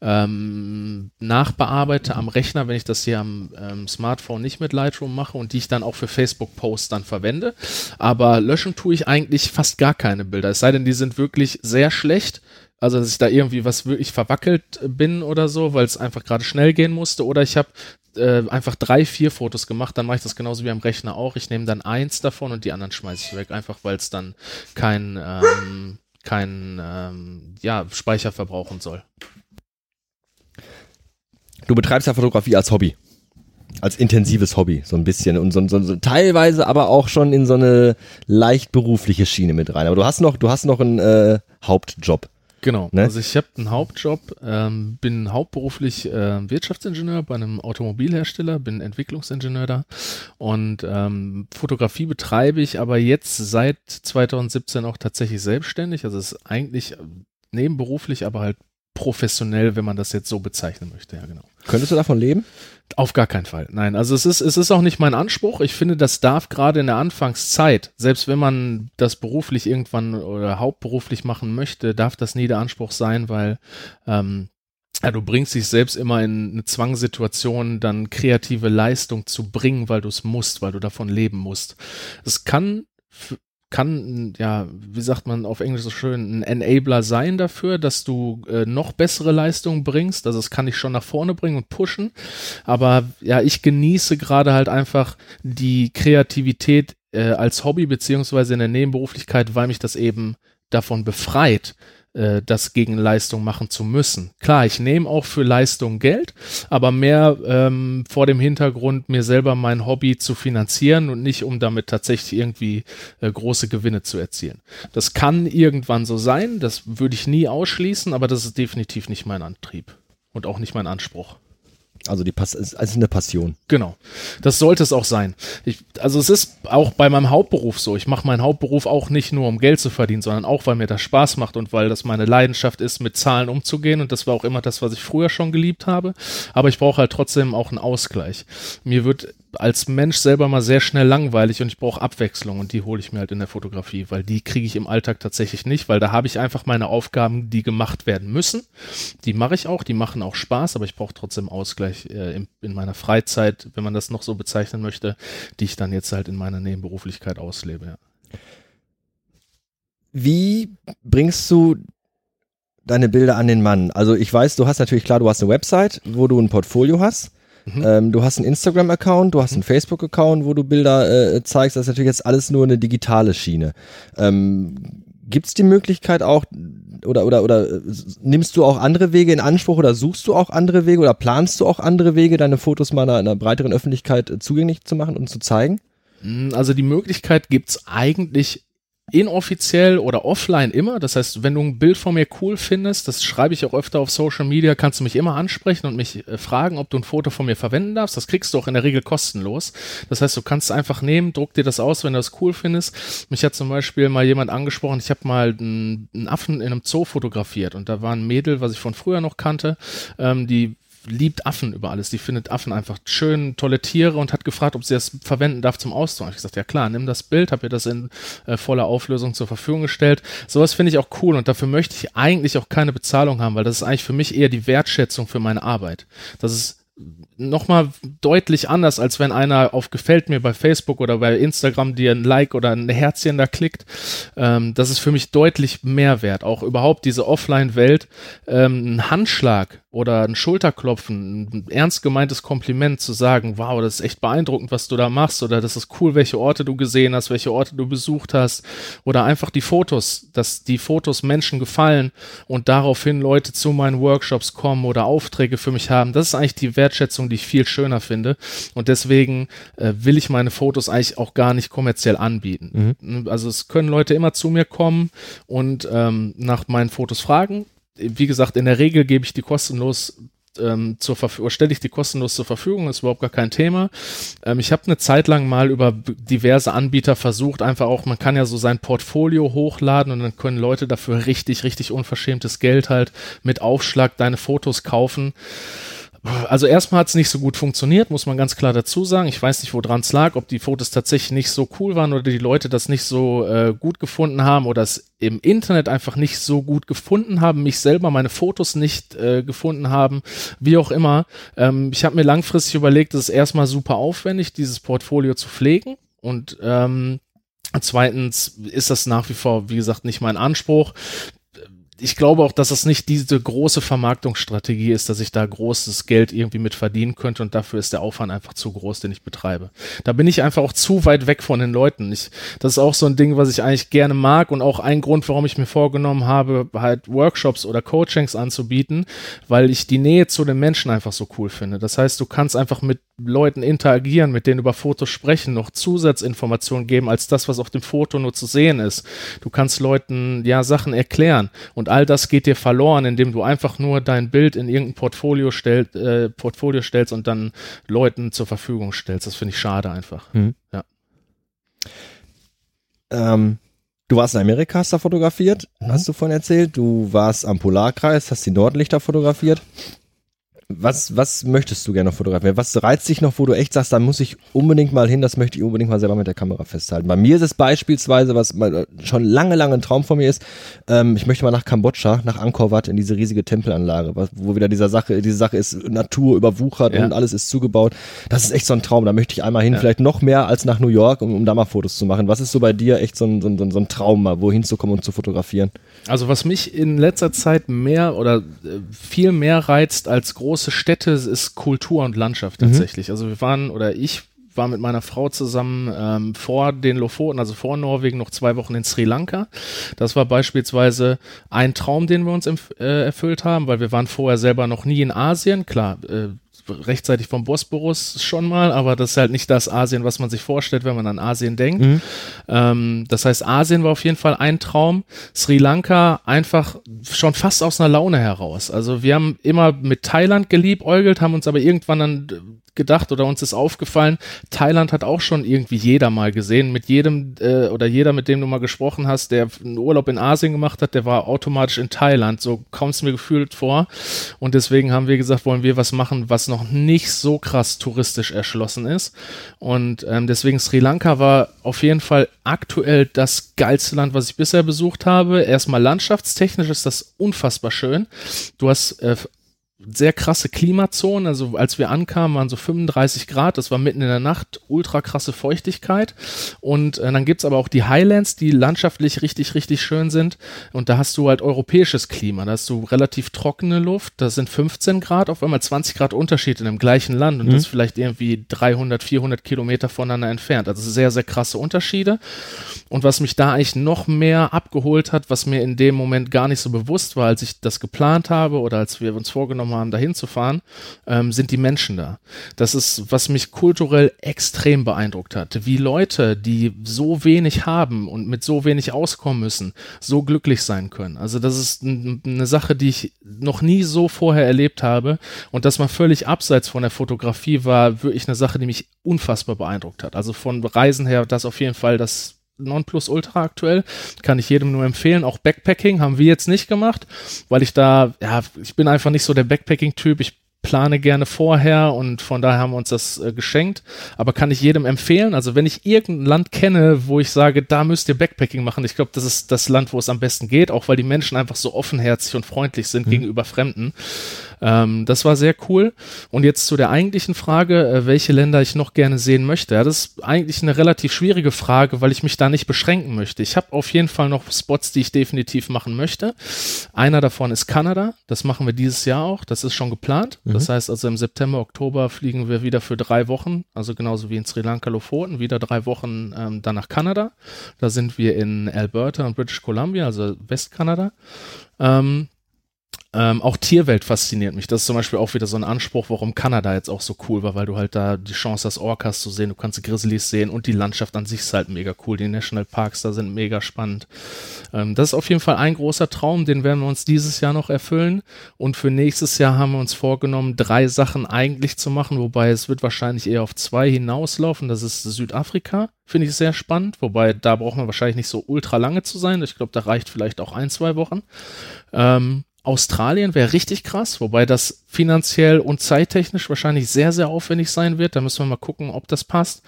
ähm, nachbearbeite am Rechner, wenn ich das hier am ähm, Smartphone nicht mit Lightroom mache und die ich dann auch für Facebook-Posts dann verwende. Aber löschen tue ich eigentlich fast gar keine Bilder, es sei denn, die sind wirklich sehr schlecht also, dass ich da irgendwie was wirklich verwackelt bin oder so, weil es einfach gerade schnell gehen musste. Oder ich habe äh, einfach drei, vier Fotos gemacht, dann mache ich das genauso wie am Rechner auch. Ich nehme dann eins davon und die anderen schmeiße ich weg, einfach weil es dann kein, ähm, kein ähm, ja, Speicher verbrauchen soll. Du betreibst ja Fotografie als Hobby. Als intensives Hobby, so ein bisschen. Und so, so, so teilweise aber auch schon in so eine leicht berufliche Schiene mit rein. Aber du hast noch, du hast noch einen äh, Hauptjob. Genau. Ne? Also ich habe einen Hauptjob, ähm, bin hauptberuflich äh, Wirtschaftsingenieur bei einem Automobilhersteller, bin Entwicklungsingenieur da und ähm, Fotografie betreibe ich aber jetzt seit 2017 auch tatsächlich selbstständig. Also es ist eigentlich nebenberuflich, aber halt professionell, wenn man das jetzt so bezeichnen möchte. Ja, genau. Könntest du davon leben? Auf gar keinen Fall. Nein, also es ist, es ist auch nicht mein Anspruch. Ich finde, das darf gerade in der Anfangszeit, selbst wenn man das beruflich irgendwann oder hauptberuflich machen möchte, darf das nie der Anspruch sein, weil ähm, ja, du bringst dich selbst immer in eine Zwangssituation, dann kreative Leistung zu bringen, weil du es musst, weil du davon leben musst. Es kann kann, ja, wie sagt man auf Englisch so schön, ein Enabler sein dafür, dass du äh, noch bessere Leistungen bringst. Also es kann dich schon nach vorne bringen und pushen. Aber ja, ich genieße gerade halt einfach die Kreativität äh, als Hobby beziehungsweise in der Nebenberuflichkeit, weil mich das eben davon befreit, äh, das gegen Leistung machen zu müssen. Klar, ich nehme auch für Leistung Geld, aber mehr ähm, vor dem Hintergrund, mir selber mein Hobby zu finanzieren und nicht, um damit tatsächlich irgendwie äh, große Gewinne zu erzielen. Das kann irgendwann so sein, das würde ich nie ausschließen, aber das ist definitiv nicht mein Antrieb und auch nicht mein Anspruch. Also die Pass ist also eine Passion. Genau. Das sollte es auch sein. Ich, also es ist auch bei meinem Hauptberuf so. Ich mache meinen Hauptberuf auch nicht nur um Geld zu verdienen, sondern auch weil mir das Spaß macht und weil das meine Leidenschaft ist, mit Zahlen umzugehen und das war auch immer das, was ich früher schon geliebt habe. Aber ich brauche halt trotzdem auch einen Ausgleich. Mir wird als Mensch selber mal sehr schnell langweilig und ich brauche Abwechslung und die hole ich mir halt in der Fotografie, weil die kriege ich im Alltag tatsächlich nicht, weil da habe ich einfach meine Aufgaben, die gemacht werden müssen. Die mache ich auch, die machen auch Spaß, aber ich brauche trotzdem Ausgleich äh, in, in, meiner Freizeit, wenn man das noch so bezeichnen möchte, die ich dann jetzt halt in meiner Nebenberuflichkeit auslebe. Ja. Wie bringst du deine Bilder an den Mann? Also ich weiß, du hast natürlich klar, du hast eine Website, wo du ein Portfolio hast. Mhm. Ähm, du hast einen Instagram-Account, du hast einen mhm. Facebook-Account, wo du Bilder äh, zeigst. Das ist natürlich jetzt alles nur eine digitale Schiene. Ähm, Gibt es die Möglichkeit auch, oder, oder, oder äh, nimmst du auch andere Wege in Anspruch oder suchst du auch andere Wege oder planst du auch andere Wege, deine Fotos mal einer, einer breiteren Öffentlichkeit äh, zugänglich zu machen und zu zeigen? Hm, also die Möglichkeit gibt's eigentlich inoffiziell oder offline immer. Das heißt, wenn du ein Bild von mir cool findest, das schreibe ich auch öfter auf Social Media, kannst du mich immer ansprechen und mich äh, fragen, ob du ein Foto von mir verwenden darfst. Das kriegst du auch in der Regel kostenlos. Das heißt, du kannst es einfach nehmen, druck dir das aus, wenn du das cool findest. Mich hat zum Beispiel mal jemand angesprochen, ich habe mal einen, Affen in einem Zoo fotografiert und da war ein Mädel, was ich von früher noch kannte, ähm, die liebt Affen über alles. Die findet Affen einfach schön, tolle Tiere und hat gefragt, ob sie das verwenden darf zum Ausdruck. Ich gesagt, ja klar, nimm das Bild, habe ihr das in äh, voller Auflösung zur Verfügung gestellt. Sowas finde ich auch cool und dafür möchte ich eigentlich auch keine Bezahlung haben, weil das ist eigentlich für mich eher die Wertschätzung für meine Arbeit. Das ist nochmal deutlich anders, als wenn einer auf Gefällt mir bei Facebook oder bei Instagram dir ein Like oder ein Herzchen da klickt. Ähm, das ist für mich deutlich mehr wert. Auch überhaupt diese Offline-Welt, ähm, ein Handschlag oder ein Schulterklopfen, ein ernst gemeintes Kompliment zu sagen, wow, das ist echt beeindruckend, was du da machst oder das ist cool, welche Orte du gesehen hast, welche Orte du besucht hast oder einfach die Fotos, dass die Fotos Menschen gefallen und daraufhin Leute zu meinen Workshops kommen oder Aufträge für mich haben. Das ist eigentlich die Wertschätzung, Leistung, die ich viel schöner finde. Und deswegen äh, will ich meine Fotos eigentlich auch gar nicht kommerziell anbieten. Mhm. Also es können Leute immer zu mir kommen und ähm, nach meinen Fotos fragen. Wie gesagt, in der Regel gebe ich die kostenlos ähm, zur Verfügung, stelle ich die kostenlos zur Verfügung, ist überhaupt gar kein Thema. Ähm, ich habe eine Zeit lang mal über diverse Anbieter versucht, einfach auch, man kann ja so sein Portfolio hochladen und dann können Leute dafür richtig, richtig unverschämtes Geld halt mit Aufschlag deine Fotos kaufen. Also erstmal hat es nicht so gut funktioniert, muss man ganz klar dazu sagen. Ich weiß nicht, woran es lag, ob die Fotos tatsächlich nicht so cool waren oder die Leute das nicht so äh, gut gefunden haben oder es im Internet einfach nicht so gut gefunden haben, mich selber meine Fotos nicht äh, gefunden haben, wie auch immer. Ähm, ich habe mir langfristig überlegt, es ist erstmal super aufwendig, dieses Portfolio zu pflegen und ähm, Zweitens ist das nach wie vor, wie gesagt, nicht mein Anspruch ich glaube auch, dass es nicht diese große Vermarktungsstrategie ist, dass ich da großes Geld irgendwie mit verdienen könnte und dafür ist der Aufwand einfach zu groß, den ich betreibe. Da bin ich einfach auch zu weit weg von den Leuten. Ich, das ist auch so ein Ding, was ich eigentlich gerne mag und auch ein Grund, warum ich mir vorgenommen habe, halt Workshops oder Coachings anzubieten, weil ich die Nähe zu den Menschen einfach so cool finde. Das heißt, du kannst einfach mit Leuten interagieren, mit denen über Fotos sprechen, noch Zusatzinformationen geben als das, was auf dem Foto nur zu sehen ist. Du kannst Leuten ja Sachen erklären und all das geht dir verloren, indem du einfach nur dein Bild in irgendein Portfolio, stell, äh, Portfolio stellst und dann Leuten zur Verfügung stellst. Das finde ich schade einfach. Mhm. Ja. Ähm, du warst in Amerika, hast da fotografiert, mhm. hast du vorhin erzählt. Du warst am Polarkreis, hast die Nordlichter fotografiert was, was möchtest du gerne noch fotografieren? Was reizt dich noch, wo du echt sagst, da muss ich unbedingt mal hin, das möchte ich unbedingt mal selber mit der Kamera festhalten. Bei mir ist es beispielsweise, was schon lange, lange ein Traum von mir ist, ähm, ich möchte mal nach Kambodscha, nach Angkor Wat, in diese riesige Tempelanlage, wo wieder dieser Sache, diese Sache ist Natur überwuchert ja. und alles ist zugebaut. Das ist echt so ein Traum, da möchte ich einmal hin, ja. vielleicht noch mehr als nach New York, um, um da mal Fotos zu machen. Was ist so bei dir echt so ein, so ein, so ein Traum, mal wohin zu kommen und zu fotografieren? Also was mich in letzter Zeit mehr oder äh, viel mehr reizt als große große Städte ist Kultur und Landschaft mhm. tatsächlich. Mhm. Also wir waren oder ich war mit meiner Frau zusammen ähm, vor den Lofoten, also vor Norwegen, noch zwei Wochen in Sri Lanka. Das war beispielsweise ein Traum, den wir uns äh, erfüllt haben, weil wir waren vorher selber noch nie in Asien. Klar, äh, rechtzeitig vom Bosporus schon mal, aber das ist halt nicht das Asien, was man sich vorstellt, wenn man an Asien denkt. Mhm. Ähm, das heißt, Asien war auf jeden Fall ein Traum. Sri Lanka einfach schon fast aus einer Laune heraus. Also wir haben immer mit Thailand geliebäugelt, haben uns aber irgendwann dann gedacht oder uns ist aufgefallen, Thailand hat auch schon irgendwie jeder mal gesehen. Mit jedem äh, oder jeder, mit dem du mal gesprochen hast, der einen Urlaub in Asien gemacht hat, der war automatisch in Thailand. So kommt es mir gefühlt vor. Und deswegen haben wir gesagt, wollen wir was machen, was noch nicht so krass touristisch erschlossen ist. Und ähm, deswegen Sri Lanka war auf jeden Fall aktuell das geilste Land, was ich bisher besucht habe. Erstmal landschaftstechnisch ist das unfassbar schön. Du hast äh, sehr krasse Klimazonen. Also als wir ankamen, waren so 35 Grad. Das war mitten in der Nacht. Ultra krasse Feuchtigkeit. Und äh, dann gibt's aber auch die Highlands, die landschaftlich richtig, richtig schön sind. Und da hast du halt europäisches Klima. Da hast du relativ trockene Luft. Da sind 15 Grad, auf einmal 20 Grad Unterschied in dem gleichen Land. Und mhm. das vielleicht irgendwie 300, 400 Kilometer voneinander entfernt. Also sehr, sehr krasse Unterschiede. Und was mich da eigentlich noch mehr abgeholt hat, was mir in dem Moment gar nicht so bewusst war, als ich das geplant habe oder als wir uns vorgenommen haben, dahin zu fahren, ähm, sind die Menschen da. Das ist, was mich kulturell extrem beeindruckt hat. Wie Leute, die so wenig haben und mit so wenig auskommen müssen, so glücklich sein können. Also das ist eine Sache, die ich noch nie so vorher erlebt habe. Und das mal völlig abseits von der Fotografie war wirklich eine Sache, die mich unfassbar beeindruckt hat. Also von Reisen her, das auf jeden Fall das Nonplusultra aktuell. Kann ich jedem nur empfehlen. Auch Backpacking haben wir jetzt nicht gemacht, weil ich da, ja, ich bin einfach nicht so der Backpacking-Typ. Ich plane gerne vorher und von daher haben wir uns das äh, geschenkt. Aber kann ich jedem empfehlen. Also wenn ich irgendein Land kenne, wo ich sage, da müsst ihr Backpacking machen, ich glaube, das ist das Land, wo es am besten geht, auch weil die Menschen einfach so offenherzig und freundlich sind mhm. gegenüber Fremden. Ähm, das war sehr cool. Und jetzt zu der eigentlichen Frage, äh, welche Länder ich noch gerne sehen möchte. Ja, das ist eigentlich eine relativ schwierige Frage, weil ich mich da nicht beschränken möchte. Ich habe auf jeden Fall noch Spots, die ich definitiv machen möchte. Einer davon ist Kanada. Das machen wir dieses Jahr auch. Das ist schon geplant. Mhm. Das heißt also im September, Oktober fliegen wir wieder für drei Wochen, also genauso wie in Sri Lanka, Lofoten, wieder drei Wochen ähm, dann nach Kanada. Da sind wir in Alberta und British Columbia, also Westkanada. Ähm, Ähm, auch Tierwelt fasziniert mich. Das ist zum Beispiel auch wieder so ein Anspruch, warum Kanada jetzt auch so cool war, weil du halt da die Chance hast, Orcas zu sehen, du kannst Grizzlies sehen und die Landschaft an sich ist halt mega cool. Die Nationalparks da sind mega spannend. Ähm, das ist auf jeden Fall ein großer Traum, den werden wir uns dieses Jahr noch erfüllen. Und für nächstes Jahr haben wir uns vorgenommen, drei Sachen eigentlich zu machen, wobei es wird wahrscheinlich eher auf zwei hinauslaufen. Das ist Südafrika, finde ich sehr spannend, wobei da braucht man wahrscheinlich nicht so ultra lange zu sein. Ich glaube, da reicht vielleicht auch ein, zwei Wochen. Ähm, Australien wäre richtig krass, wobei das finanziell und zeittechnisch wahrscheinlich sehr, sehr aufwendig sein wird. Da müssen wir mal gucken, ob das passt.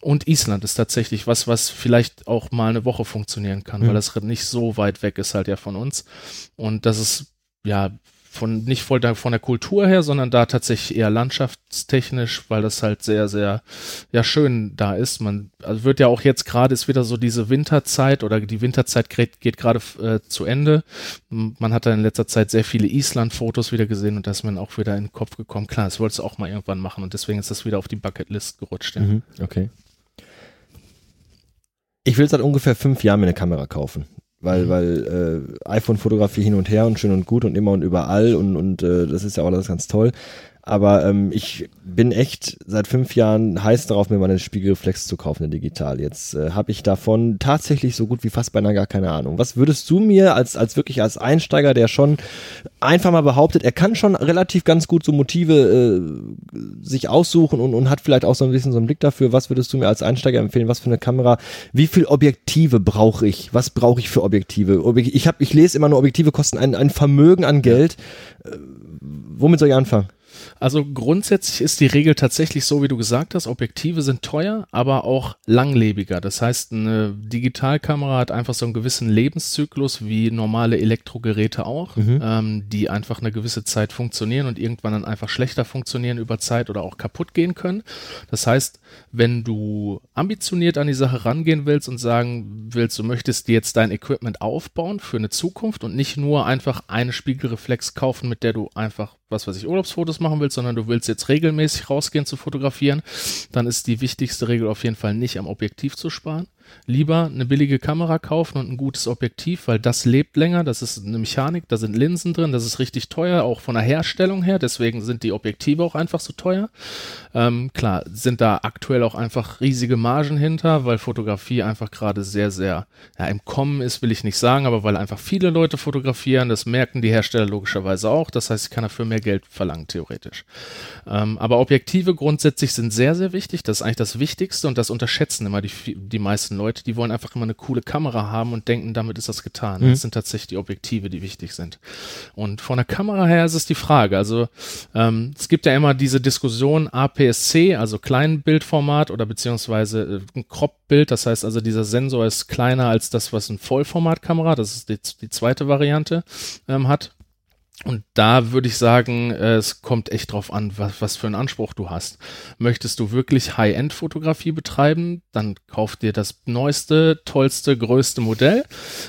Und Island ist tatsächlich was, was vielleicht auch mal eine Woche funktionieren kann, mhm. weil das nicht so weit weg ist halt ja von uns. Und das ist ja von nicht voll da, von der Kultur her, sondern da tatsächlich eher landschaftstechnisch, weil das halt sehr, sehr ja schön da ist. Man also wird ja auch jetzt gerade ist wieder so diese Winterzeit oder die Winterzeit geht, geht gerade äh, zu Ende. Man hat da in letzter Zeit sehr viele Island-Fotos wieder gesehen und da ist mir auch wieder in den Kopf gekommen. Klar, das wolltest du auch mal irgendwann machen und deswegen ist das wieder auf die Bucketlist gerutscht. Ja. Mhm, okay. Ich will seit ungefähr fünf Jahren mir eine Kamera kaufen weil, mhm. weil äh, iPhone-Fotografie hin und her und schön und gut und immer und überall und, und äh, das ist ja auch alles ganz toll. Aber ähm, ich bin echt seit fünf Jahren heiß darauf, mir mal eine Spiegelreflex zu kaufen, in digital. Jetzt äh, habe ich davon tatsächlich so gut wie fast beinahe gar keine Ahnung. Was würdest du mir als, als wirklich als Einsteiger, der schon einfach mal behauptet, er kann schon relativ ganz gut so Motive äh, sich aussuchen und, und hat vielleicht auch so ein bisschen so einen Blick dafür, was würdest du mir als Einsteiger empfehlen? Was für eine Kamera? Wie viel Objektive brauche ich? Was brauche ich für Objektive? Ich, hab, ich lese immer nur, Objektive kosten ein, ein Vermögen an Geld. Äh, womit soll ich anfangen? Also grundsätzlich ist die Regel tatsächlich so, wie du gesagt hast, Objektive sind teuer, aber auch langlebiger. Das heißt, eine Digitalkamera hat einfach so einen gewissen Lebenszyklus wie normale Elektrogeräte auch, mhm. ähm, die einfach eine gewisse Zeit funktionieren und irgendwann dann einfach schlechter funktionieren über Zeit oder auch kaputt gehen können. Das heißt, wenn du ambitioniert an die Sache rangehen willst und sagen willst, du möchtest dir jetzt dein Equipment aufbauen für eine Zukunft und nicht nur einfach eine Spiegelreflex kaufen, mit der du einfach was weiß ich, Urlaubsfotos machen willst, sondern du willst jetzt regelmäßig rausgehen zu fotografieren, dann ist die wichtigste Regel auf jeden Fall nicht am Objektiv zu sparen, lieber eine billige Kamera kaufen und ein gutes Objektiv, weil das lebt länger, das ist eine Mechanik, da sind Linsen drin, das ist richtig teuer, auch von der Herstellung her, deswegen sind die Objektive auch einfach so teuer. Ähm, klar, sind da aktuell auch einfach riesige Margen hinter, weil Fotografie einfach gerade sehr, sehr ja, im Kommen ist, will ich nicht sagen, aber weil einfach viele Leute fotografieren, das merken die Hersteller logischerweise auch, das heißt, ich kann dafür mehr Geld verlangen, theoretisch. Ähm, aber Objektive grundsätzlich sind sehr, sehr wichtig, das ist eigentlich das Wichtigste und das unterschätzen immer die, die meisten Leute. Leute, die wollen einfach immer eine coole Kamera haben und denken, damit ist das getan. Mhm. Das sind tatsächlich die Objektive, die wichtig sind. Und von der Kamera her ist es die Frage. Also ähm, es gibt ja immer diese Diskussion APS-C, also Kleinbildformat oder beziehungsweise äh, ein Crop-Bild. Das heißt also, dieser Sensor ist kleiner als das, was ein Vollformatkamera, das ist die, die zweite Variante, ähm, hat. Und da würde ich sagen, äh, es kommt echt drauf an, was, was für einen Anspruch du hast. Möchtest du wirklich High-End-Fotografie betreiben, dann kauf dir das neueste, tollste, größte Modell.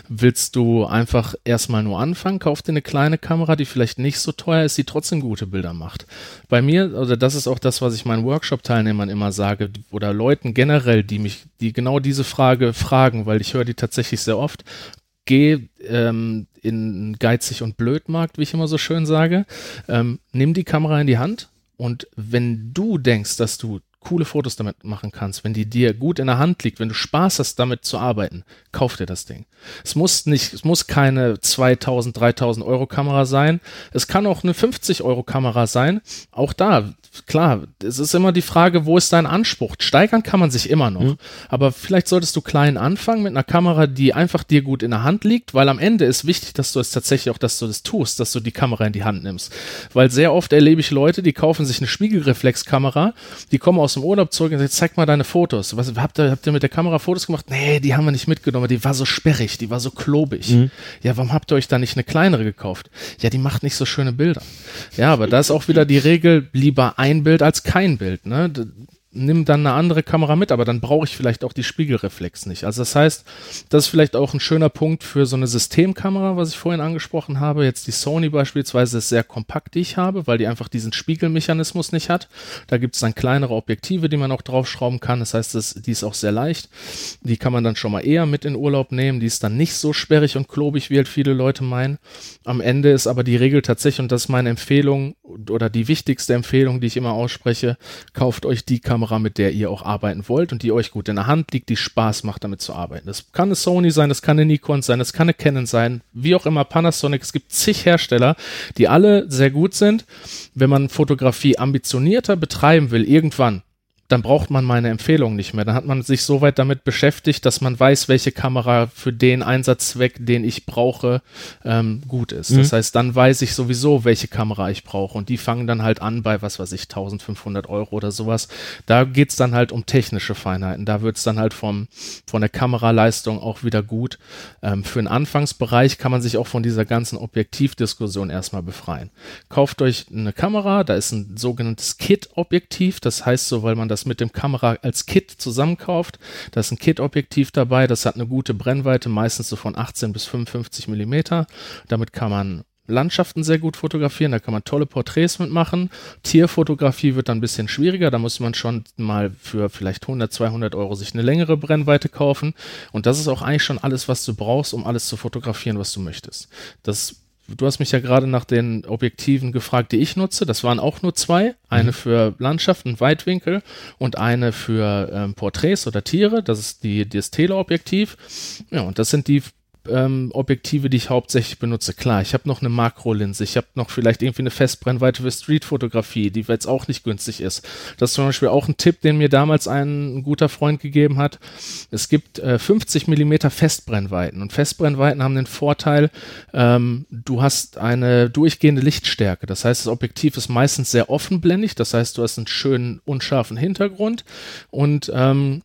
Willst du einfach erstmal nur anfangen, kauf dir eine kleine Kamera, die vielleicht nicht so teuer ist, die trotzdem gute Bilder macht. Bei mir, also das ist auch das, was ich meinen Workshop-Teilnehmern immer sage, oder Leuten generell, die mich, die genau diese Frage fragen, weil ich höre die tatsächlich sehr oft, geh ähm, in geizig und blöd Markt, wie ich immer so schön sage. Ähm, nimm die Kamera in die Hand und wenn du denkst, dass du coole Fotos damit machen kannst, wenn die dir gut in der Hand liegt, wenn du Spaß hast, damit zu arbeiten, kauf dir das Ding. Es muss nicht, es muss keine 2000, 3000 Euro Kamera sein. Es kann auch eine 50 Euro Kamera sein. Auch da, klar, es ist immer die Frage, wo ist dein Anspruch? Steigern kann man sich immer noch. Mhm. Aber vielleicht solltest du klein anfangen mit einer Kamera, die einfach dir gut in der Hand liegt, weil am Ende ist wichtig, dass du es tatsächlich auch, dass du das tust, dass du die Kamera in die Hand nimmst. Weil sehr oft erlebe ich Leute, die kaufen sich eine Spiegelreflexkamera, die kommen aus dem Urlaub zurück und sagen, zeig mal deine Fotos. Was, habt, ihr, habt ihr mit der Kamera Fotos gemacht? Nee, die haben wir nicht mitgenommen, die war so sperrig, die war so klobig. Mhm. Ja, warum habt ihr euch da nicht eine kleinere gekauft? Ja, die macht nicht so schöne Bilder. Ja, aber da ist auch wieder die Regel, lieber ein Bild als kein Bild. Ne? Nimm dann eine andere Kamera mit, aber dann brauche ich vielleicht auch die Spiegelreflex nicht. Also das heißt, das ist vielleicht auch ein schöner Punkt für so eine Systemkamera, was ich vorhin angesprochen habe. Jetzt die Sony beispielsweise ist sehr kompakt, die ich habe, weil die einfach diesen Spiegelmechanismus nicht hat. Da gibt es dann kleinere Objektive, die man auch draufschrauben kann. Das heißt, das, die ist auch sehr leicht. Die kann man dann schon mal eher mit in Urlaub nehmen. Die ist dann nicht so sperrig und klobig, wie halt viele Leute meinen. Am Ende ist aber die Regel tatsächlich, und das ist meine Empfehlung oder die wichtigste Empfehlung, die ich immer ausspreche, kauft euch die Kamera Kamera, mit der ihr auch arbeiten wollt und die euch gut in der Hand liegt, die Spaß macht, damit zu arbeiten. Das kann eine Sony sein, das kann eine Nikon sein, das kann eine Canon sein, wie auch immer Panasonic. Es gibt zig Hersteller, die alle sehr gut sind. Wenn man Fotografie ambitionierter betreiben will, irgendwann, dann braucht man meine Empfehlung nicht mehr. Dann hat man sich so weit damit beschäftigt, dass man weiß, welche Kamera für den Einsatzzweck, den ich brauche, ähm, gut ist. Mhm. Das heißt, dann weiß ich sowieso, welche Kamera ich brauche. Und die fangen dann halt an bei, was weiß ich, 1500 Euro oder sowas. Da geht's dann halt um technische Feinheiten. Da wird's dann halt vom, von der Kameraleistung auch wieder gut. Ähm, für den Anfangsbereich kann man sich auch von dieser ganzen Objektivdiskussion erstmal befreien. Kauft euch eine Kamera, da ist ein sogenanntes Kit-Objektiv. Das heißt so, weil man das mit dem Kamera als Kit zusammenkauft. Da ist ein Kit-Objektiv dabei, das hat eine gute Brennweite, meistens so von 18 bis 55 Millimeter. Damit kann man Landschaften sehr gut fotografieren, da kann man tolle Porträts mitmachen. Tierfotografie wird dann ein bisschen schwieriger, da muss man schon mal für vielleicht 100, 200 Euro sich eine längere Brennweite kaufen. Und das ist auch eigentlich schon alles, was du brauchst, um alles zu fotografieren, was du möchtest. Das du hast mich ja gerade nach den Objektiven gefragt, die ich nutze. Das waren auch nur zwei. Eine mhm. für Landschaften, Weitwinkel und eine für ähm, Porträts oder Tiere. Das ist die, das Teleobjektiv. Ja, und das sind die ähm, Objektive, die ich hauptsächlich benutze. Klar, ich habe noch eine Makrolinse, ich habe noch vielleicht irgendwie eine Festbrennweite für Streetfotografie, die jetzt auch nicht günstig ist. Das ist zum Beispiel auch ein Tipp, den mir damals ein, ein guter Freund gegeben hat. Es gibt äh, 50 Millimeter Festbrennweiten und Festbrennweiten haben den Vorteil, ähm, du hast eine durchgehende Lichtstärke. Das heißt, das Objektiv ist meistens sehr offenblendig, das heißt, du hast einen schönen unscharfen Hintergrund und ähm,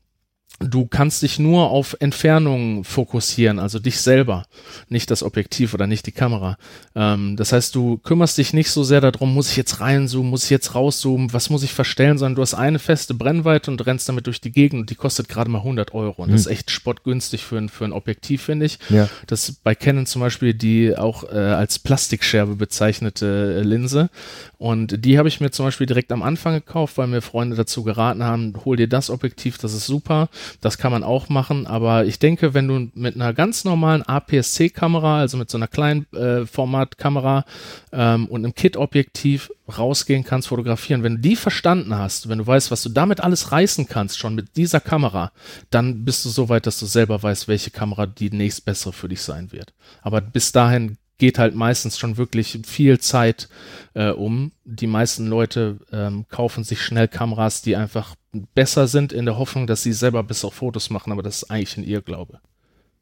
du kannst dich nur auf Entfernungen fokussieren, also dich selber, nicht das Objektiv oder nicht die Kamera. Ähm, das heißt, du kümmerst dich nicht so sehr darum, muss ich jetzt reinzoomen, muss ich jetzt rauszoomen, was muss ich verstellen, sondern du hast eine feste Brennweite und rennst damit durch die Gegend und die kostet gerade mal 100 Euro. Und mhm. das ist hm. echt spottgünstig für ein, für ein Objektiv, finde ich. Ja. Das ist bei Canon zum Beispiel die auch äh, als Plastikscherbe bezeichnete äh, Linse. Und die habe ich mir zum Beispiel direkt am Anfang gekauft, weil mir Freunde dazu geraten haben, hol dir das Objektiv, das ist super. Das kann man auch machen, aber ich denke, wenn du mit einer ganz normalen APS-C-Kamera, also mit so einer kleinen äh, Formatkamera ähm, und einem Kit-Objektiv rausgehen kannst, fotografieren, wenn du die verstanden hast, wenn du weißt, was du damit alles reißen kannst, schon mit dieser Kamera, dann bist du so weit, dass du selber weißt, welche Kamera die nächstbessere für dich sein wird. Aber bis dahin geht halt meistens schon wirklich viel Zeit äh, um. Die meisten Leute ähm, kaufen sich schnell Kameras, die einfach besser sind, in der Hoffnung, dass sie selber bessere Fotos machen, aber das ist eigentlich ein Irrglaube.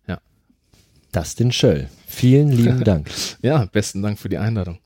Ja. Dustin Schöll, vielen lieben Dank. ja, besten Dank für die Einladung.